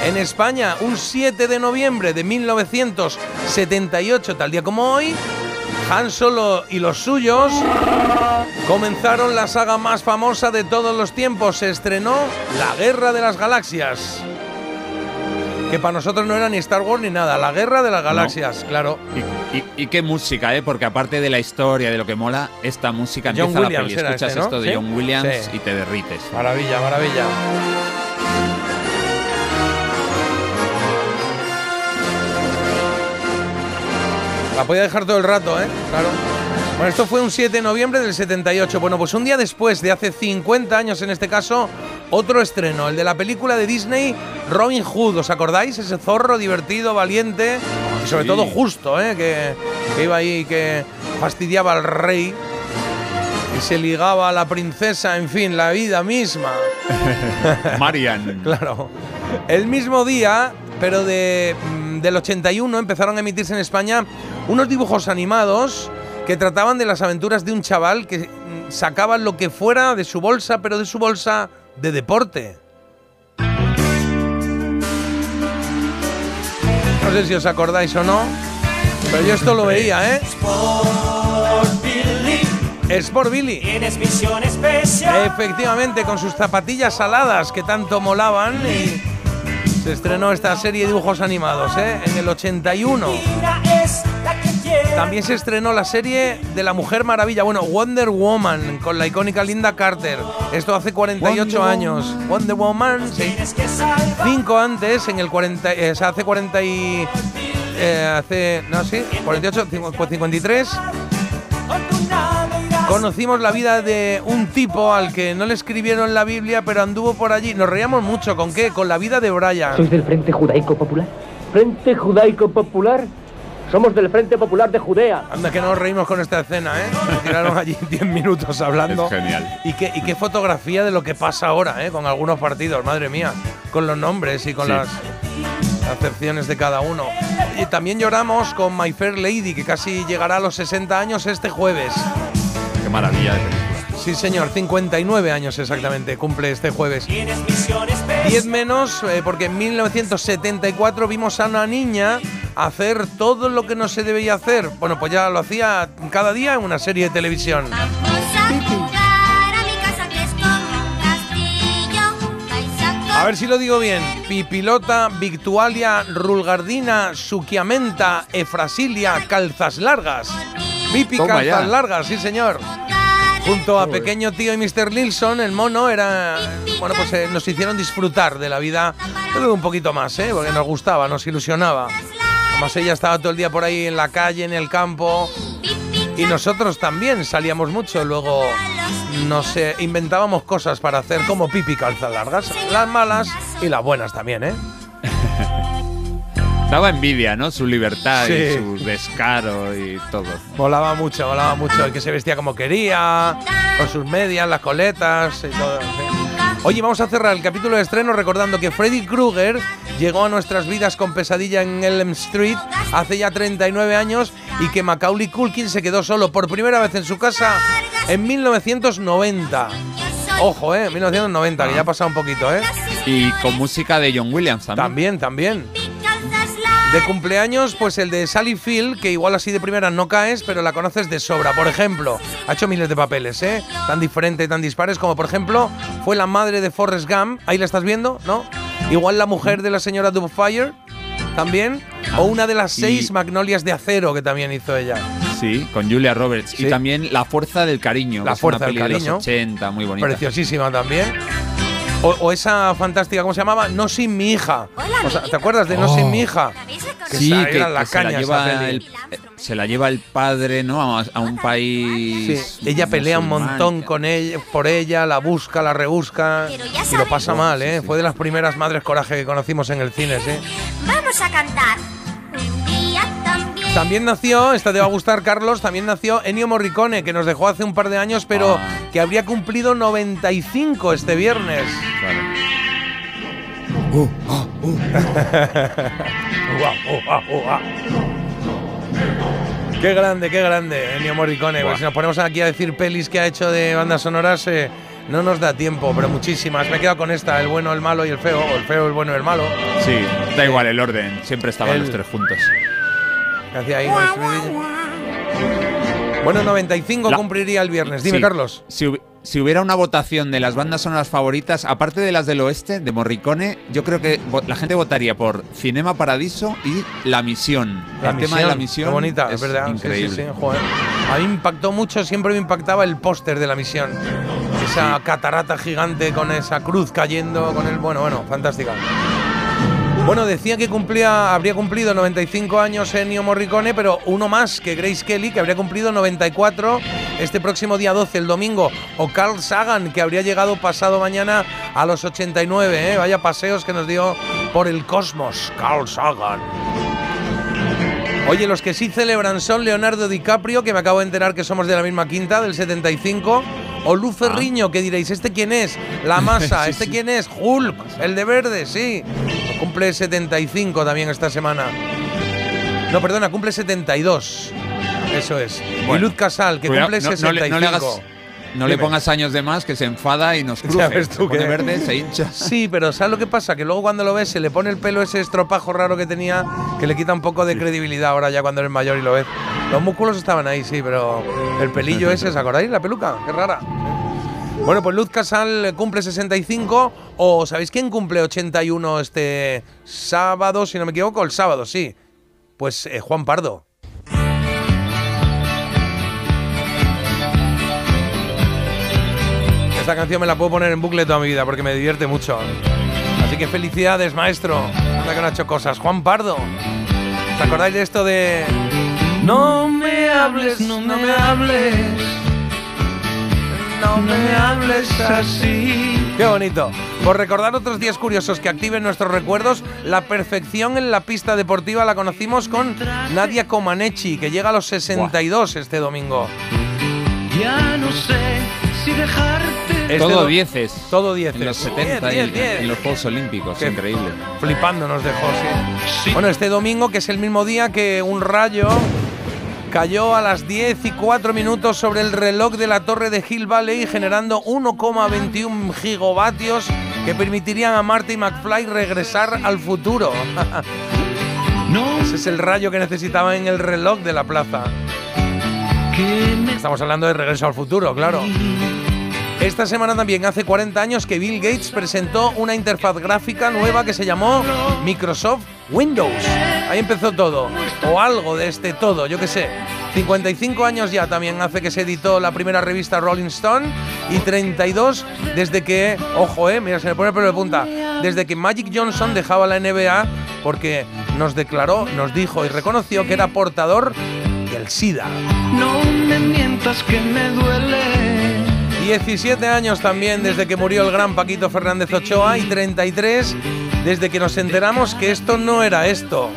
en España. Un 7 de noviembre de 1978, tal día como hoy, Han Solo y los suyos comenzaron la saga más famosa de todos los tiempos. Se estrenó La Guerra de las Galaxias. Que para nosotros no era ni Star Wars ni nada, la Guerra de las Galaxias, claro. Y, y- y qué música, ¿eh? Porque aparte de la historia, de lo que mola, esta música John empieza Williams la peli. Escuchas este, ¿no? esto de ¿Sí? John Williams Sí. y te derrites. Maravilla, maravilla. La podía dejar todo el rato, ¿eh? Claro. Bueno, esto fue un 7 de noviembre del 78. Bueno, pues un día después, de hace 50 años en este caso, otro estreno, el de la película de Disney Robin Hood. ¿Os acordáis? Ese zorro divertido, valiente y sobre sí. todo justo, ¿eh? Que, que iba ahí que fastidiaba al rey y se ligaba a la princesa, en fin, la vida misma. Marian. Claro. El mismo día, pero de, del 81, empezaron a emitirse en España unos dibujos animados que trataban de las aventuras de un chaval que mm, sacaba lo que fuera de su bolsa, pero de su bolsa de deporte. No sé si os acordáis o no, pero yo esto lo veía, ¿eh? Sport Billy. Tienes misión especial. Efectivamente, con sus zapatillas aladas que tanto molaban y se estrenó esta serie de dibujos animados ¿eh? en el 81. Es la que quiere. También se estrenó la serie de la Mujer Maravilla, bueno, Wonder Woman, con la icónica Linda Carter. Esto hace 48 Wonder años. Wonder Woman, sí. Cinco antes, en el 40, eh, o sea, hace 40 y... eh, hace, no, sí, 48, cincu- pues 53. Conocimos la vida de un tipo al que no le escribieron la Biblia, pero anduvo por allí. Nos reíamos mucho, ¿con qué? Con la vida de Brian. ¿Sois del Frente Judaico Popular? ¿Frente Judaico Popular? Somos del Frente Popular de Judea. Anda, que nos reímos con esta escena, ¿eh? Nos tiraron allí 10 minutos hablando. Es genial. Y qué, y qué fotografía de lo que pasa ahora, ¿eh? Con algunos partidos, madre mía. Con los nombres y con Sí. las acepciones de cada uno. Y también lloramos con My Fair Lady, que casi llegará a los 60 años este jueves. Qué maravilla de película. Sí, señor, 59 años exactamente, cumple este jueves. Tienes misión especial. 10 menos, eh, porque en 1974 vimos a una niña hacer todo lo que no se debía hacer. Bueno, pues ya lo hacía cada día en una serie de televisión. A ver si lo digo bien. Pipilota, Victualia, Rulgardina, Suquiamenta, Efrasilia, Calzas Largas. Calzas ya. Largas, sí señor. Junto a Pequeño Tío y Mr. Nilsson, el mono era. Bueno, pues eh, nos hicieron disfrutar de la vida yo creo que un poquito más, ¿eh? Porque nos gustaba, nos ilusionaba. Además, ella estaba todo el día por ahí en la calle, en el campo. Y nosotros también salíamos mucho. Luego nos eh, inventábamos cosas para hacer como pipi calzas largas. Las malas y las buenas también, ¿eh? Daba envidia, ¿no? Su libertad Sí. y su descaro y todo. Volaba mucho, volaba mucho. El que se vestía como quería, con sus medias, las coletas y todo. Oye, vamos a cerrar el capítulo de estreno recordando que Freddy Krueger llegó a nuestras vidas con pesadilla en Elm Street hace ya 39 años y que Macaulay Culkin se quedó solo por primera vez en su casa en 1990. Ojo, eh, 1990, que ya ha pasado un poquito, eh. Y con música de John Williams también. También, también. De cumpleaños, pues el de Sally Field, que igual así de primera no caes, pero la conoces de sobra. Por ejemplo, ha hecho miles de papeles, ¿eh? Tan diferentes, tan dispares, como por ejemplo, fue la madre de Forrest Gump. Ahí la estás viendo, ¿no? Igual la mujer de la señora Dubfire, también. O una de las Y- seis magnolias de acero que también hizo ella. Sí, con Julia Roberts. Sí. Y también La Fuerza del Cariño. La Fuerza del peli de Cariño. los 80, muy bonita. Preciosísima también. O, o esa fantástica, ¿cómo se llamaba? No sin mi hija. O sea, ¿Te acuerdas de No sin mi hija? Que Sí, que, era la que se, la caña lleva el, eh, se la lleva el padre, ¿no? A, a un país. Sí, ella pelea un montón con ella, por ella, la busca, la rebusca y lo pasa mal, ¿eh? Fue de las primeras madres coraje que conocimos en el cine, sí. Vamos a cantar. También. Nació, esta te va a gustar, Carlos, también nació Ennio Morricone, que nos dejó hace un par de años, pero que habría cumplido 95 este viernes. Uh, ah, uh. Ua, ua, ua. Qué grande, qué grande, Ennio Morricone. Pues si nos ponemos aquí a decir pelis que ha hecho de bandas sonoras, eh, no nos da tiempo, pero muchísimas. Me he quedado con esta, el bueno, el malo y el feo, o el feo, el bueno y el malo. Sí, da igual el orden. Siempre estaban El- los tres juntos. Que hacía ahí una escudilla. Bueno, 95 La- cumpliría el viernes. Dime, Sí, Carlos. Si, si hubiera una votación de las bandas sonoras favoritas, aparte de las del oeste, de Morricone, yo creo que vo- la gente votaría por Cinema Paradiso y La Misión. La el tema de La Misión Qué bonita, es verdad. Sí, increíble. Sí, sí, joder. A mí me impactó mucho, siempre me impactaba el póster de la misión. Esa catarata gigante con esa cruz cayendo, con el. Bueno, bueno, fantástica. Bueno, decía que cumplía, habría cumplido 95 años Ennio Morricone, pero uno más que Grace Kelly, que habría cumplido 94 este próximo día 12, el domingo. O Carl Sagan, que habría llegado pasado mañana a los 89. ¿eh? Vaya paseos que nos dio por el cosmos, Carl Sagan. Oye, los que sí celebran son Leonardo DiCaprio, que me acabo de enterar que somos de la misma quinta, del 75. O Luz Ferriño, que diréis, ¿este quién es? La masa, Sí, ¿este sí. quién es? Hulk, el de verde, sí. Cumple 75 también esta semana. No, perdona, cumple 72. Eso es. y Luz Casal, que Cuidado, cumple no- no le- 65. no le hagas- No le Dime. pongas años de más que se enfada y nos cruce. Ya ves tú se pone que- verde, se hincha. Sí, pero ¿sabes lo que pasa? Que luego cuando lo ves se le pone el pelo ese estropajo raro que tenía que le quita un poco de credibilidad ahora ya cuando eres mayor y lo ves. Los músculos estaban ahí, sí, pero el pelillo ese, ¿os acordáis? La peluca, qué rara. Bueno, pues Luz Casal cumple 65 o ¿sabéis quién cumple 81 este sábado, si no me equivoco? El sábado, sí. Pues eh, Juan Pardo. Esta canción me la puedo poner en bucle toda mi vida porque me divierte mucho. Así que felicidades, maestro. Anda que no ha hecho cosas. Juan Pardo. ¿Os acordáis de esto de... No me hables, no me hables. No me hables así. Qué bonito. Por recordar otros días curiosos que activen nuestros recuerdos, la perfección en la pista deportiva la conocimos con Nadia Comaneci, que llega a los 62 este domingo. Ya no sé si dejarte. Este todo do- dieces. Todo dieces. En los 70 Diez, y diez, diez. en los Juegos Olímpicos. Qué Increíble. Flipando nos dejó, sí. Bueno, este domingo, que es el mismo día que un rayo cayó a las 10 y 4 minutos sobre el reloj de la torre de Hill Valley, generando 1,21 gigavatios que permitirían a Marty McFly regresar al futuro. Ese es el rayo que necesitaba en el reloj de la plaza. Estamos hablando de regreso al futuro, claro. Esta semana también, hace 40 años, que Bill Gates presentó una interfaz gráfica nueva que se llamó Microsoft Windows. Ahí empezó todo. O algo de este todo, yo qué sé. 55 años ya también hace que se editó la primera revista Rolling Stone y 32 desde que, ojo, eh, mira, se me pone el pelo de punta, desde que Magic Johnson dejaba la NBA porque nos declaró, nos dijo y reconoció que era portador del SIDA. No me mientas que me duele. 17 años también desde que murió el gran Paquito Fernández Ochoa y 33 desde que nos enteramos que esto no era esto.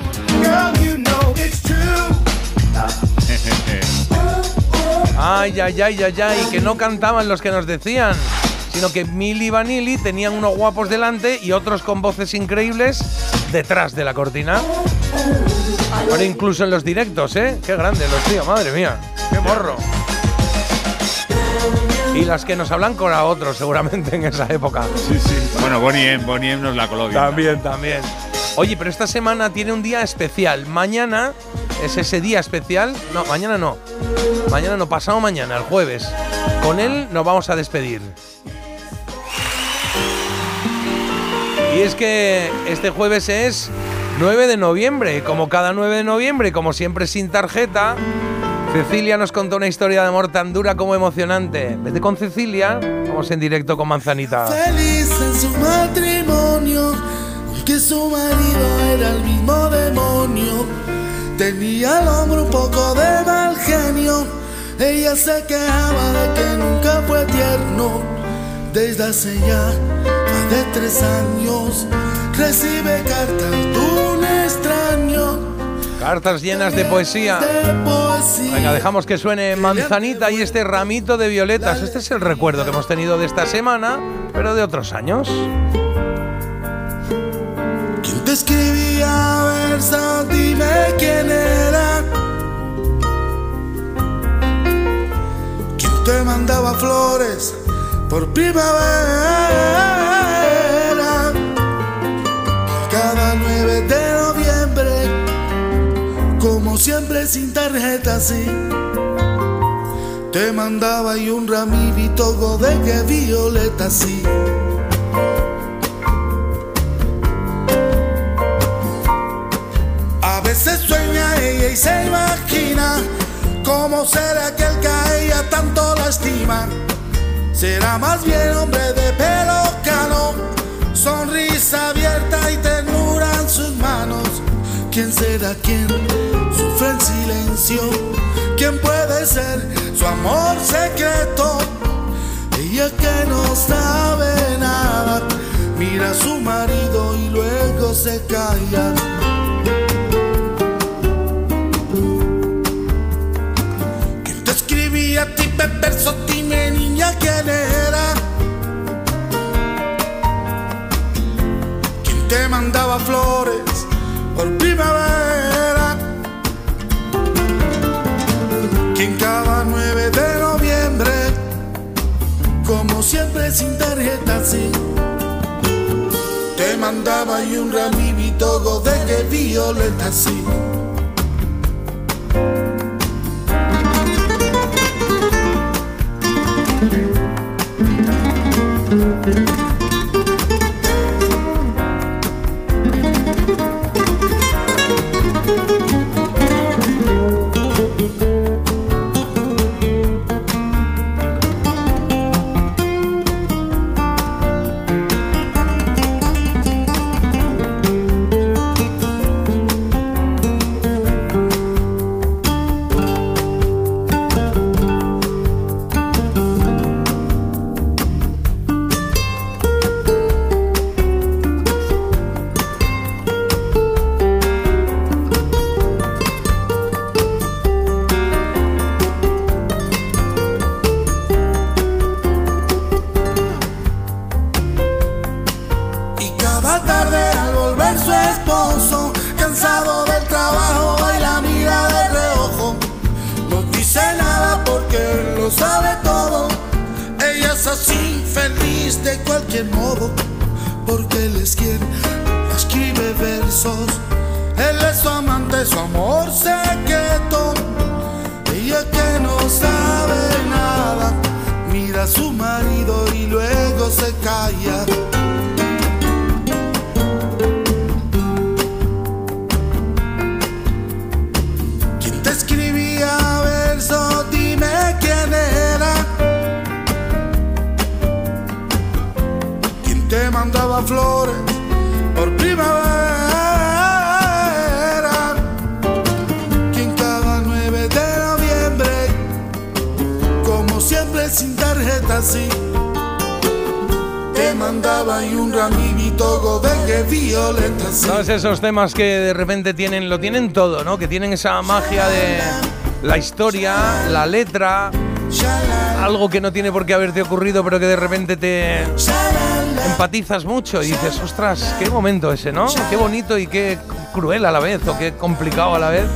Ay, ay, ay, ay, ay, que no cantaban los que nos decían, sino que Mili y Vanilli tenían unos guapos delante y otros con voces increíbles detrás de la cortina. Ahora incluso en los directos, ¿eh? Qué grande los tíos, madre mía, qué morro. Y las que nos hablan con a otros, seguramente en esa época. Sí, sí. Bueno, Bonnie M, Bonnie M nos la coló bien. También, también. Oye, pero esta semana tiene un día especial. Mañana es ese día especial. No, mañana no. Mañana no, pasado mañana, el jueves. Con él nos vamos a despedir. Y es que este jueves es 9 de noviembre. Como cada 9 de noviembre, como siempre sin tarjeta, Cecilia nos contó una historia de amor tan dura como emocionante. Vete con Cecilia. Vamos en directo con Manzanita. Feliz en su matrimonio, que su marido era el mismo demonio. Tenía al hombro un poco de mal genio. Ella se quejaba de que nunca fue tierno. Desde hace ya más de tres años recibe cartas extraño. Cartas llenas de poesía. Venga, dejamos que suene manzanita y este ramito de violetas. Este es el recuerdo que hemos tenido de esta semana, pero de otros años. ¿Quién te escribía versos? Dime quién era. ¿Quién te mandaba flores por primavera? Sin tarjeta, sí. Te mandaba y un ramito de que violeta, sí. A veces sueña ella y se imagina cómo será aquel que a ella tanto la estima. Será más bien hombre de pelo cano, sonrisa abierta y ¿Quién será quien sufre en silencio? ¿Quién puede ser su amor secreto? Ella que no sabe nada, mira a su marido y luego se calla. ¿Quién te escribía a ti, Pepe Sotime, niña, quién era? ¿Quién te mandaba flores por primavera? ¿Quién cada 9 de noviembre, como siempre sin tarjeta, sí? Te mandaba y un ramito de que violeta, sí. no sabe nada mira a su marido y luego se calla. ¿Quién te escribía versos? Dime quién era. ¿Quién te mandaba flores? Así, esos temas que de repente tienen, lo tienen todo, ¿no? Que tienen esa magia de la historia, la letra, algo que no tiene por qué haberte ocurrido, pero que de repente te empatizas mucho y dices, ostras, qué momento ese, ¿no? Qué bonito y qué cruel a la vez, o qué complicado a la vez.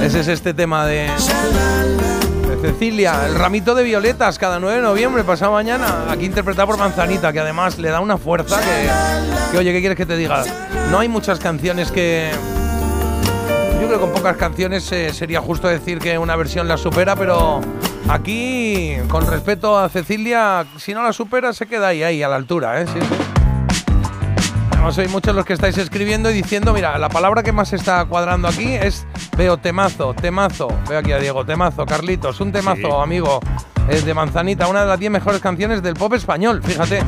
Ese es este tema de Cecilia, el ramito de violetas, cada 9 de noviembre, pasado mañana, aquí interpretado por Manzanita, que además le da una fuerza que, oye, ¿qué quieres que te diga? No hay muchas canciones que... Yo creo que con pocas canciones eh, sería justo decir que una versión la supera, pero aquí, con respeto a Cecilia, si no la supera, se queda ahí, ahí, a la altura, ¿eh? Sí. Además, sois muchos los que estáis escribiendo y diciendo, mira, la palabra que más está cuadrando aquí es veo temazo, temazo. Veo aquí a Diego, temazo, Carlitos, un temazo, Sí. amigo. Es de Manzanita, una de las 10 mejores canciones del pop español, fíjate.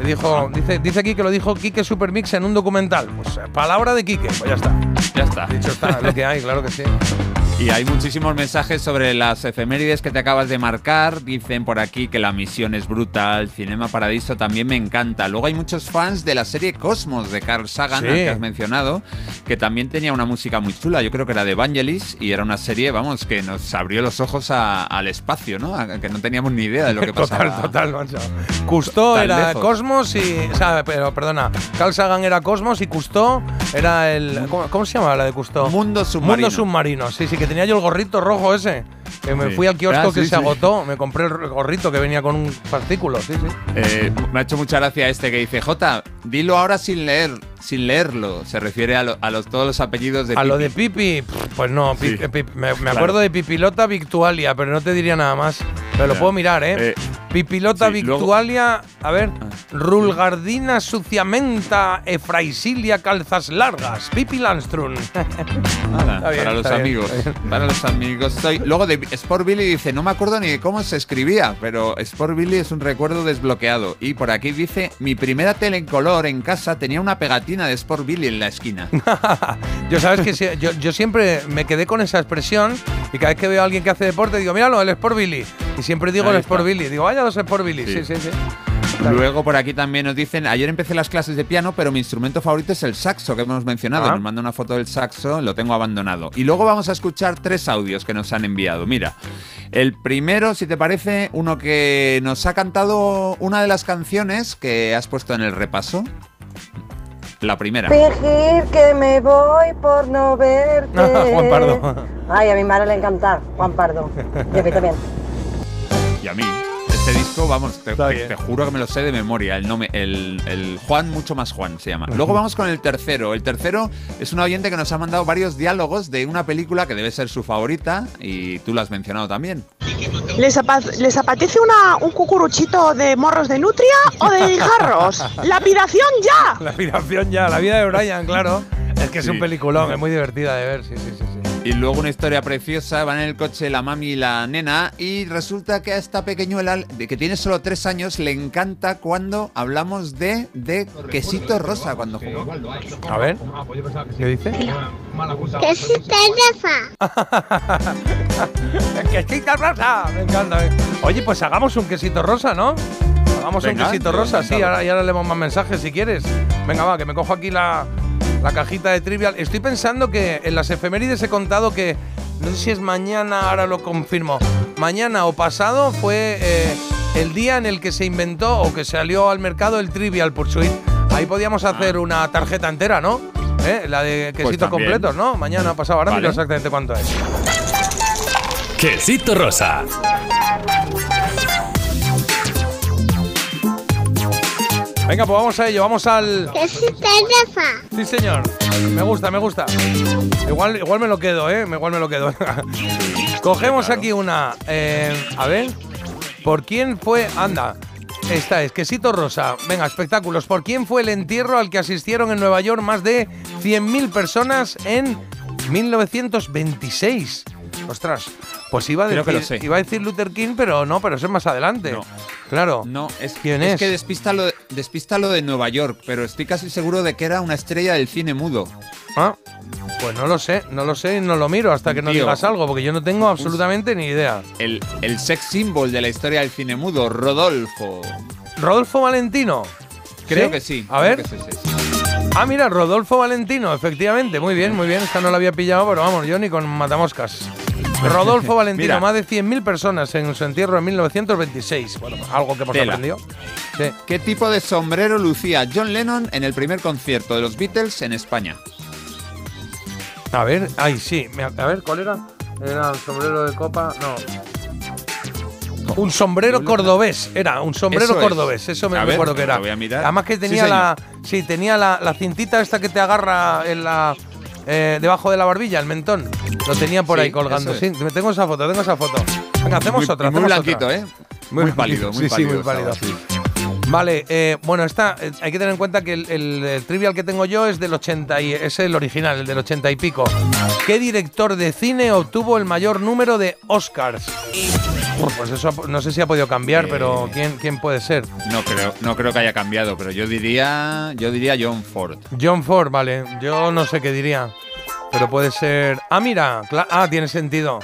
Le dijo, dice, dice aquí que lo dijo Quique Supermix en un documental. Pues eh, palabra de Quique, pues ya está. Ya está. Dicho está, lo que hay, claro que sí. Y hay muchísimos mensajes sobre las efemérides que te acabas de marcar. Dicen por aquí que la misión es brutal, Cinema Paradiso también me encanta. Luego hay muchos fans de la serie Cosmos de Carl Sagan, Sí. que has mencionado, que también tenía una música muy chula. Yo creo que era de Evangelis y era una serie, vamos, que nos abrió los ojos a- al espacio, ¿no? A- que no teníamos ni idea de lo que pasaba. Total, total, macho. Custó Tan era lejos. Cosmos y. O sea, pero perdona. Carl Sagan era Cosmos y Custó era el. ¿Cómo, cómo se llamaba la de Custó? Mundo submarino. Mundo submarino, sí, sí, que tenía yo el gorrito rojo ese. Que me Sí. fui al kiosco Ah, que sí, se agotó. Me compré el gorrito que venía con un fascículo, sí, sí. Eh, me ha hecho mucha gracia este que dice, Jota, dilo ahora sin leer, sin leerlo. Se refiere a, lo- a los, todos los apellidos de A lo Pipi. de Pipi, pues no, Pi- Sí. Pi- me, me Claro. acuerdo de Pipilota Victualia, pero no te diría nada más. Pero lo puedo mirar, ¿eh? Eh, Pipilota sí, luego- Victualia, a ver, Rulgardina Suciamenta Efraisilia Calzas Largas, Pipi Landstrun. Bien, para los bien, amigos. Para los amigos. Soy, luego de Sport Billy dice, no me acuerdo ni de cómo se escribía, pero Sport Billy es un recuerdo desbloqueado. Y por aquí dice, mi primera tele en color en casa tenía una pegatina de Sport Billy en la esquina. Yo sabes que si- yo, yo siempre me quedé con esa expresión y cada vez que veo a alguien que hace deporte digo, míralo, el Sport Billy. Y siempre digo Ahí el Sport está. Billy. Digo, vaya los Sport Billy. Sí, Sí. sí, sí. Luego por aquí también nos dicen, ayer empecé las clases de piano, pero mi instrumento favorito es el saxo que hemos mencionado. Ah. Nos manda una foto del saxo, lo tengo abandonado. Y luego vamos a escuchar tres audios que nos han enviado. Mira, el primero, si te parece, uno que nos ha cantado una de las canciones que has puesto en el repaso. La primera. Fingir que me voy por no verte. Juan Pardo. Ay, a mi madre le encanta Juan Pardo. Y a mí también. Y a mí, este disco, vamos, te, juro que me lo sé de memoria. El nombre, el, el Juan, mucho más Juan se llama. Luego vamos con el tercero. El tercero es un oyente que nos ha mandado varios diálogos de una película que debe ser su favorita y tú lo has mencionado también. ¿Les, apa- les apetece una, un cucuruchito de morros de nutria o de guijarros? ¡Lapidación ya! La lapidación ya, la vida de Brian, claro. Es que es un peliculón, es muy divertida de ver, sí, sí, sí. sí. Y luego una historia preciosa, van en el coche la mami y la nena y resulta que a esta pequeñuela, de que tiene solo tres años, le encanta cuando hablamos de, de quesito rosa cuando jugó. A ver, ¿qué dice? ¿Qué se te rafa? quesito rosa, me encanta. eh. Oye, pues hagamos un quesito rosa, ¿no? Hagamos Venga, un quesito rosa, sí, ahora, y ahora leemos más mensajes si quieres. Venga, va, que me cojo aquí la, la cajita de trivial. Estoy pensando que en las efemérides he contado que, no sé si es mañana, ahora lo confirmo, mañana o pasado fue eh, el día en el que se inventó o que salió al mercado el Trivial Pursuit. Ahí podíamos hacer una tarjeta entera, ¿no? ¿Eh? La de quesitos Ah. Pues completos, ¿no? Mañana pasado, ahora Vale. miro exactamente cuánto es. Quesito rosa. Venga, pues vamos a ello, vamos al... Sí, señor. Me gusta, me gusta. Igual, igual me lo quedo, ¿eh? Igual me lo quedo. Cogemos aquí una. eh, a ver. ¿Por quién fue? Anda. Esta es Quesito Rosa. Venga, espectáculos. ¿Por quién fue el entierro al que asistieron en Nueva York más de 100.000 personas en 1926? Ostras. Pues iba a, Creo que decir, lo sé. iba a decir Luther King, pero no, pero eso es más adelante. Claro. No, es, ¿Quién es es? que despista lo, de, despista lo de Nueva York, pero estoy casi seguro de que era una estrella del cine mudo. Ah, pues no lo sé, no lo sé y no lo miro hasta que no digas algo, porque yo no tengo absolutamente ni idea. El, el sex symbol de la historia del cine mudo, Rodolfo. Rodolfo Valentino. Creo ¿Sí? que sí. A ver. sí. Ah, mira, Rodolfo Valentino, efectivamente. Muy bien, muy bien. Esta no la había pillado, pero vamos, yo ni con matamoscas. Rodolfo Valentino, Mira. más de 100.000 personas en su entierro en 1926. Bueno, algo que hemos Tela. aprendido. Sí. ¿Qué tipo de sombrero lucía John Lennon en el primer concierto de los Beatles en España? A ver, ay, sí. A ver, ¿cuál era? Era un sombrero de copa. No. Un sombrero cordobés, era un sombrero Eso es. cordobés, eso me A ver, acuerdo que era. lo voy a mirar. Además que Sí, tenía señor. la, sí, tenía la, la cintita esta que te agarra en la, eh, debajo de la barbilla, el mentón. Lo tenía por Sí, ahí colgando. eso Sí, es. tengo esa foto, tengo esa foto. Venga, hacemos Muy- otra. muy hacemos blanquito, otra. ¿eh? Muy pálido, muy sí, pálido Sí, muy pálido. Vale, eh, bueno, esta, eh, hay que tener en cuenta que el, el, eh, trivial que tengo yo es del 80 y es el original, el del 80 y pico. ¿Qué director de cine obtuvo el mayor número de Oscars? Pues eso no sé si ha podido cambiar, Eh, pero ¿quién, ¿quién puede ser? No creo, no creo que haya cambiado, pero yo diría, yo diría John Ford. John Ford, vale. Yo no sé qué diría. Pero puede ser. Ah, mira. Ah, tiene sentido.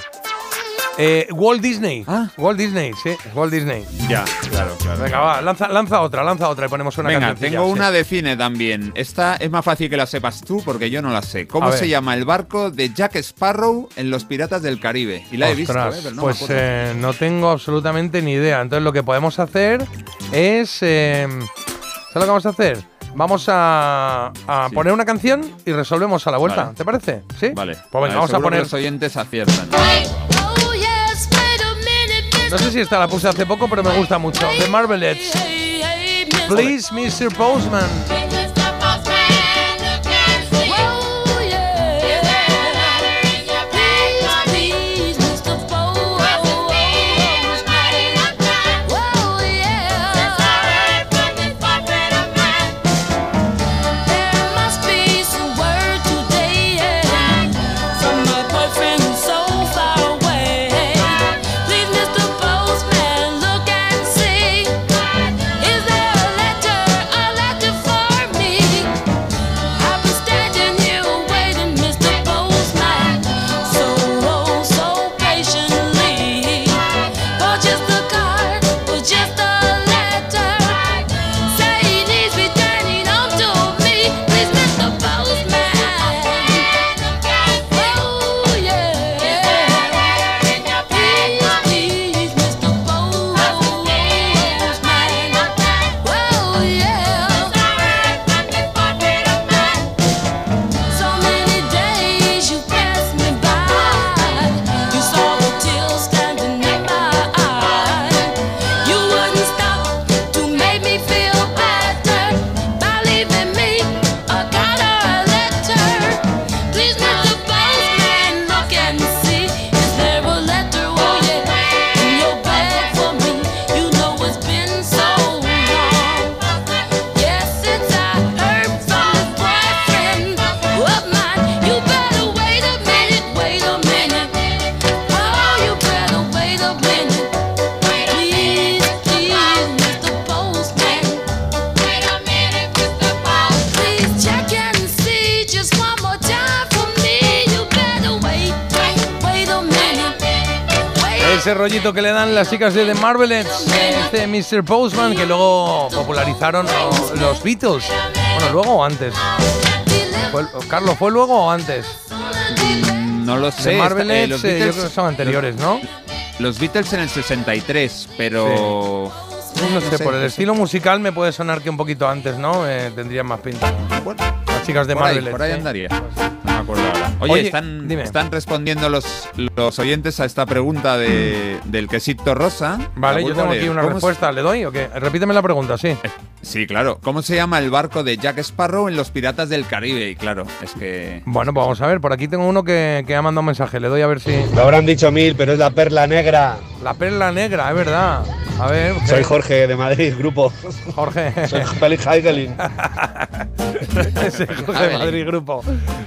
Eh, Walt Disney. Walt Disney, sí. Walt Disney. Ya, claro, claro. Venga, va, lanza, lanza otra, lanza otra y ponemos una Venga, tengo sí. una de cine también. Esta es más fácil que la sepas tú porque yo no la sé. ¿Cómo se llama el barco de Jack Sparrow en Los Piratas del Caribe? Y la he visto, ¿eh? Pero no pues eh, no tengo absolutamente ni idea. Entonces lo que podemos hacer es... eh, ¿Sabes lo que vamos a hacer? Vamos a, a Sí. poner una canción y resolvemos a la vuelta. Vale. ¿Te parece? ¿Sí? Vale. Pues venga, Vale, vamos a poner... los oyentes aciertan. No sé si esta la puse hace poco, pero me gusta mucho. The Marvelettes. Please, Mr. Postman. Ese rollito que le dan las chicas de The Marvelettes, eh, este Mr. Postman, que luego popularizaron lo- los Beatles. Bueno, luego o antes. Fue- Carlos, ¿fue luego o antes? No lo sé. The está- Marvelettes, eh, los eh, yo Beatles creo que son anteriores, ¿no? Los Beatles en el 63, pero. No sé, por el pues- estilo musical me puede sonar que un poquito antes, ¿no? Eh, tendrían más pinta. Las chicas de Marvel. por ahí andaría. Oye, Oye, están, respondiendo los, los oyentes a esta pregunta de, del quesito rosa. Vale, yo tengo aquí una ¿Cómo respuesta. ¿Le doy o qué? Repíteme la pregunta, sí. se- Sí, claro. ¿Cómo se llama el barco de Jack Sparrow en Los Piratas del Caribe? Y claro, es que. Bueno, pues vamos a ver. Por aquí tengo uno que, que ha mandado un mensaje. Le doy a ver si. Lo habrán dicho mil, pero es la perla negra. La perla negra, es verdad. A ver. Soy ¿qué? Jorge de Madrid, grupo. Jorge. Soy Félix Heigelin. Jorge de Madrid Grupo.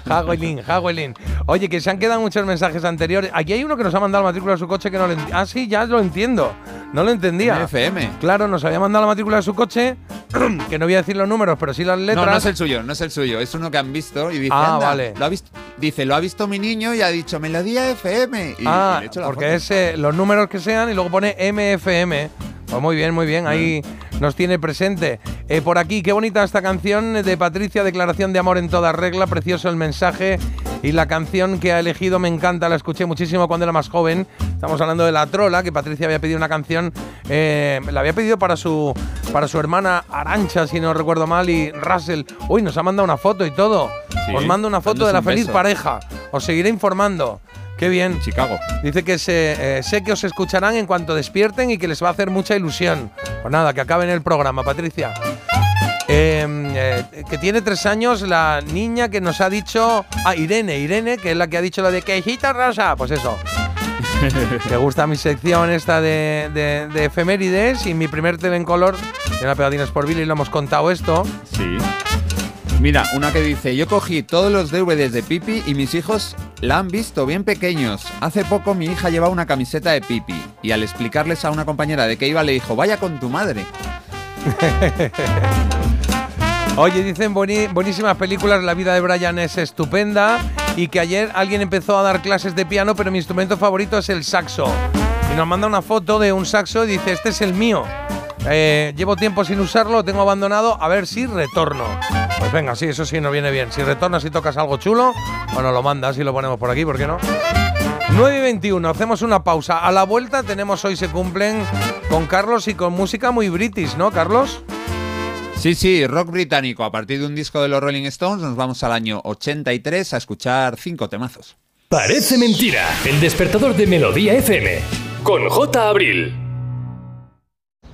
Hagwelin, Oye, que se han quedado muchos mensajes anteriores. Aquí hay uno que nos ha mandado la matrícula de su coche que no lo entiendo. Ah, sí, ya lo entiendo. No lo entendía. FM. Claro, nos había mandado la matrícula de su coche, que no voy a decir los números, pero sí las letras. No, no es el suyo, no es el suyo. Es uno que han visto y dice, Ah, "Anda, vale. Lo ha visto, dice, lo ha visto mi niño y ha dicho, Melodía FM. Y, ah, y le he hecho la porque foto. es eh, los números que sean y luego pone MFM. Pues muy bien, muy bien, ahí nos tiene presente. Eh, por aquí, qué bonita esta canción de Patricia, Declaración de Amor en toda regla, precioso el mensaje y la canción que ha elegido me encanta, la escuché muchísimo cuando era más joven. Estamos hablando de La Trola, que Patricia había pedido una canción, eh, la había pedido para su, para su hermana Arancha, si no recuerdo mal, y Russell. Uy, nos ha mandado una foto y todo. Sí, Os mando una foto de la feliz beso. pareja. Os seguiré informando. Qué bien. Chicago. Dice que se, eh, sé que os escucharán en cuanto despierten y que les va a hacer mucha ilusión. Pues nada, que acaben el programa, Patricia. Eh, eh, que tiene tres años la niña que nos ha dicho. Ah, Irene, Irene, que es la que ha dicho lo de quejita rosa. Pues eso. Me gusta mi sección esta de, de- de efemérides y mi primer tele en color de una pegadines por Billy, lo hemos contado esto. Sí. Mira, una que dice, yo cogí todos los DVDs de Pipi y mis hijos la han visto bien pequeños. Hace poco mi hija llevaba una camiseta de Pipi y al explicarles a una compañera de qué iba le dijo, vaya con tu madre. Oye, dicen buenísimas películas, la vida de Brian es estupenda y que ayer alguien empezó a dar clases de piano, pero mi instrumento favorito es el saxo. Y nos manda una foto de un saxo y dice, este es el mío. Eh, llevo tiempo sin usarlo, lo tengo abandonado, a ver si retorno. Pues venga, sí, eso sí nos viene bien. Si retornas y tocas algo chulo, bueno, lo mandas y lo ponemos por aquí, ¿por qué no? 9 y 21, hacemos una pausa. A la vuelta tenemos hoy se cumplen con Carlos y con música muy british, ¿no, Carlos? Sí, sí, rock británico. A partir de un disco de los Rolling Stones nos vamos al año 83 a escuchar cinco temazos. Parece mentira. El despertador de Melodía FM. Con J. Abril.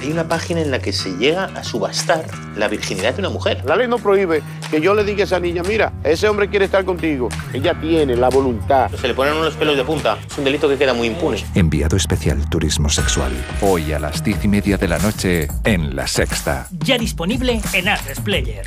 Hay una página en la que se llega a subastar la virginidad de una mujer. La ley no prohíbe que yo le diga a esa niña, mira, ese hombre quiere estar contigo. Ella tiene la voluntad. Se le ponen unos pelos de punta. Es un delito que queda muy impune. Enviado especial Turismo Sexual. Hoy a las diez y media de la noche en La Sexta. Ya disponible en Player.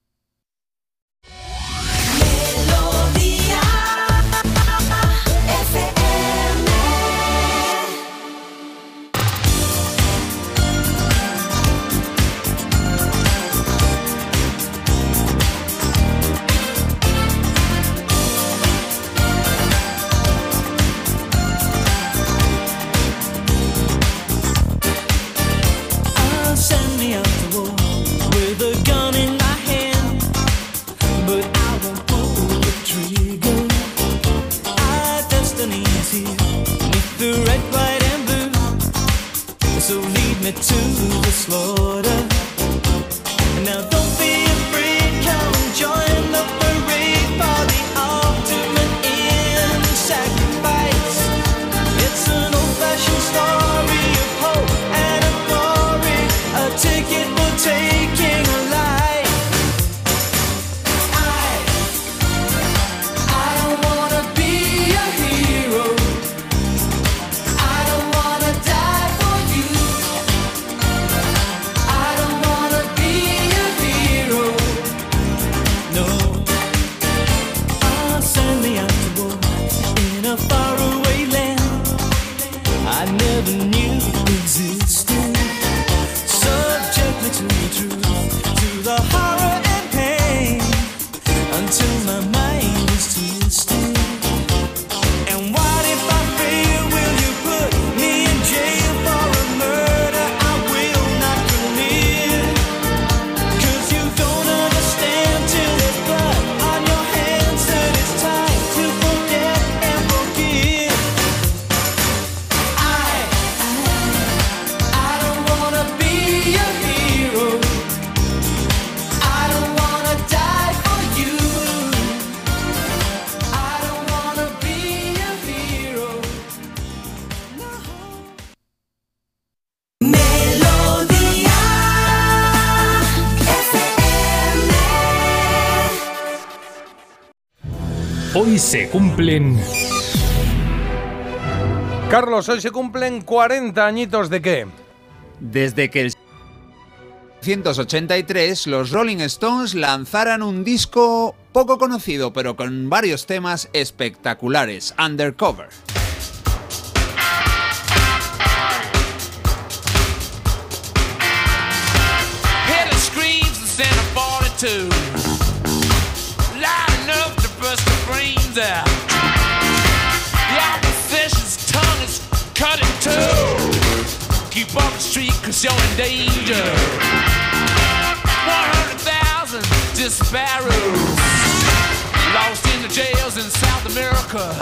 To the slaughter. Hoy se cumplen... Carlos, hoy se cumplen 40 añitos de qué? Desde que el 1983 los Rolling Stones lanzaran un disco poco conocido, pero con varios temas espectaculares, Undercover. Hear the screams of Santa 42. The. The opposition's tongue is cut in two. Keep off the street cause you're in danger. 100,000 disparados. Lost in the jails in South America.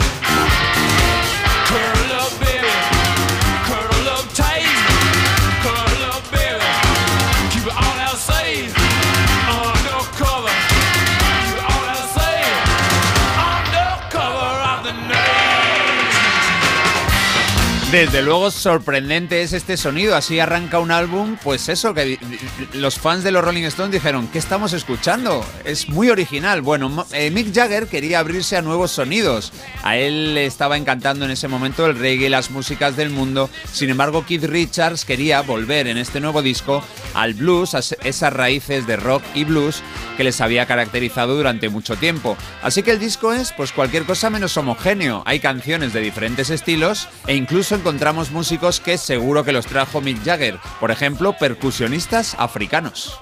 Desde luego sorprendente es este sonido, así arranca un álbum, pues eso, que los fans de los Rolling Stones dijeron, ¿qué estamos escuchando? Es muy original. Bueno, eh, Mick Jagger quería abrirse a nuevos sonidos, a él le estaba encantando en ese momento el reggae y las músicas del mundo, sin embargo Keith Richards quería volver en este nuevo disco al blues, a esas raíces de rock y blues que les había caracterizado durante mucho tiempo. Así que el disco es pues cualquier cosa menos homogéneo. Hay canciones de diferentes estilos e incluso encontramos músicos que seguro que los trajo Mick Jagger, por ejemplo, percusionistas africanos.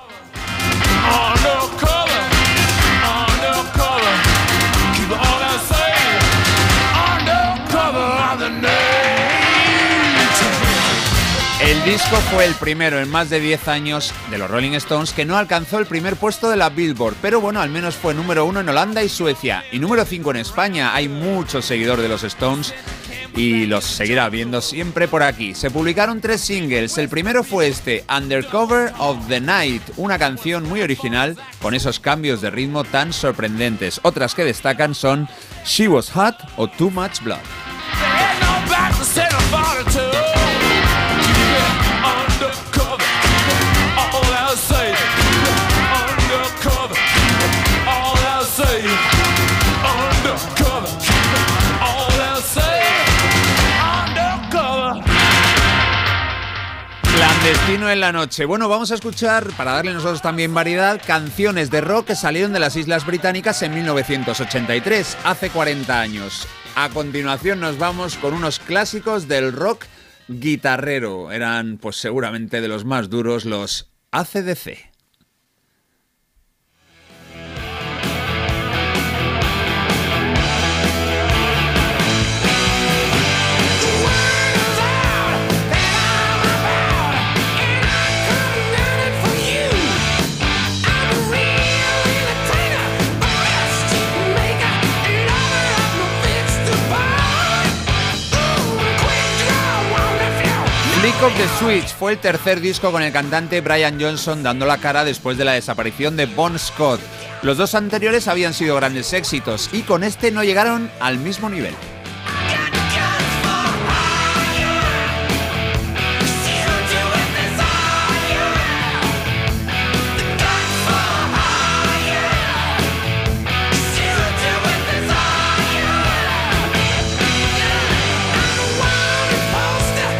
El disco fue el primero en más de 10 años de los Rolling Stones que no alcanzó el primer puesto de la Billboard, pero bueno, al menos fue número uno en Holanda y Suecia y número 5 en España. Hay muchos seguidores de los Stones y los seguirá viendo siempre por aquí. Se publicaron tres singles. El primero fue este, Undercover of the Night, una canción muy original con esos cambios de ritmo tan sorprendentes. Otras que destacan son She Was Hot o Too Much Blood. Clandestino en la noche. Bueno, vamos a escuchar, para darle nosotros también variedad, canciones de rock que salieron de las Islas Británicas en 1983, hace 40 años. A continuación nos vamos con unos clásicos del rock guitarrero. Eran, pues seguramente de los más duros, los ACDC. Of the Switch fue el tercer disco con el cantante Brian Johnson dando la cara después de la desaparición de Bon Scott. Los dos anteriores habían sido grandes éxitos y con este no llegaron al mismo nivel.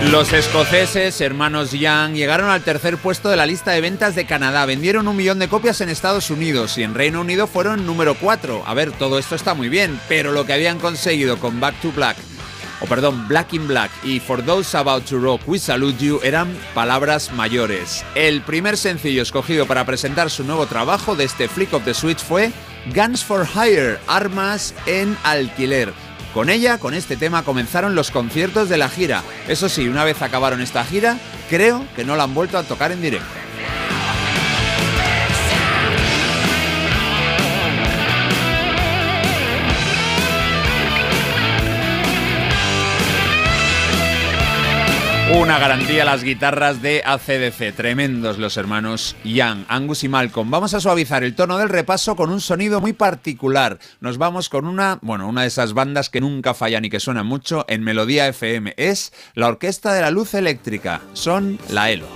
Los escoceses, hermanos Young, llegaron al tercer puesto de la lista de ventas de Canadá. Vendieron un millón de copias en Estados Unidos y en Reino Unido fueron número 4. A ver, todo esto está muy bien, pero lo que habían conseguido con Back to Black, o perdón, Black in Black y For Those About to Rock We Salute You eran palabras mayores. El primer sencillo escogido para presentar su nuevo trabajo de este Flick of the Switch fue Guns for Hire, armas en alquiler. Con ella, con este tema, comenzaron los conciertos de la gira. Eso sí, una vez acabaron esta gira, creo que no la han vuelto a tocar en directo. Una garantía las guitarras de ACDC. Tremendos los hermanos Young, Angus y Malcolm. Vamos a suavizar el tono del repaso con un sonido muy particular. Nos vamos con una, bueno, una de esas bandas que nunca fallan y que suena mucho en Melodía FM. Es la Orquesta de la Luz Eléctrica. Son la ELO.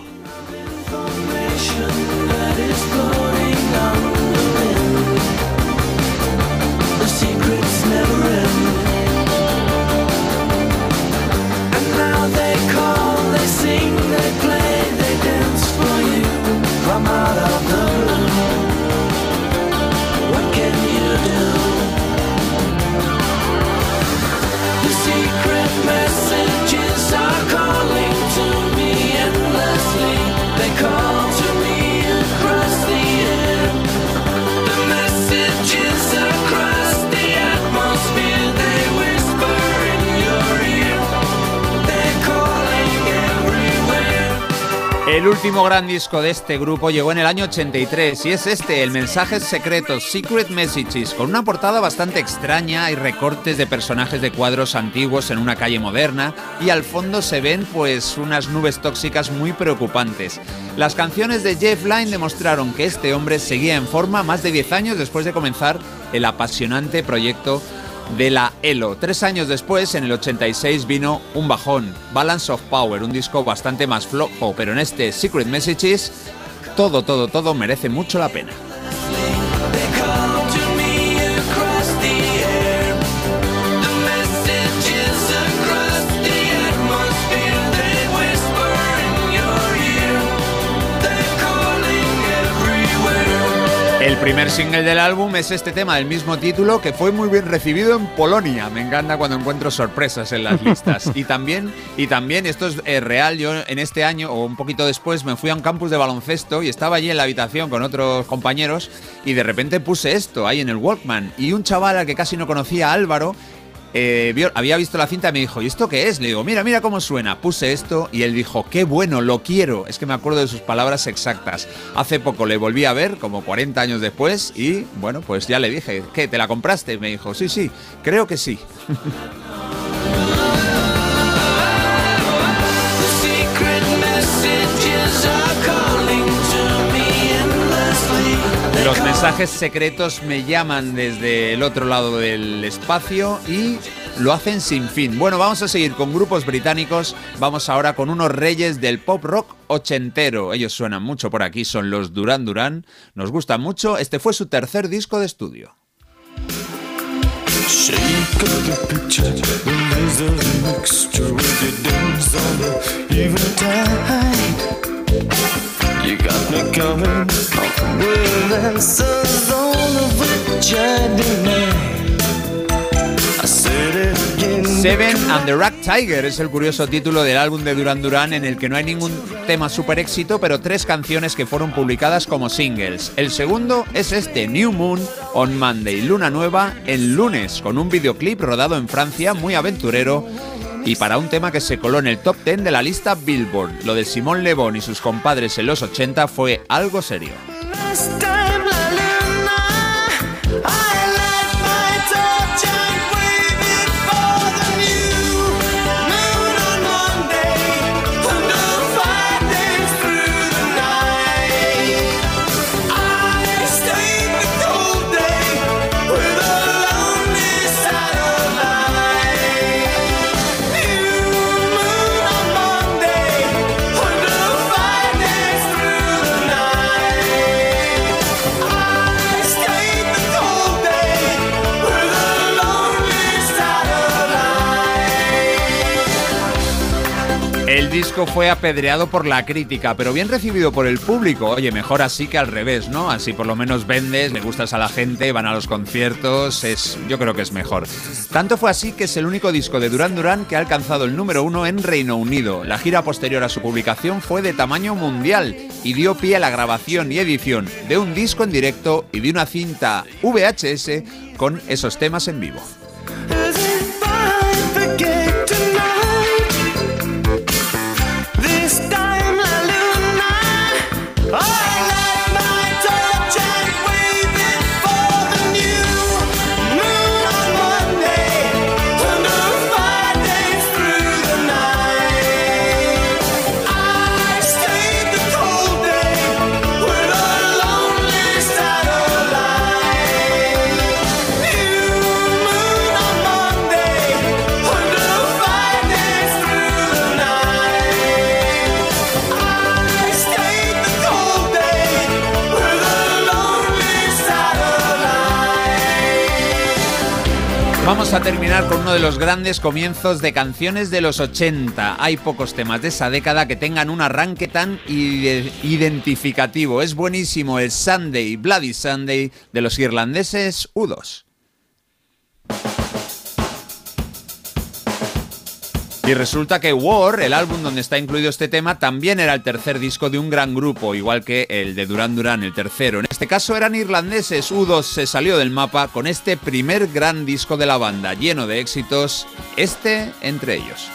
out of El último gran disco de este grupo llegó en el año 83 y es este, el Mensajes Secretos, Secret Messages, con una portada bastante extraña y recortes de personajes de cuadros antiguos en una calle moderna y al fondo se ven pues unas nubes tóxicas muy preocupantes. Las canciones de Jeff Lynne demostraron que este hombre seguía en forma más de 10 años después de comenzar el apasionante proyecto de la ELO. Tres años después, en el 86, vino un bajón, Balance of Power, un disco bastante más flojo, pero en este Secret Messages, todo, todo, todo merece mucho la pena. Primer single del álbum es este tema del mismo título que fue muy bien recibido en Polonia. Me encanta cuando encuentro sorpresas en las listas. Y también, y también esto es eh, real, yo en este año o un poquito después me fui a un campus de baloncesto y estaba allí en la habitación con otros compañeros y de repente puse esto ahí en el Walkman y un chaval al que casi no conocía, Álvaro, eh, había visto la cinta y me dijo, ¿y esto qué es? Le digo, mira, mira cómo suena. Puse esto y él dijo, qué bueno, lo quiero. Es que me acuerdo de sus palabras exactas. Hace poco le volví a ver, como 40 años después, y bueno, pues ya le dije, ¿qué? ¿Te la compraste? Me dijo, sí, sí, creo que sí. mensajes secretos me llaman desde el otro lado del espacio y lo hacen sin fin. Bueno, vamos a seguir con grupos británicos. Vamos ahora con unos reyes del pop rock ochentero. Ellos suenan mucho por aquí, son los Duran Duran. Nos gusta mucho. Este fue su tercer disco de estudio. You got me coming with answers which I deny. I said it again. Seven and the Rack Tiger es el curioso título del álbum de Duran Duran en el que no hay ningún tema super éxito, pero tres canciones que fueron publicadas como singles. El segundo es este, New Moon on Monday, Luna Nueva en lunes, con un videoclip rodado en Francia muy aventurero y para un tema que se coló en el top 10 de la lista Billboard. Lo de Simón Le Bon y sus compadres en los 80 fue algo serio. Disco fue apedreado por la crítica, pero bien recibido por el público. Oye, mejor así que al revés, ¿no? Así por lo menos vendes, le gustas a la gente, van a los conciertos, es, yo creo que es mejor. Tanto fue así que es el único disco de Duran Duran que ha alcanzado el número uno en Reino Unido. La gira posterior a su publicación fue de tamaño mundial y dio pie a la grabación y edición de un disco en directo y de una cinta VHS con esos temas en vivo. A terminar con uno de los grandes comienzos de canciones de los 80. Hay pocos temas de esa década que tengan un arranque tan ide- identificativo. Es buenísimo el Sunday, Bloody Sunday de los irlandeses U2. Y resulta que War, el álbum donde está incluido este tema, también era el tercer disco de un gran grupo, igual que el de Duran Duran, el tercero. En este caso eran irlandeses, U2 se salió del mapa con este primer gran disco de la banda, lleno de éxitos, este entre ellos.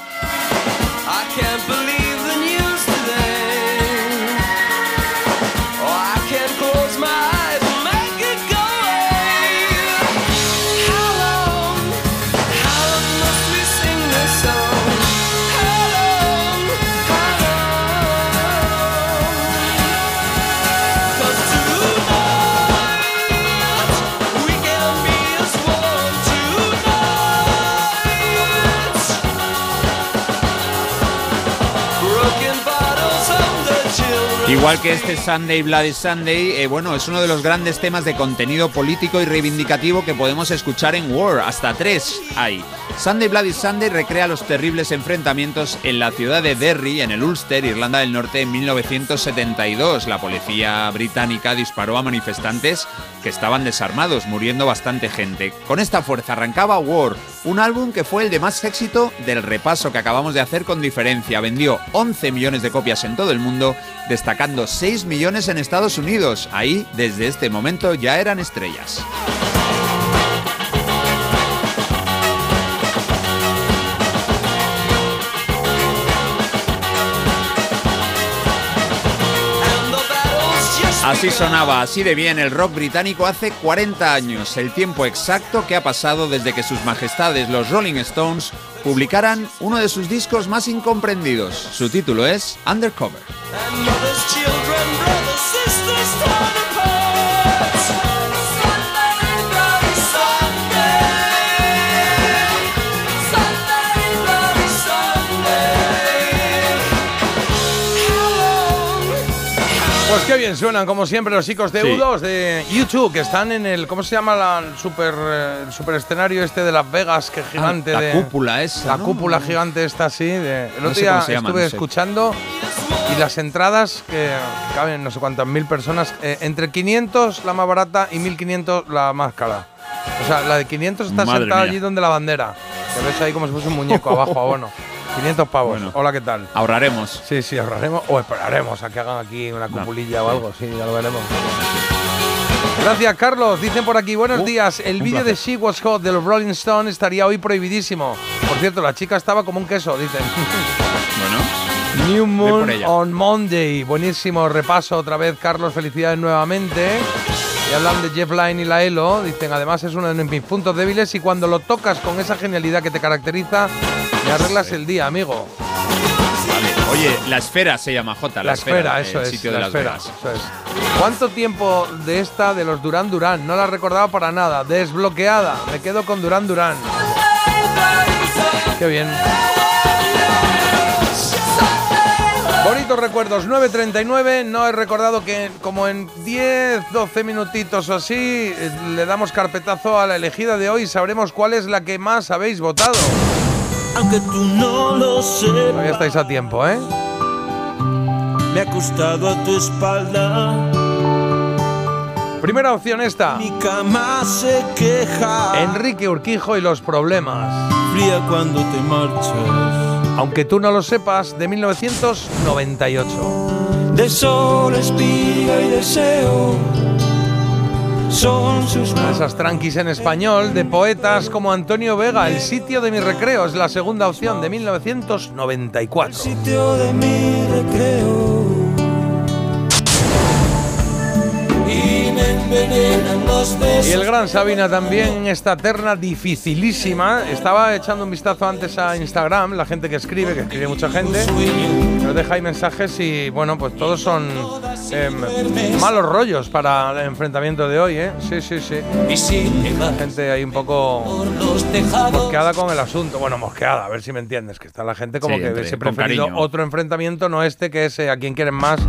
Igual que este Sunday Bloody Sunday, eh, bueno, es uno de los grandes temas de contenido político y reivindicativo que podemos escuchar en War. Hasta tres hay. Sunday Bloody Sunday recrea los terribles enfrentamientos en la ciudad de Derry, en el Ulster, Irlanda del Norte, en 1972. La policía británica disparó a manifestantes que estaban desarmados, muriendo bastante gente. Con esta fuerza arrancaba War, un álbum que fue el de más éxito del repaso que acabamos de hacer con diferencia. Vendió 11 millones de copias en todo el mundo, destacando 6 millones en Estados Unidos. Ahí, desde este momento, ya eran estrellas. Así sonaba, así de bien el rock británico hace 40 años, el tiempo exacto que ha pasado desde que sus majestades los Rolling Stones publicaran uno de sus discos más incomprendidos. Su título es Undercover. Pues qué bien suenan, como siempre, los chicos de Sí. U2 de YouTube, que están en el. ¿Cómo se llama la- el super, eh, el super escenario este de Las Vegas? Que gigante la de. cúpula esa, La ¿no? cúpula gigante esta así. De, el No otro sé día cómo se llama, estuve no sé. Y las entradas, que caben no sé cuántas mil personas, eh, entre 500 la más barata y 1500 la más cara. O sea, la de 500 está Madre sentada mía. allí donde la bandera. Que ves ahí como si fuese un muñeco abajo, abono. 500 pavos. Bueno. Hola, ¿qué tal? Ahorraremos. Sí, sí, ahorraremos o esperaremos a que hagan aquí una cupulilla o algo, sí, ya lo veremos. Gracias, Carlos. Dicen por aquí, buenos días. El vídeo de. She Was Hot de los Rolling Stones estaría hoy prohibidísimo. Por cierto, la chica estaba como un queso, dicen. Bueno, New Moon on Monday. Buenísimo repaso otra vez, Carlos. Felicidades nuevamente. Y hablan de Jeff Lynne y la Elo. Dicen, además es uno de mis puntos débiles y cuando lo tocas con esa genialidad que te caracteriza, me arreglas el día, amigo. vale. Oye, la esfera se llama J. La, esfera, eso el es. sitio la de Las esfera, Vegas. eso es. ¿Cuánto tiempo de esta de los Durán Durán? No la recordaba para nada. Desbloqueada. Me quedo con Durán Durán. Qué bien. Bonitos recuerdos, 9.39. No he recordado que como en 10, 12 minutitos o así eh, le damos carpetazo a la elegida de hoy y sabremos cuál es la que más habéis votado. Aunque tú no lo sepas, Todavía estáis a tiempo, ¿eh? me ha acostado a tu espalda. Primera opción esta. Mi cama se queja. Enrique Urquijo y los problemas. Fría cuando te marchas. Aunque tú no lo sepas, de 1998. De sol, espiga y deseo. Son sus Una de esas tranquis en español de poetas como Antonio Vega, El sitio de mi recreo es la segunda opción de 1994. sitio de mi recreo. Y el gran Sabina también en esta terna dificilísima. Estaba echando un vistazo antes a Instagram, la gente que escribe, que escribe mucha gente. Nos deja ahí mensajes y bueno, pues todos son em, malos rollos para el enfrentamiento de hoy, ¿eh? Sí, sí, sí. Gente ahí un poco mosqueada con el asunto. Bueno, mosqueada, a ver si me entiendes, que está la gente como Sí, que hubiese preferido cariño. otro enfrentamiento, no este, que es eh, a quien quieren más,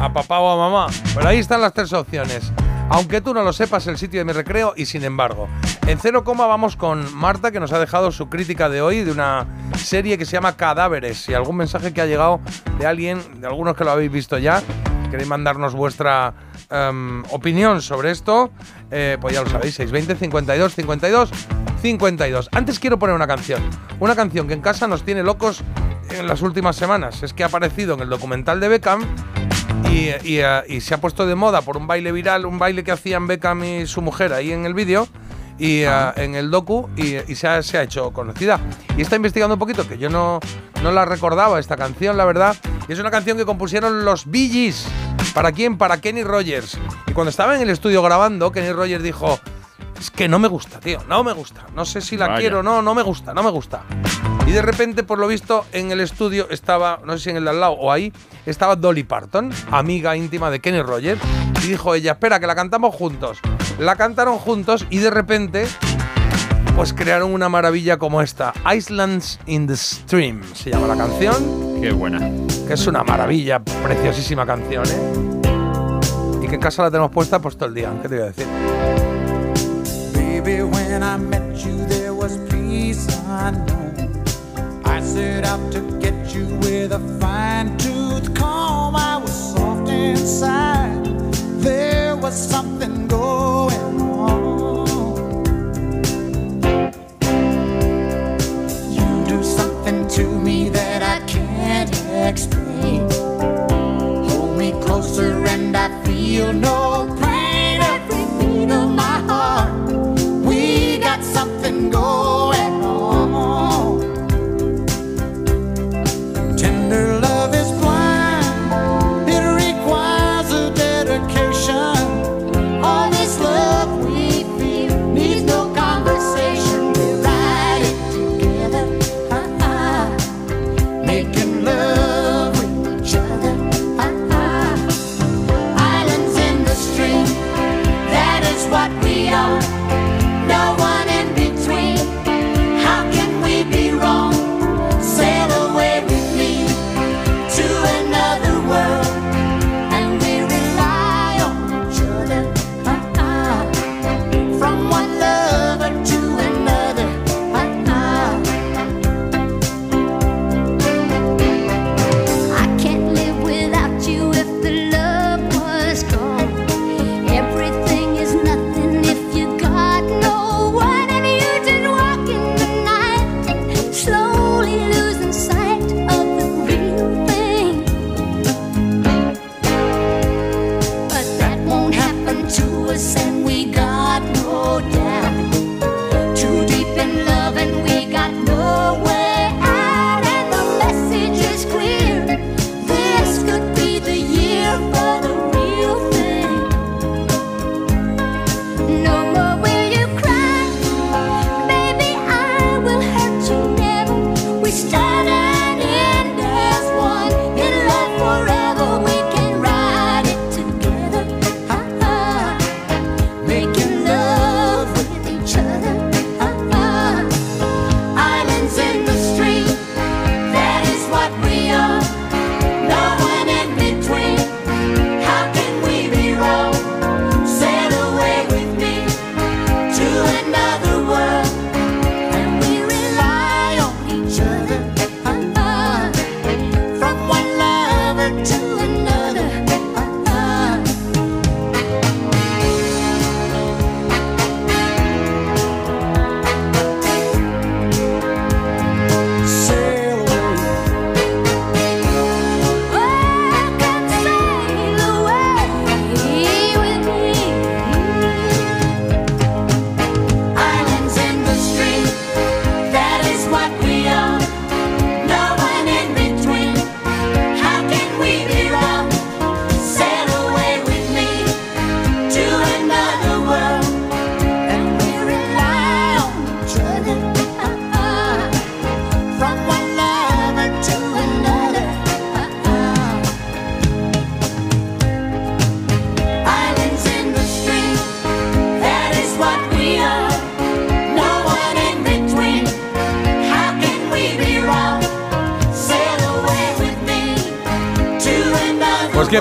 a papá o a mamá. Pero ahí están las tres opciones. Aunque tú no lo sepas, el sitio de mi recreo y sin embargo. En cero coma vamos con Marta, que nos ha dejado su crítica de hoy de una serie que se llama Cadáveres. Y algún mensaje que ha llegado de alguien, de algunos que lo habéis visto ya, queréis mandarnos vuestra em, opinión sobre esto, eh, pues ya lo sabéis, 620 52 52 52. Antes quiero poner una canción. Una canción que en casa nos tiene locos en las últimas semanas. Es que ha aparecido en el documental de Beckham eh, y se ha puesto de moda por un baile viral, un baile que hacían Beckham y su mujer ahí en el vídeo y eh, en el docu y, se, ha, hecho conocida. Y está investigando un poquito, que yo no, no la recordaba esta canción, la verdad. Y es una canción que compusieron los Bee. ¿Para quién? Para Kenny Rogers. Y cuando estaba en el estudio grabando, Kenny Rogers dijo, es que no me gusta, tío, no me gusta. No sé si la Vaya. quiero o no, no me gusta, no me gusta. Y de repente, por lo visto, en el estudio estaba, no sé si en el de al lado o ahí, estaba Dolly Parton, amiga íntima de Kenny Rogers, y dijo ella, espera, que la cantamos juntos. La cantaron juntos y de repente, pues crearon una maravilla como esta. Islands in the Stream se llama la canción. Qué buena. Que es una maravilla, preciosísima canción, ¿eh? Y que en casa la tenemos puesta pues todo el día. ¿Qué te voy a decir? Baby, when I met you, there was peace unknown. I set out to get you with a fine tooth comb. I was soft inside. There was something going on. You do something to me that I can't explain. Hold me closer and I feel no pain. Every beat of my heart. Got something going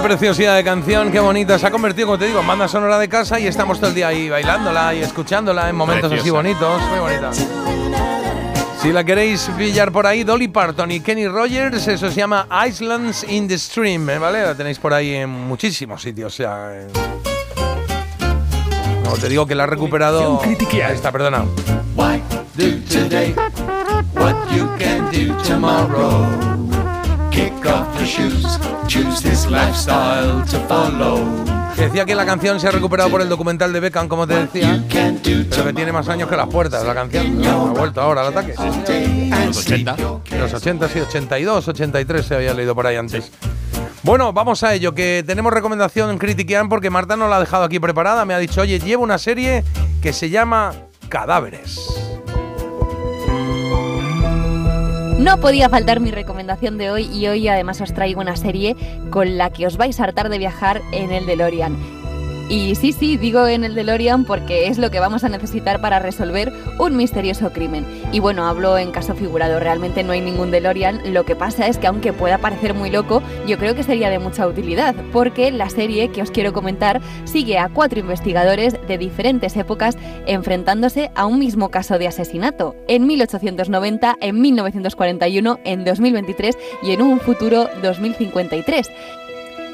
preciosidad de canción, qué bonita. Se ha convertido, como te digo, en banda sonora de casa y estamos todo el día ahí bailándola y escuchándola en momentos así bonitos. Muy bonita. Si la queréis pillar por ahí, Dolly Parton y Kenny Rogers, eso se llama Islands in the Stream, ¿eh? ¿vale? La tenéis por ahí en muchísimos sitios. O sea, en- No, te digo que la ha recuperado. Ahí está, perdona. Why do today what you can do tomorrow? Kick off your shoes, choose this lifestyle to follow. Que decía que la canción se ha recuperado por el documental de Beckham, como te decía, pero que tiene más años que las puertas la canción. No, ha vuelto ahora al ataque. Los 80. Los 80, sí, 82, 83 se había leído por ahí antes. Bueno, vamos a ello, que tenemos recomendación en Critiquean porque Marta nos la ha dejado aquí preparada. Me ha dicho, oye, llevo una serie que se llama Cadáveres. No podía faltar mi recomendación de hoy y hoy además os traigo una serie con la que os vais a hartar de viajar en el DeLorean. Y sí, sí, digo en el DeLorean porque es lo que vamos a necesitar para resolver un misterioso crimen. Y bueno, hablo en caso figurado, realmente no hay ningún DeLorean. Lo que pasa es que aunque pueda parecer muy loco, yo creo que sería de mucha utilidad, porque la serie que os quiero comentar sigue a cuatro investigadores de diferentes épocas enfrentándose a un mismo caso de asesinato, en 1890, en 1941, en 2023 y en un futuro 2053.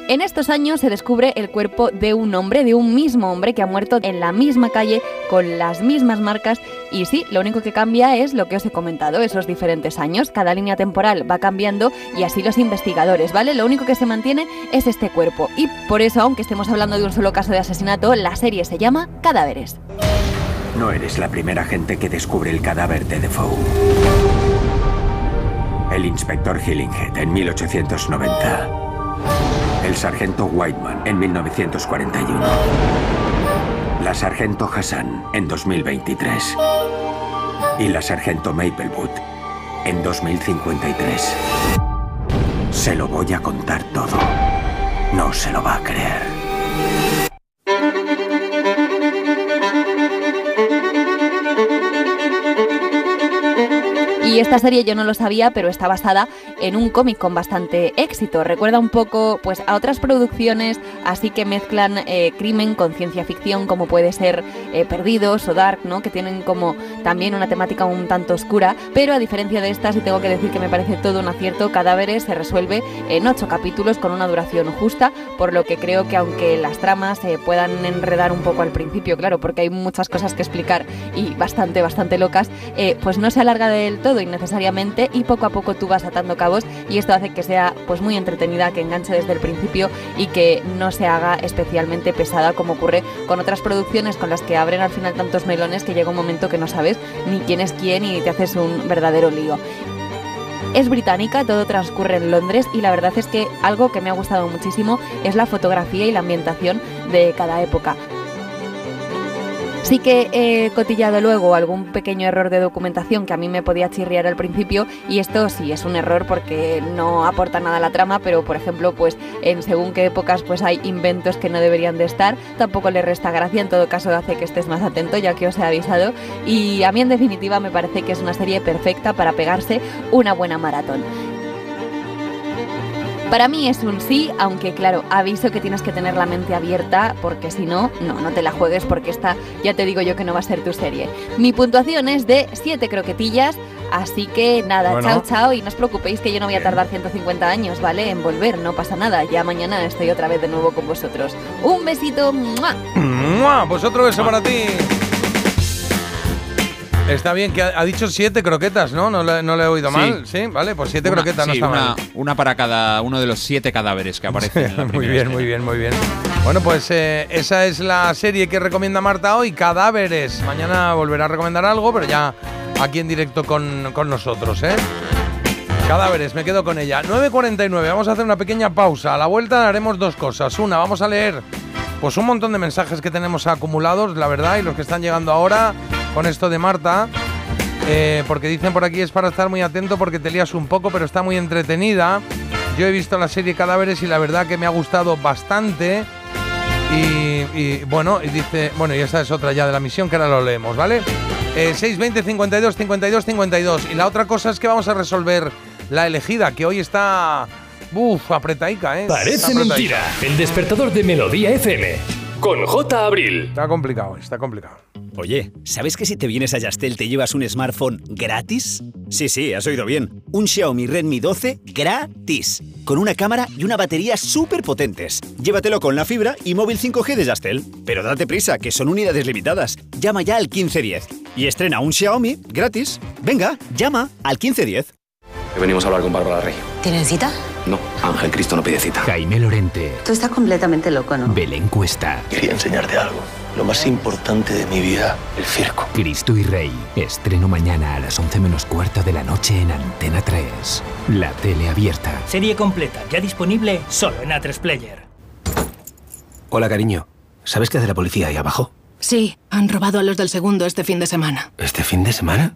En estos años se descubre el cuerpo de un hombre, de un mismo hombre que ha muerto en la misma calle, con las mismas marcas. Y sí, lo único que cambia es lo que os he comentado, esos diferentes años. Cada línea temporal va cambiando y así los investigadores, ¿vale? Lo único que se mantiene es este cuerpo. Y por eso, aunque estemos hablando de un solo caso de asesinato, la serie se llama Cadáveres. No eres la primera gente que descubre el cadáver de Defoe. El inspector Hillinghead en 1890. El sargento Whiteman en 1941. La sargento Hassan en 2023. Y la sargento Maplewood en 2053. Se lo voy a contar todo. No se lo va a creer. Y esta serie yo no lo sabía, pero está basada en un cómic con bastante éxito. Recuerda un poco pues, a otras producciones, así que mezclan eh, crimen con ciencia ficción, como puede ser eh, Perdidos o Dark, ¿no? que tienen como también una temática un tanto oscura. Pero a diferencia de estas, y tengo que decir que me parece todo un acierto, Cadáveres se resuelve en ocho capítulos con una duración justa, por lo que creo que aunque las tramas se puedan enredar un poco al principio, claro, porque hay muchas cosas que explicar y bastante, bastante locas, eh, pues no se alarga del todo innecesariamente y poco a poco tú vas atando cabos y esto hace que sea pues muy entretenida, que enganche desde el principio y que no se haga especialmente pesada como ocurre con otras producciones con las que abren al final tantos melones que llega un momento que no sabes ni quién es quién y te haces un verdadero lío. Es británica, todo transcurre en Londres y la verdad es que algo que me ha gustado muchísimo es la fotografía y la ambientación de cada época. Sí que he cotillado luego algún pequeño error de documentación que a mí me podía chirriar al principio y esto sí es un error porque no aporta nada a la trama, pero por ejemplo, pues en según qué épocas pues hay inventos que no deberían de estar, tampoco le resta gracia, en todo caso hace que estés más atento ya que os he avisado y a mí en definitiva me parece que es una serie perfecta para pegarse una buena maratón. Para mí es un sí, aunque claro, aviso que tienes que tener la mente abierta porque si no, no, no te la juegues porque esta ya te digo yo que no va a ser tu serie. Mi puntuación es de 7 croquetillas, así que nada, Bueno. chao chao y no os preocupéis que yo no voy a tardar 150 años, ¿vale? En volver, no pasa nada, ya mañana estoy otra vez de nuevo con vosotros. Un besito, ¡mua! ¡Mua! Pues otro beso para ti. Está bien, que ha, ha dicho siete croquetas, ¿no? No le, no le he oído Sí. mal. Sí, vale, pues siete Una- croquetas no sí, está una, mal. una para cada uno de los siete cadáveres que aparecen. en la muy bien, escena. muy bien, muy bien. Bueno, pues eh, esa es la serie que recomienda Marta hoy, Cadáveres. Mañana volverá a recomendar algo, pero ya aquí en directo con, con nosotros, ¿eh? Cadáveres, me quedo con ella. 9.49, vamos a hacer una pequeña pausa. A la vuelta haremos dos cosas. Una, vamos a leer pues un montón de mensajes que tenemos acumulados, la verdad, y los que están llegando ahora con esto de Marta. Eh, porque dicen por aquí es para estar muy atento porque te lías un poco, pero está muy entretenida. Yo he visto la serie Cadáveres y la verdad que me ha gustado bastante. Y, y, bueno, y dice, bueno, y esta es otra ya de la misión que ahora lo leemos, ¿vale? Eh, 620 52 52 52. Y la otra cosa es que vamos a resolver la elegida, que hoy está. Uf, apretaica, ¿eh? Parece mentira. El despertador de Melodía FM. Con J. Abril. Está complicado, está complicado. Oye, ¿sabes que si te vienes a Yastel te llevas un smartphone gratis? Sí, sí, has oído bien. Un Xiaomi Redmi 12 gratis. Con una cámara y una batería súper potentes. Llévatelo con la fibra y móvil 5G de Yastel. Pero date prisa, que son unidades limitadas. Llama ya al 1510 y estrena un Xiaomi gratis. Venga, llama al 1510. Venimos a hablar con Bárbara Rey. ¿Tienen cita? No, Ángel Cristo no pide cita. Jaime Lorente, Tú estás completamente loco, ¿no? Belén Cuesta, Quería enseñarte algo. Lo más importante de mi vida, el circo. Cristo y Rey. Estreno mañana a las 11 menos cuarto de la noche en Antena 3. La tele abierta. Serie completa, ya disponible solo en A3 Player. Hola, cariño. ¿Sabes qué hace la policía ahí abajo? Sí, han robado a los del segundo este fin de semana. ¿Este fin de semana?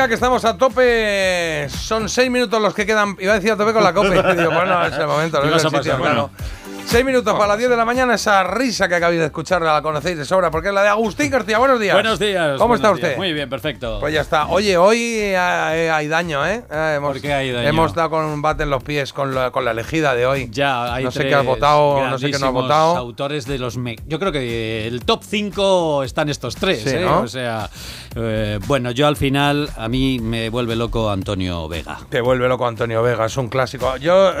Venga, que estamos a tope. Son seis minutos los que quedan. Iba a decir a tope con la copa. Y digo, bueno, es el momento. No ¿Qué es el sitio, claro. Seis minutos para las 10 de la mañana. Esa risa que acabáis de escuchar la conocéis de sobra, porque es la de Agustín García. Buenos días. Buenos días. ¿Cómo buenos está días. usted? Muy bien, perfecto. Pues ya está. Oye, hoy eh, hay daño, ¿eh? Eh, hemos, ¿Por qué hay daño? Hemos dado con un bate en los pies con la, con la elegida de hoy. Ya, hay no sé qué has votado, no sé qué no has votado. autores de los me- Yo creo que el top 5 están estos tres, Sí, ¿eh? ¿no? O sea, eh, bueno, yo al final a mí me vuelve loco Antonio Vega. Te vuelve loco Antonio Vega, es un clásico. Yo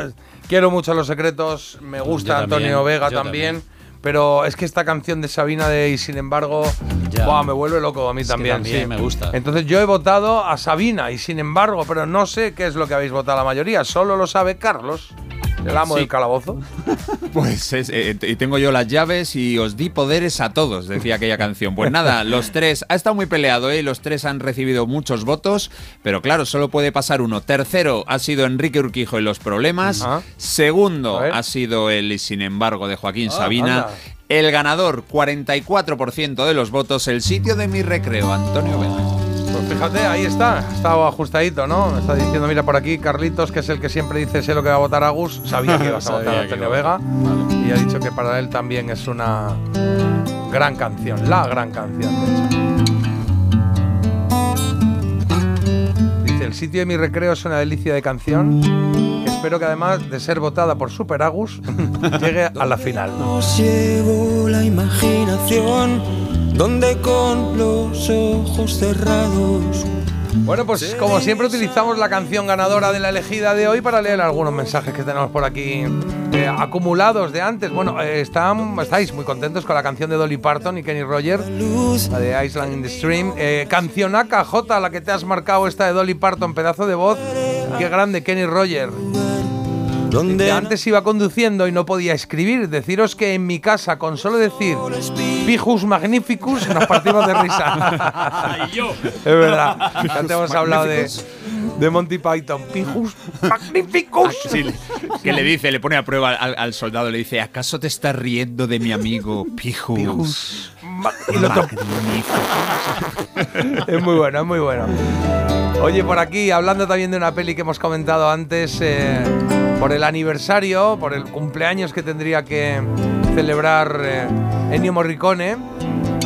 quiero mucho Los Secretos, me gusta Yo también, Antonio Vega también, pero es que esta canción de Sabina de Y sin embargo, me vuelve loco a mí Es también. también sí. me gusta. Entonces yo he votado a Sabina y sin embargo, pero no sé qué es lo que habéis votado la mayoría, solo lo sabe Carlos, el amo Sí. del calabozo. Pues es- eh, y tengo yo las llaves y os di poderes a todos, decía aquella canción. Pues nada, los tres, ha estado muy peleado, ¿eh? Los tres han recibido muchos votos, pero claro, solo puede pasar uno. Tercero ha sido Enrique Urquijo y los problemas. Ah. Segundo ha sido el y sin embargo de Joaquín Ah, Sabina. anda. El ganador, 44% de los votos, el sitio de mi recreo, Antonio Vega. Fíjate, ahí está, estaba ajustadito, ¿no? Está diciendo, mira por aquí, Carlitos, que es el que siempre dice sé lo que va a votar Agus, sabía que ibas a votar a Antonio Vega. y ha dicho que para él también es una gran canción, la gran canción, de hecho. Dice, el sitio de mi recreo es una delicia de canción espero que además de ser votada por Super Agus llegue a la final. Nos llevó la imaginación, donde con los ojos cerrados. Bueno, pues como siempre utilizamos la canción ganadora de la elegida de hoy para leer algunos mensajes que tenemos por aquí eh, acumulados de antes. Bueno, eh, están, estáis muy contentos con la canción de Dolly Parton y Kenny Rogers, la de Island in the Stream. Eh, cancionaca, J, la que te has marcado esta de Dolly Parton, pedazo de voz. Qué grande, Kenny Rogers. Que antes iba conduciendo y no podía escribir. Deciros que en mi casa, con solo decir Pijus Magnificus, nos partimos de risa. es verdad. Ya te hemos hablado de, de Monty Python. Pijus magnificus. Sí, le- que le dice, le pone a prueba al, al soldado, le dice, ¿acaso te estás riendo de mi amigo Pijus? Y lo to- es muy bueno, es muy bueno. Oye, por aquí, hablando también de una peli que hemos comentado antes, eh, por el aniversario, por el cumpleaños que tendría que celebrar eh, Ennio Morricone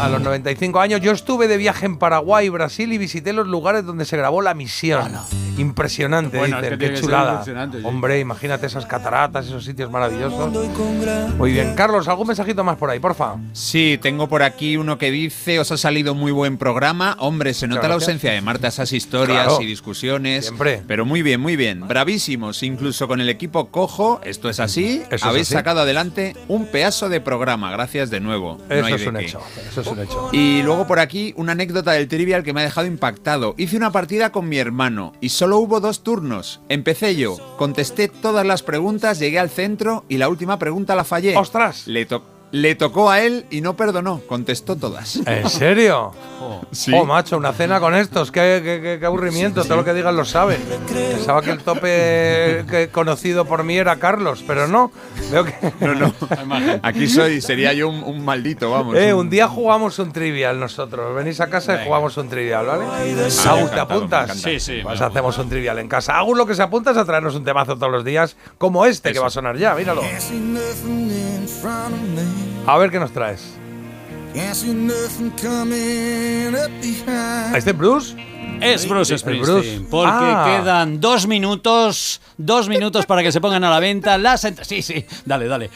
a los 95 años, yo estuve de viaje en Paraguay, Brasil y visité los lugares donde se grabó la misión. Impresionante, Bueno, dicen, es que qué chulada. impresionante, sí. Hombre, imagínate esas cataratas, esos sitios maravillosos. Muy bien, Carlos, ¿algún mensajito más por ahí, porfa? Sí, tengo por aquí uno que dice, os ha salido muy buen programa. Hombre, se nota la ausencia de Marta, esas historias Claro. y discusiones. Siempre. Pero muy bien, muy bien. Bravísimos, incluso con el equipo cojo, esto es así, Eso es habéis así. sacado adelante un pedazo de programa. Gracias de nuevo. No Eso hay es de un qué. hecho, eso es un hecho. Y luego por aquí una anécdota del trivial que me ha dejado impactado. Hice una partida con mi hermano y solo hubo dos turnos. Empecé yo, contesté todas las preguntas, llegué al centro y la última pregunta la fallé. ¡Ostras! Le, to- le tocó a él y no perdonó, contestó todas. ¿En serio? Sí. Oh, macho, una cena con estos, qué, qué- qué- qué aburrimiento, todo lo que digan lo saben. Pensaba que el tope que- conocido por mí era Carlos, pero no. Veo que. No, no. Aquí soy, sería yo un, un maldito, vamos. Eh, un día jugamos un trivial nosotros. Venís a casa y jugamos un trivial, ¿vale? Agus, ¿te apuntas? Sí, sí, Pues hacemos un trivial en casa. Agus lo que se apunta es a traernos un temazo todos los días, como este que va a sonar ya, míralo. A ver qué nos traes. ¿Este es Bruce? Es Bruce Springsteen, Bruce. porque Ah. quedan dos minutos, dos minutos para que se pongan a la venta las entradas. Sí, sí, dale, dale.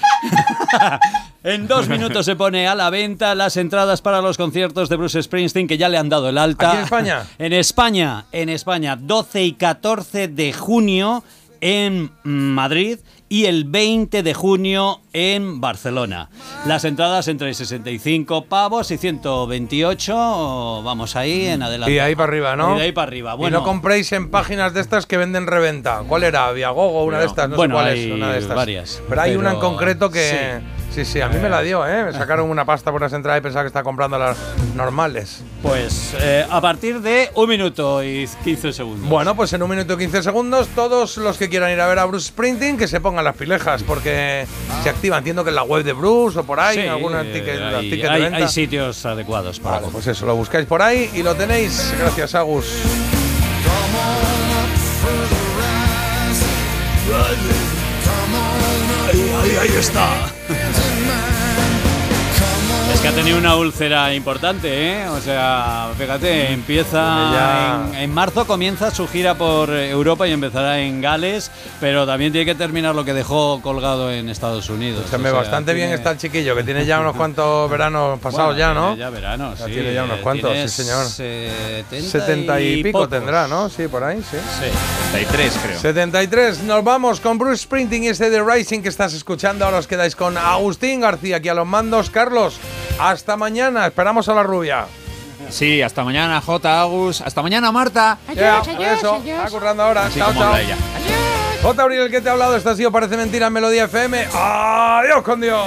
en dos minutos se pone a la venta las entradas para los conciertos de Bruce Springsteen que ya le han dado el alta. ¿Aquí en España? En España, en España, 12 y 14 de junio en Madrid y el 20 de junio en Barcelona. Las entradas entre 65 pavos y 128, vamos ahí en adelante. Y de ahí para arriba, ¿no? Y de ahí para arriba. Y no compréis en páginas de estas que venden reventa. ¿Cuál era? Viagogo, una de estas, no Bueno, sé cuál es, una de estas. varias, Pero hay una en concreto que sí, sí, a mí me la dio, ¿eh? Me sacaron una pasta por unas entradas y pensaba que estaba comprando las normales. pues eh, a partir de un minuto y 15 segundos. Bueno, pues en un minuto y 15 segundos, todos los que quieran ir a ver a Bruce Sprinting, que se pongan las pilejas, porque se activa, entiendo que en la web de Bruce o por ahí, Sí, en alguna eh, ticket, hay, ticket de hay- venta. hay sitios adecuados para Vale, pues eso, lo buscáis por ahí y lo tenéis. Gracias, Agus. Ahí, ahí, ahí está. Es que ha tenido una úlcera importante, ¿eh? O sea, fíjate, empieza Ya. en, en marzo, comienza su gira por Europa y empezará en Gales, pero también tiene que terminar lo que dejó colgado en Estados Unidos. O sea, bastante bien está el chiquillo, que tiene ya unos cuantos veranos pasados Bueno, ya, ¿no? tiene Ya verano, Ya sí. tiene ya unos eh, cuantos, sí, señor. 70 70 y pico pocos. tendrá, ¿no? Sí, por ahí, sí. Sí. 33, creo. 73, nos vamos con Bruce Sprinting y este de Rising que estás escuchando. Ahora os quedáis con Agustín García aquí a los mandos. Carlos, hasta mañana. Esperamos a la rubia. Sí, hasta mañana, J. Agus. Hasta mañana, Marta. Ya, por eso, está currando ahora. Así chao, chao. ella. J. Abril, el que te ha hablado, esto ha sido Parece Mentira en Melodía FM. Adiós con Dios.